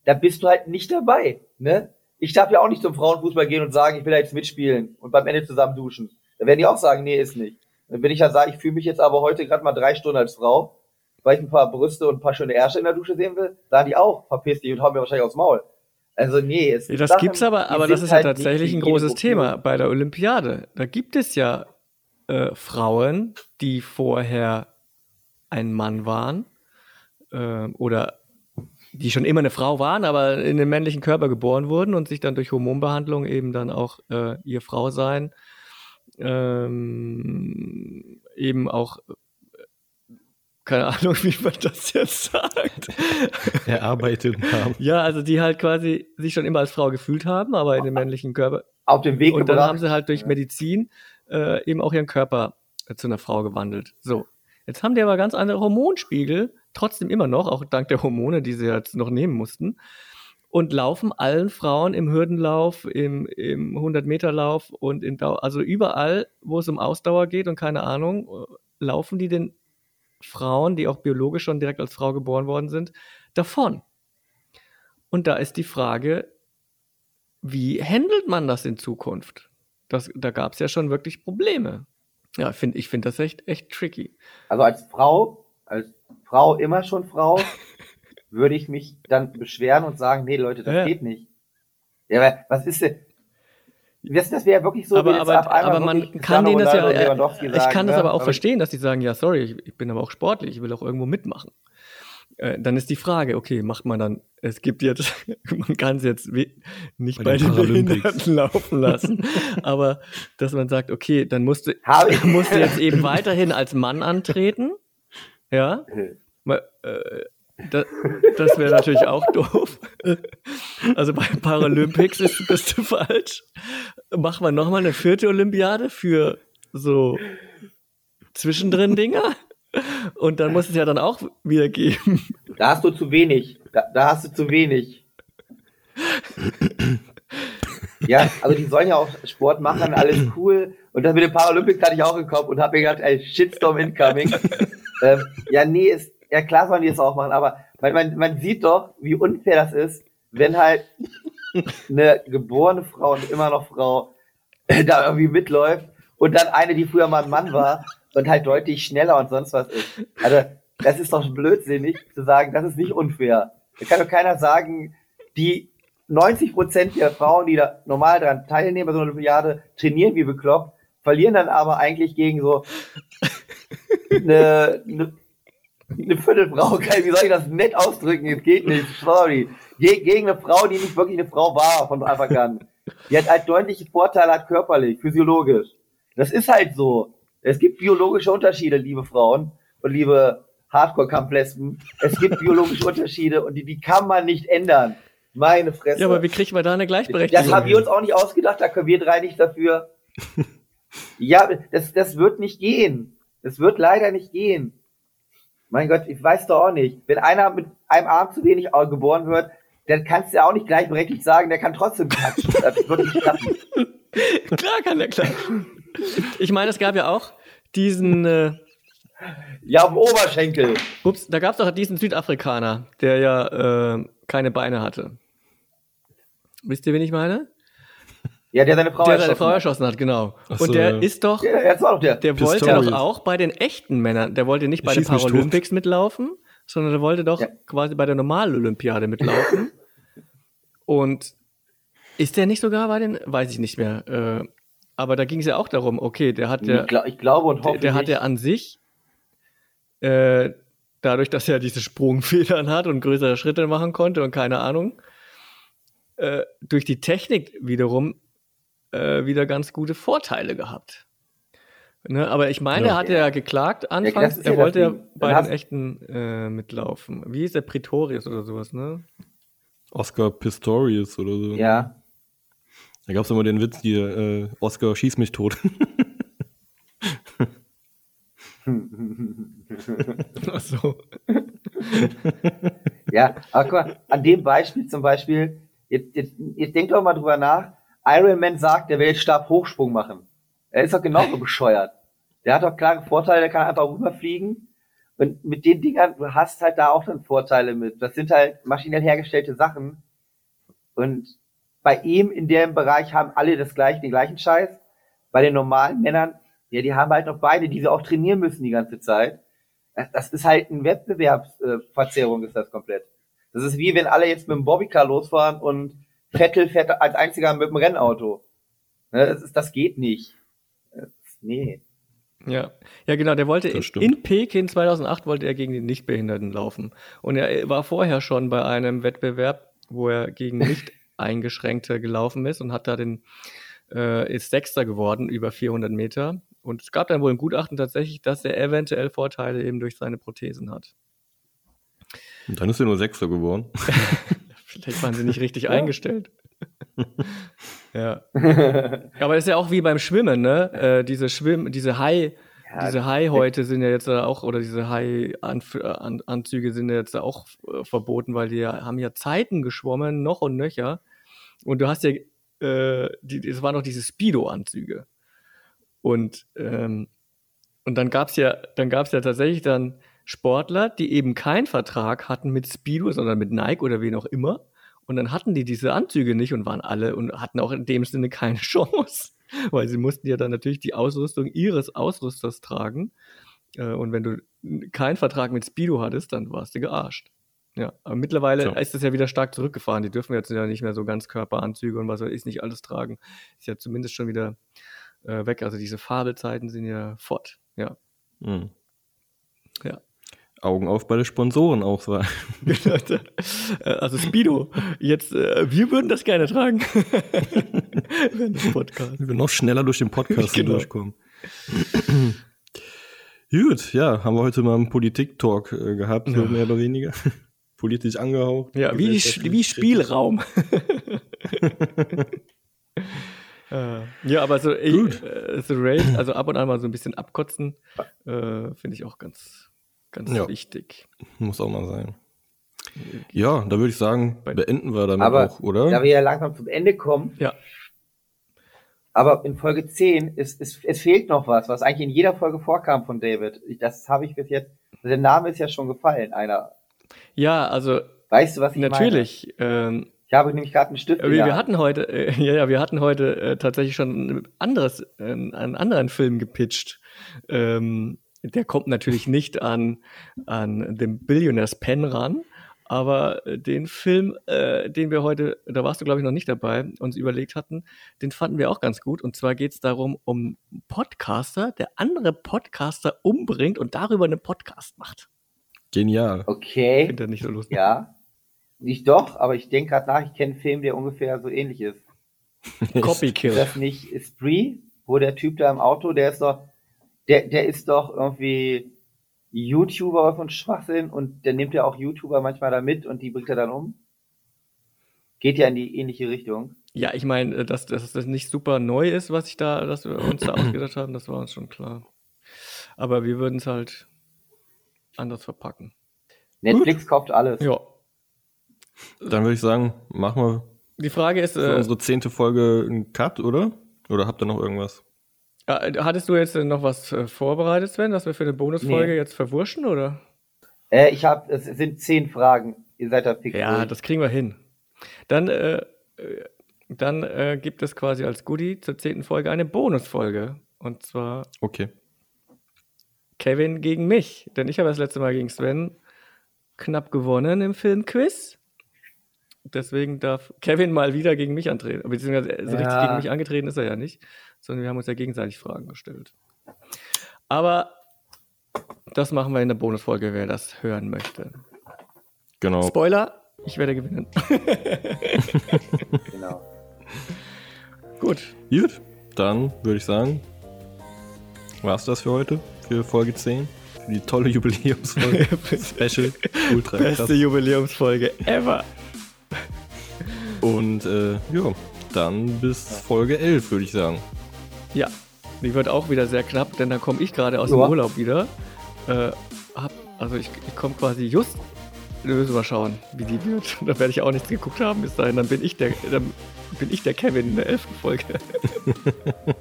da bist du halt nicht dabei. Ne? Ich darf ja auch nicht zum Frauenfußball gehen und sagen, ich will da jetzt mitspielen und beim Ende zusammen duschen. Da werden die auch sagen, nee, ist nicht. Und wenn ich ja sage, ich fühle mich jetzt aber heute gerade mal drei Stunden als Frau, weil ich ein paar Brüste und ein paar schöne Ärsche in der Dusche sehen will, sagen die auch, verpiss dich und hauen mir wahrscheinlich aufs Maul. Also nee, es das Sachen, gibt's aber, aber das ist halt ja tatsächlich ein großes Thema bei der Olympiade. Da gibt es ja äh, Frauen, die vorher ein Mann waren äh, oder die schon immer eine Frau waren, aber in den männlichen Körper geboren wurden und sich dann durch Hormonbehandlung eben dann auch äh, ihr Frau sein ähm, eben auch keine Ahnung, wie man das jetzt sagt. Erarbeitet haben. Ja, also die halt quasi sich schon immer als Frau gefühlt haben, aber in den männlichen Körper. Auf dem Weg Und dann haben sie halt durch Medizin äh, eben auch ihren Körper äh, zu einer Frau gewandelt. So. Jetzt haben die aber ganz andere Hormonspiegel, trotzdem immer noch, auch dank der Hormone, die sie jetzt noch nehmen mussten, und laufen allen Frauen im Hürdenlauf, im, im 100-Meter-Lauf und in also überall, wo es um Ausdauer geht und keine Ahnung, äh, laufen die den Frauen, die auch biologisch schon direkt als Frau geboren worden sind, davon. Und da ist die Frage, wie handelt man das in Zukunft? Das, da gab es ja schon wirklich Probleme. Ja, find, ich finde das echt, echt tricky. Also als Frau, als Frau immer schon Frau, würde ich mich dann beschweren und sagen, nee Leute, das Ja. geht nicht. Ja, aber was ist denn? Das, das wäre wirklich so, aber aber, auf einmal aber man kann denen das ja, äh, ich kann das ne? aber auch verstehen, dass die sagen, ja, sorry, ich, ich bin aber auch sportlich, ich will auch irgendwo mitmachen. Äh, dann ist die Frage, okay, macht man dann, es gibt jetzt, man kann es jetzt nicht Bei bei, den den. Behinderten laufen lassen, aber dass man sagt, okay, dann musst du, musst du jetzt eben weiterhin als Mann antreten, ja, Mal, äh, da, das wäre natürlich auch doof. Also bei Paralympics ist, bist du falsch. Machen wir nochmal eine vierte Olympiade für so zwischendrin Dinger. Und dann muss es ja dann auch wieder geben. Da hast du zu wenig. Da, da hast du zu wenig. ja, also die sollen ja auch Sport machen, alles cool. Und das mit den Paralympics hatte ich auch Kopf und habe mir gedacht, ey, Shitstorm incoming. ähm, ja, nee, ist, ja klar sollen die es auch machen, aber man, man, man sieht doch, wie unfair das ist, wenn halt eine geborene Frau und immer noch Frau da irgendwie mitläuft und dann eine, die früher mal ein Mann war und halt deutlich schneller und sonst was ist. Also, das ist doch blödsinnig zu sagen, das ist nicht unfair. Da kann doch keiner sagen, die 90 Prozent der Frauen, die da normal daran teilnehmen bei so einer Olympiade, trainieren wie bekloppt, verlieren dann aber eigentlich gegen so eine, eine, eine Viertelfrau. Wie soll ich das nett ausdrücken? Es geht nicht, sorry. Ge gegen eine Frau, die nicht wirklich eine Frau war von Anfang an. Die hat halt deutliche Vorteile, hat körperlich, physiologisch. Das ist halt so. Es gibt biologische Unterschiede, liebe Frauen und liebe Hardcore-Kampflesben. Es gibt biologische Unterschiede und die, die kann man nicht ändern. Meine Fresse. Ja, aber wie kriegen wir da eine Gleichberechtigung? Das haben wir uns auch nicht ausgedacht, da können wir drei nicht dafür. ja, das, das wird nicht gehen. Das wird leider nicht gehen. Mein Gott, ich weiß doch auch nicht. Wenn einer mit einem Arm zu wenig geboren wird, dann kannst du ja auch nicht gleichberechtigt sagen, der kann trotzdem klatschen. Das wird nicht klappen. Klar kann der klatschen. Ich meine, es gab ja auch diesen, äh, Ja, auf dem Oberschenkel. ups, da gab es doch diesen Südafrikaner, der ja äh, keine Beine hatte. Wisst ihr, wen ich meine? Ja, der seine Frau der seine erschossen Frau hat. erschossen hat, genau. So, Und der ja. ist doch, Ja, war doch der. der wollte doch auch bei den echten Männern, der wollte nicht bei den. Paralympics mitlaufen, sondern der wollte doch Ja. quasi bei der Normalen-Olympiade mitlaufen. Und ist der nicht sogar bei den, weiß ich nicht mehr, äh, aber da ging es ja auch darum, okay, der hat ja, ich, glaub, ich glaube und hoffe der, der hat ja an sich, äh, dadurch, dass er diese Sprungfedern hat und größere Schritte machen konnte und keine Ahnung, äh, durch die Technik wiederum äh, wieder ganz gute Vorteile gehabt. Ne, aber ich meine, Ja. er hatte ja geklagt anfangs, ist er wollte ja bei den echten äh, mitlaufen. Wie hieß der Pretorius oder sowas, ne? Oscar Pistorius oder so. Ja. Da gab es immer den Witz hier, äh, Oscar schieß mich tot. Ach so. Ja, aber guck mal, an dem Beispiel zum Beispiel, jetzt, jetzt, jetzt denkt doch mal drüber nach. Iron Man sagt, der will jetzt Stabhochsprung machen. Er ist doch genauso bescheuert. Der hat doch klare Vorteile, der kann einfach rüberfliegen. Und mit den Dingern, du hast halt da auch dann Vorteile mit. Das sind halt maschinell hergestellte Sachen. Und bei ihm in dem Bereich haben alle das gleiche, den gleichen Scheiß. Bei den normalen Männern, ja, die haben halt noch beide, die sie auch trainieren müssen die ganze Zeit. Das, das ist halt ein Wettbewerbsverzerrung, ist das komplett. Das ist wie wenn alle jetzt mit dem Bobbycar losfahren und Vettel fährt als einziger mit dem Rennauto. Ne, Das, ist, das geht nicht. Das, nee. Ja. ja, genau. Der wollte in, in Peking 2008 wollte er gegen die Nichtbehinderten laufen. Und er war vorher schon bei einem Wettbewerb, wo er gegen Nicht-Eingeschränkte gelaufen ist und hat da den, äh, ist Sechster geworden über 400 Meter. Und es gab dann wohl ein Gutachten tatsächlich, dass er eventuell Vorteile eben durch seine Prothesen hat. Und dann ist er nur Sechster geworden. Vielleicht waren sie nicht richtig eingestellt. ja. Aber das ist ja auch wie beim Schwimmen, ne? Äh, diese Schwimm, diese Hai, Ja, diese Hai-Häute sind ja jetzt äh, auch, oder diese Hai-Anzüge sind ja jetzt auch äh, verboten, weil die ja, haben ja Zeiten geschwommen, noch und nöcher. Und du hast ja, äh, die, es waren noch diese Speedo-Anzüge. Und, ähm, und dann gab's ja, dann gab's ja tatsächlich dann Sportler, die eben keinen Vertrag hatten mit Speedo, sondern mit Nike oder wen auch immer. Und dann hatten die diese Anzüge nicht und waren alle und hatten auch in dem Sinne keine Chance, weil sie mussten ja dann natürlich die Ausrüstung ihres Ausrüsters tragen. Äh, Und wenn du keinen Vertrag mit Speedo hattest, dann warst du gearscht. Ja, aber mittlerweile So. ist das ja wieder stark zurückgefahren. Die dürfen jetzt ja nicht mehr so ganz Körperanzüge und was weiß ich nicht alles tragen. Ist ja zumindest schon wieder äh, weg. Also diese Fabelzeiten sind ja fort. Ja. Mhm. Ja. Augen auf bei den Sponsorenauswahl. Äh, also Speedo, jetzt, äh, wir würden das gerne tragen. Podcasts. Wir noch schneller durch den Podcast Genau. durchkommen. Gut, ja, haben wir heute mal einen Politik-Talk äh, gehabt, Ja. mehr oder weniger. Politisch angehaucht. Ja, wie, wie. Spielraum. Ja, aber so, ich, äh, so Raid, also ab und an mal so ein bisschen abkotzen, äh, finde ich auch ganz, ganz Ja. wichtig. Muss auch mal sein. Ja, da würde ich sagen, beenden wir damit Aber auch, oder? da wir ja langsam zum Ende kommen, Ja. aber in Folge 10 ist, ist, es fehlt noch was, was eigentlich in jeder Folge vorkam von David. Ich- Das habe ich bis jetzt, der Name ist ja schon gefallen, einer. Ja, also Weißt du, was ich natürlich. Ähm, meine? Ich habe nämlich gerade einen Stift wir, wir hatten heute, äh, ja, ja, wir hatten heute äh, tatsächlich schon ein anderes, äh, einen anderen Film gepitcht. Ähm, der kommt natürlich nicht an, an The Billionaire's Pen ran, aber äh, den Film, äh, den wir heute, da warst du glaube ich noch nicht dabei, uns überlegt hatten, den fanden wir auch ganz gut. Und zwar geht es darum, um einen Podcaster, der andere Podcaster umbringt und darüber einen Podcast macht. Genial. Okay, Finde er nicht so lustig. ja. Nicht doch, aber ich denke gerade nach, ich kenne einen Film, der ungefähr so ähnlich ist. Copy Ist Kill. das nicht Spree, wo der Typ da im Auto, der ist doch, der, der ist doch irgendwie YouTuber von Schwachsinn und der nimmt ja auch YouTuber manchmal da mit und die bringt er dann um. Geht ja in die ähnliche Richtung. Ja, ich meine, äh, dass, dass das nicht super neu ist, was ich da, dass wir uns da ausgedacht haben, das war uns schon klar. Aber wir würden es halt anders verpacken. Netflix kauft alles. Ja. Dann würde ich sagen, machen wir Die Frage ist, für äh, unsere zehnte Folge einen Cut, oder? Oder habt ihr noch irgendwas? Hattest du jetzt noch was äh, vorbereitet, Sven, dass wir für eine Bonusfolge Nee. jetzt verwurschen, oder? Äh, ich habe, es sind zehn Fragen. Ihr seid da fix. Ja, durch. das kriegen wir hin. Dann, äh, äh, dann äh, gibt es quasi als Goodie zur zehnten Folge eine Bonusfolge. Und zwar Okay. Kevin gegen mich. Denn ich habe das letzte Mal gegen Sven knapp gewonnen im Filmquiz. Deswegen darf Kevin mal wieder gegen mich antreten. Beziehungsweise so richtig Ja. gegen mich angetreten ist er ja nicht, sondern wir haben uns ja gegenseitig Fragen gestellt. Aber das machen wir in der Bonusfolge, wer das hören möchte. Genau. Spoiler, ich werde gewinnen. Genau. Gut. Gut, dann würde ich sagen, war's das für heute, für Folge 10. Für die tolle Jubiläumsfolge. Special. Ultra krass. Beste Jubiläumsfolge ever. Und äh, ja, dann bis Folge 11, würde ich sagen. Ja, die wird auch wieder sehr knapp, denn da komme ich gerade aus dem Ja. Urlaub wieder. Äh, hab, also ich, ich komme quasi just. Wir müssen mal schauen, wie die wird. Da werde ich auch nichts geguckt haben bis dahin. Dann bin ich der, dann bin ich der Kevin in der elften Folge.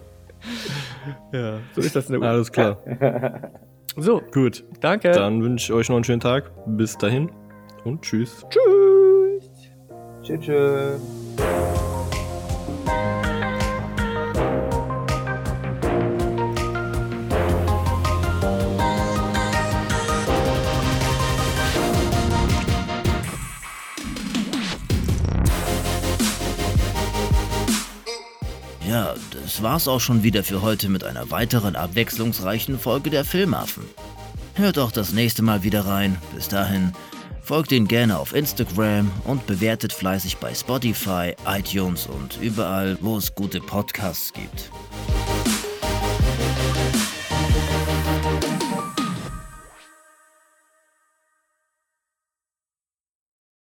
ja, so ist das in der Alles klar. So, Gut, danke. dann wünsche ich euch noch einen schönen Tag. Bis dahin und tschüss. Tschüss. Tschüss. tschüss. Das war's auch schon wieder für heute mit einer weiteren abwechslungsreichen Folge der Filmaffen. Hört auch das nächste Mal wieder rein. Bis dahin, folgt ihnen gerne auf Instagram und bewertet fleißig bei Spotify, iTunes und überall, wo es gute Podcasts gibt.